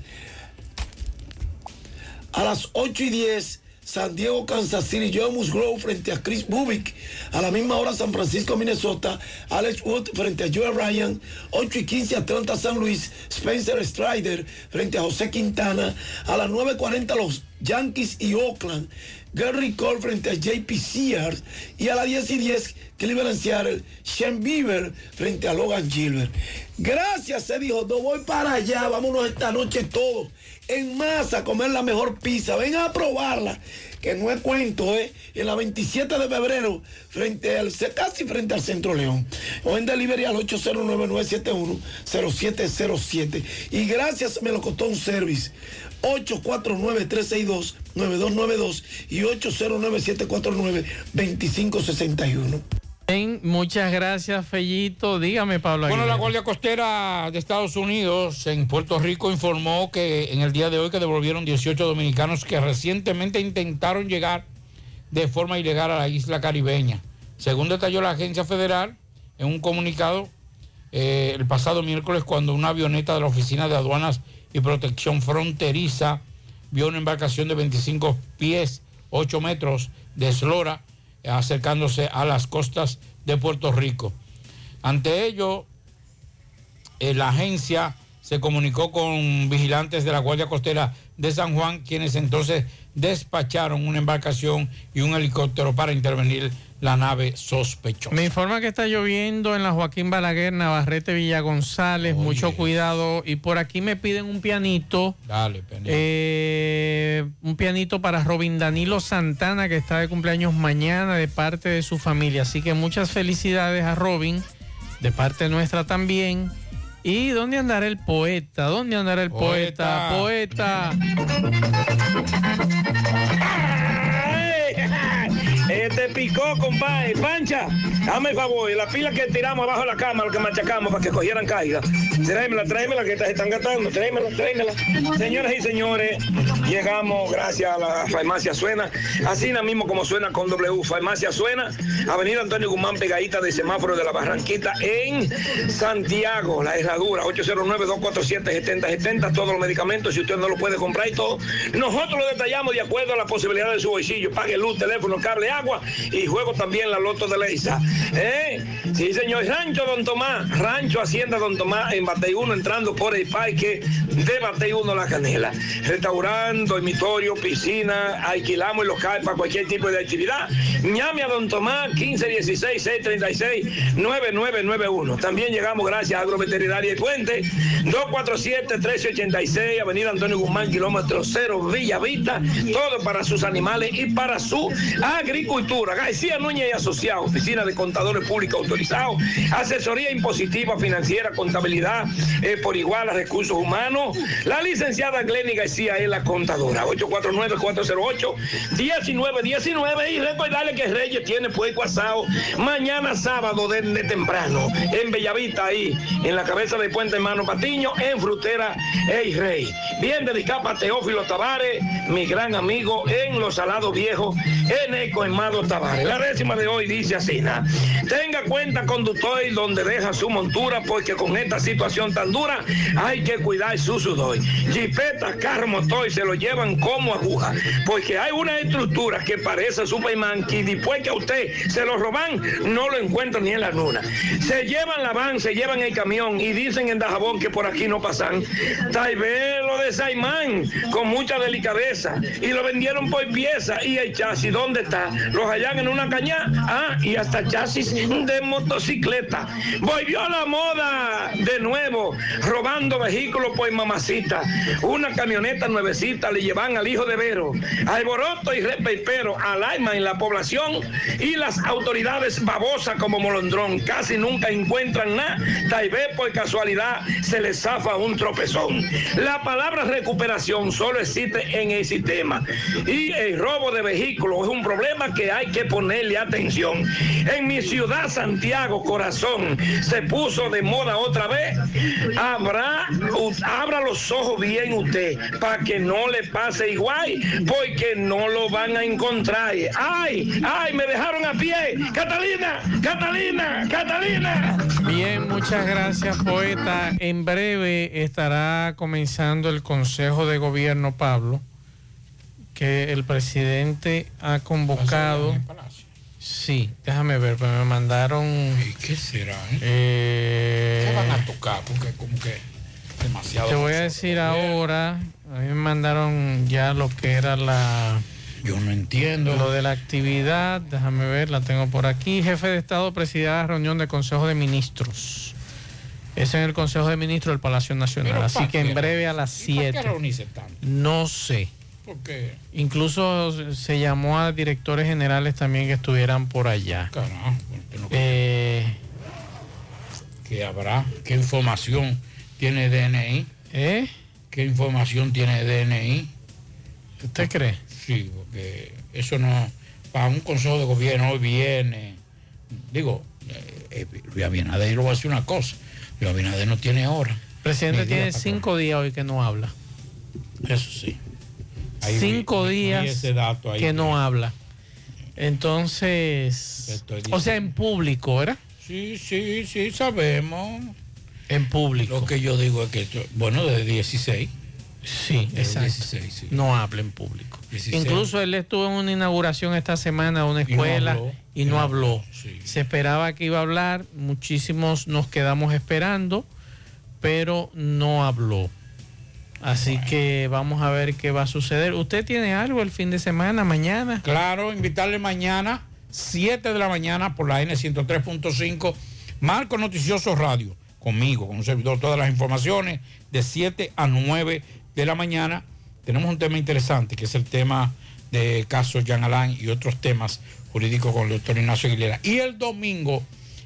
A las 8 y 10, San Diego, Kansas City, Joe Musgrove frente a Chris Bubik. A la misma hora San Francisco, Minnesota, Alex Wood frente a Joe Ryan. 8 y 15 Atlanta, San Luis, Spencer Strider frente a José Quintana. A las 9.40 los Yankees y Oakland. Gary Cole frente a JP Sears. Y a las 10 y 10 Cleveland Seattle, Shane Bieber frente a Logan Gilbert. Gracias, se dijo, no voy para allá, vámonos esta noche todos en masa comer la mejor pizza. Ven a probarla, que no es cuento, ¿eh? En la 27 de febrero, frente al, casi frente al Centro León. O en delivery al 809-971-0707. Y gracias, me lo costó un service. 849-362-9292 y 809-749-2561. Bien, muchas gracias, Fellito. Dígame, Pablo. Bueno, la. Guardia Costera de Estados Unidos en Puerto Rico informó que en el día de hoy que devolvieron 18 dominicanos que recientemente intentaron llegar de forma ilegal a la isla caribeña. Según detalló la agencia federal en un comunicado eh, el pasado miércoles cuando una avioneta de la Oficina de Aduanas y Protección Fronteriza vio una embarcación de 25 pies, 8 metros de eslora acercándose a las costas de Puerto Rico. Ante ello, eh, la agencia se comunicó con vigilantes de la Guardia Costera de San Juan, quienes entonces despacharon una embarcación y un helicóptero para intervenir la nave sospechosa. Me informa que está lloviendo en la Joaquín Balaguer, Navarrete, Villa González. Mucho cuidado. Y por aquí me piden un pianito. Dale. Eh, un pianito para Robin Danilo Santana, que está de cumpleaños mañana de parte de su familia. Así que muchas felicidades a Robin, de parte nuestra también. ¿Y dónde andará el poeta? ¿Dónde andará el poeta? Poeta. Este picó, compadre. Pancha, dame el favor. La pila que tiramos abajo de la cama, lo que machacamos para que cogieran caiga. Tráemela, tráemela, que se están gastando. Tráemela, tráemela. Señoras y señores, llegamos gracias a la farmacia Suena. Así mismo como suena con W. Farmacia Suena, Avenida Antonio Guzmán, pegadita de semáforo de la Barranquita en Santiago, la herradura, 809-247-7070. Todos los medicamentos, si usted no lo puede comprar y todo. Nosotros lo detallamos de acuerdo a la posibilidad de su bolsillo. Pague luz, teléfono, cable, agua y juego también la loto de Leisa. ¿Eh? Sí, señor. Rancho Don Tomás, Rancho Hacienda Don Tomás en Batey 1, entrando por el parque de Batey 1 La Canela. Restaurante, dormitorio, piscina, alquilamos el local para cualquier tipo de actividad. Llame a Don Tomás 1516-636-9991. También llegamos gracias a Agroveterinaria y Puente 247-1386, Avenida Antonio Guzmán, kilómetro cero, Villa Vista. Todo para sus animales y para su agricultura. García Núñez y Asociados, Oficina de Contadores Públicos Autorizados, Asesoría Impositiva Financiera, Contabilidad eh, por igual a Recursos Humanos. La licenciada Glenny García es la contadora. 849-408-1919 y recordarle que Reyes tiene puerco asado mañana sábado desde temprano en Bellavista ahí, en la cabeza de Puente Hermano Patiño, en Frutera Ey Rey. Bien dedicado para Teófilo Tavares, mi gran amigo en Los Salados Viejos, en Eco Hermano Tavares. La décima de hoy dice así, ¿na? tenga cuenta conductor donde deja su montura, porque con esta situación tan dura hay que cuidar su sudor. Jipeta, carro, motor, se lo llevan como aguja, porque hay una estructura que parece Superman que después que a usted se lo roban, no lo encuentran ni en la luna. Se llevan la van, se llevan el camión y dicen en Dajabón que por aquí no pasan. Tal vez lo de Saimán con mucha delicadeza y lo vendieron por pieza y el chasis, ¿dónde está? Los hallan en una caña, ah, y hasta chasis de motocicleta. Volvió a la moda de nuevo, robando vehículos por mamacita. Una camioneta nuevecita le llevan al hijo de Vero. Alboroto y repeipero alarma en la población y las autoridades babosas como Molondrón casi nunca encuentran nada. Tal vez por casualidad se les zafa un tropezón. La palabra recuperación solo existe en el sistema y el robo de vehículos es un problema que hay que ponerle atención. En mi ciudad, Santiago, corazón, se puso de moda otra vez. Habrá, abra los ojos bien usted para que no le pase igual, porque no lo van a encontrar. ¡Ay! ¡Ay! Me dejaron a pie. Catalina, Catalina, Catalina. Bien, muchas gracias, poeta. En breve estará comenzando el Consejo de Gobierno, Pablo, que el presidente ha convocado. Sí, déjame ver, pero me mandaron. ¿Qué será? eh? ¿Qué van a tocar? Porque como que demasiado. Te voy a decir ahora, a mí me mandaron ya lo que era la... Yo no entiendo. Lo de la actividad, déjame ver, la tengo por aquí. Jefe de Estado presidía la reunión del Consejo de Ministros. Es en el Consejo de Ministros del Palacio Nacional. Pero, Así ¿pa' que en breve a las ¿Y para qué 7. reunirse tanto? No sé. Porque, Incluso se llamó a directores generales también que estuvieran por allá. carajo, Eh, ¿qué habrá? ¿Qué información tiene DNI? ¿Eh? ¿Qué información tiene DNI? ¿Usted cree? Sí, porque eso no, para un consejo de gobierno hoy viene, digo, eh, eh, Luis Abinader, yo voy a decir una cosa, Luis Abinader no tiene hora. presidente Ni día, tiene cinco días hoy que no habla. Eso sí. Ahí cinco vi días ese dato ahí. que no habla. Entonces, o sea, en público, ¿verdad? Sí, sí, sí, sabemos. En público. Lo que yo digo es que, esto- bueno, desde 16. Sí, exacto. 16, sí. No habla en público. 16. Incluso él estuvo en una inauguración esta semana de una Y no escuela habló. y no habló. Se esperaba que iba a hablar, muchísimos nos quedamos esperando, pero no habló. Así que vamos a ver qué va a suceder. ¿Usted tiene algo el fin de semana, mañana? Claro, invitarle mañana, 7 de la mañana, por la N103.5, Marco Noticioso Radio, conmigo, con un servidor, todas las informaciones, de 7 a 9 de la mañana. Tenemos un tema interesante, que es el tema de caso Jean Alain y otros temas jurídicos con el doctor Ignacio Aguilera. Y el domingo,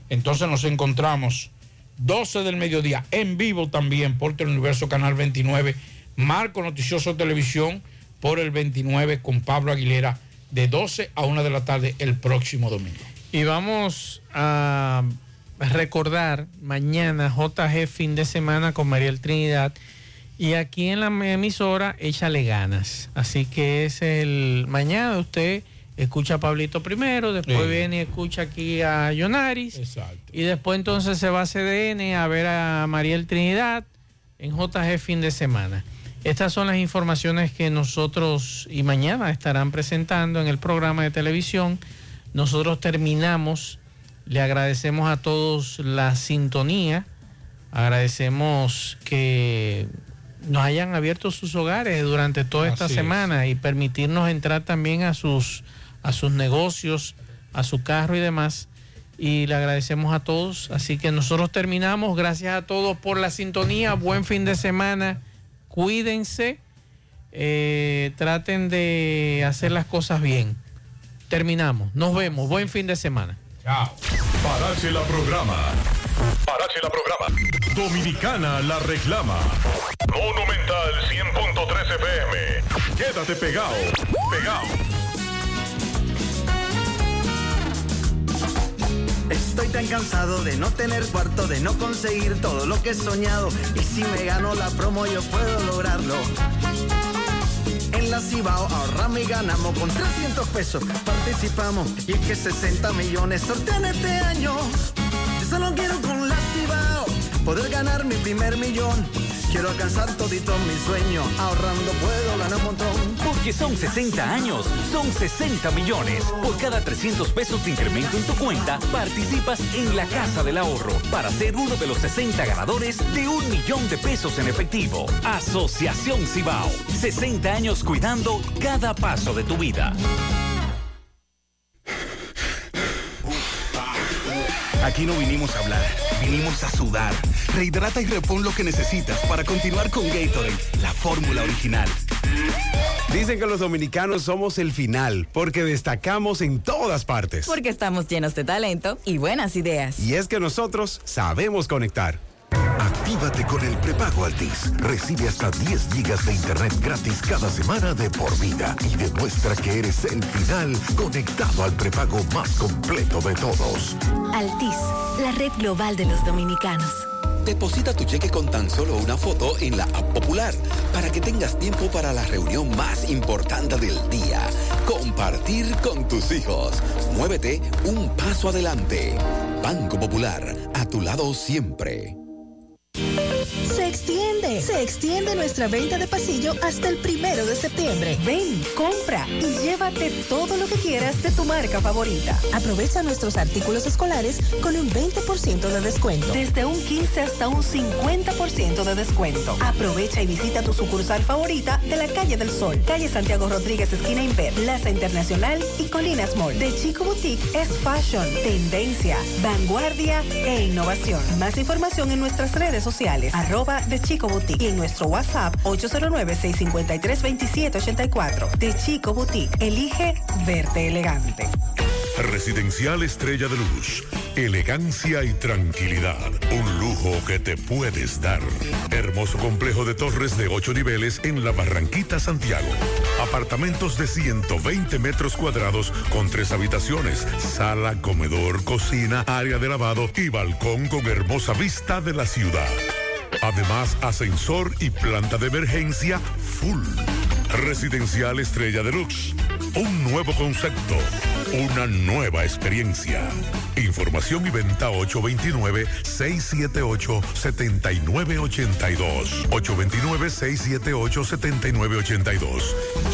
entonces nos encontramos 12 del mediodía, en vivo también, por Teleuniverso Canal 29, Marco Noticioso Televisión, por el 29 con Pablo Aguilera, de 12 a 1 de la tarde el próximo domingo. Y vamos a recordar mañana JG fin de semana con Mariel Trinidad. Y aquí en la emisora, échale ganas. Así que es el mañana usted escucha a Pablito primero, después Sí. viene y escucha aquí a Yonaris. Exacto. Y después entonces se va a CDN a ver a Mariel Trinidad en JG fin de semana. Estas son las informaciones que nosotros y mañana estarán presentando en el programa de televisión. Nosotros terminamos. Le agradecemos a todos la sintonía. Agradecemos que nos hayan abierto sus hogares durante toda esta Así es. semana y permitirnos entrar también a sus, a sus negocios, a su carro y demás. Y le agradecemos a todos. Así que nosotros terminamos. Gracias a todos por la sintonía. Buen fin de semana. Cuídense. Eh, traten de hacer las cosas bien. Terminamos. Nos vemos. Buen fin de semana. Chao. Parache la programa. Parache la programa. Dominicana la reclama. Monumental 100.13 FM. Quédate pegado. Pegado. Estoy tan cansado de no tener cuarto, de no conseguir todo lo que he soñado. Y si me gano la promo, yo puedo lograrlo. En la Cibao ahorramos y ganamos con 300 pesos. Participamos y es que 60 millones sortean este año. Yo solo quiero con la Cibao poder ganar mi primer millón. Quiero alcanzar todito mi sueño. Ahorrando puedo ganar un montón. Porque son 60 años, son 60 millones. Por cada 300 pesos de incremento en tu cuenta, participas en la Casa del Ahorro para ser uno de los 60 ganadores de un millón de pesos en efectivo. Asociación Cibao. 60 años cuidando cada paso de tu vida. Aquí no vinimos a hablar, vinimos a sudar. Rehidrata y repon lo que necesitas para continuar con Gatorade, la fórmula original. Dicen que los dominicanos somos el final, porque destacamos en todas partes. Porque estamos llenos de talento y buenas ideas. Y es que nosotros sabemos conectar. Actívate con el prepago Altis. Recibe hasta 10 gigas de internet gratis cada semana de por vida y demuestra que eres el final conectado al prepago más completo de todos. Altis, la red global de los dominicanos. Deposita tu cheque con tan solo una foto en la app popular para que tengas tiempo para la reunión más importante del día. Compartir con tus hijos. Muévete un paso adelante. Banco Popular, a tu lado siempre. Se extiende, se extiende nuestra venta de pasillo hasta el primero de septiembre. Ven, compra y llévate todo lo que quieras de tu marca favorita. Aprovecha nuestros artículos escolares con un 20% de descuento. Desde un 15 hasta un 50% de descuento. Aprovecha y visita tu sucursal favorita de la calle del Sol, calle Santiago Rodríguez, esquina Inver, Plaza Internacional y Colinas Mall. De Chico Boutique es fashion, tendencia, vanguardia e innovación. Más información en nuestras redes sociales, de Chico Boutique y en nuestro WhatsApp 809-653-2784. De Chico Boutique, elige verte elegante. Residencial Estrella de Luz. Elegancia y tranquilidad. Un lujo que te puedes dar. Hermoso complejo de torres de 8 niveles en la Barranquita, Santiago. Apartamentos de 120 metros cuadrados con tres habitaciones, sala, comedor, cocina, área de lavado y balcón con hermosa vista de la ciudad. Además, ascensor y planta de emergencia full. Residencial Estrella Deluxe. Un nuevo concepto. Una nueva experiencia. Información y venta 829-678-7982. 829-678-7982.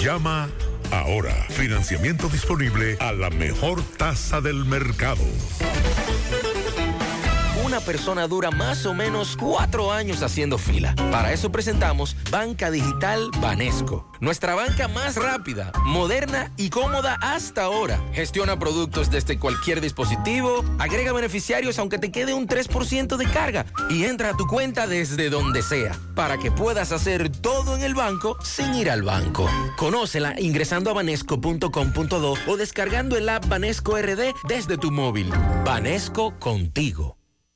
Llama ahora. Financiamiento disponible a la mejor tasa del mercado. Una persona dura más o menos cuatro años haciendo fila. Para eso presentamos Banca Digital Banesco. Nuestra banca más rápida, moderna y cómoda hasta ahora. Gestiona productos desde cualquier dispositivo, agrega beneficiarios aunque te quede un 3% de carga y entra a tu cuenta desde donde sea para que puedas hacer todo en el banco sin ir al banco. Conócela ingresando a banesco.com.do o descargando el app Banesco RD desde tu móvil. Banesco contigo.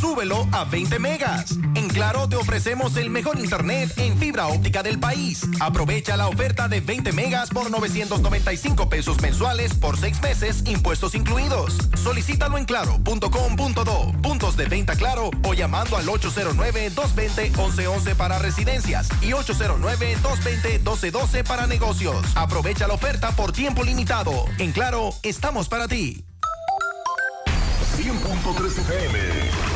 Súbelo a 20 megas. En Claro te ofrecemos el mejor internet en fibra óptica del país. Aprovecha la oferta de 20 megas por 995 pesos mensuales por 6 meses, impuestos incluidos. Solicítalo en claro.com.do, puntos de venta claro o llamando al 809-220-1111 para residencias y 809-220-1212 para negocios. Aprovecha la oferta por tiempo limitado. En Claro, estamos para ti. 100.3 FM.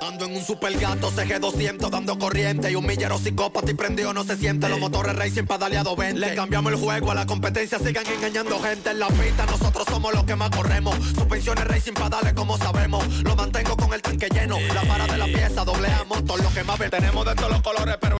Ando en un super gato CG200 dando corriente y un millero psicópata y prendido no se siente. Los motores racing pedaleado 20. Le cambiamos el juego a la competencia, sigan engañando gente en la pista. Nosotros somos los que más corremos. Suspensiones racing pedales como sabemos. Lo mantengo con el tanque lleno. La para de la pieza, doble A motor, lo que más ven. Tenemos de todos los colores, pero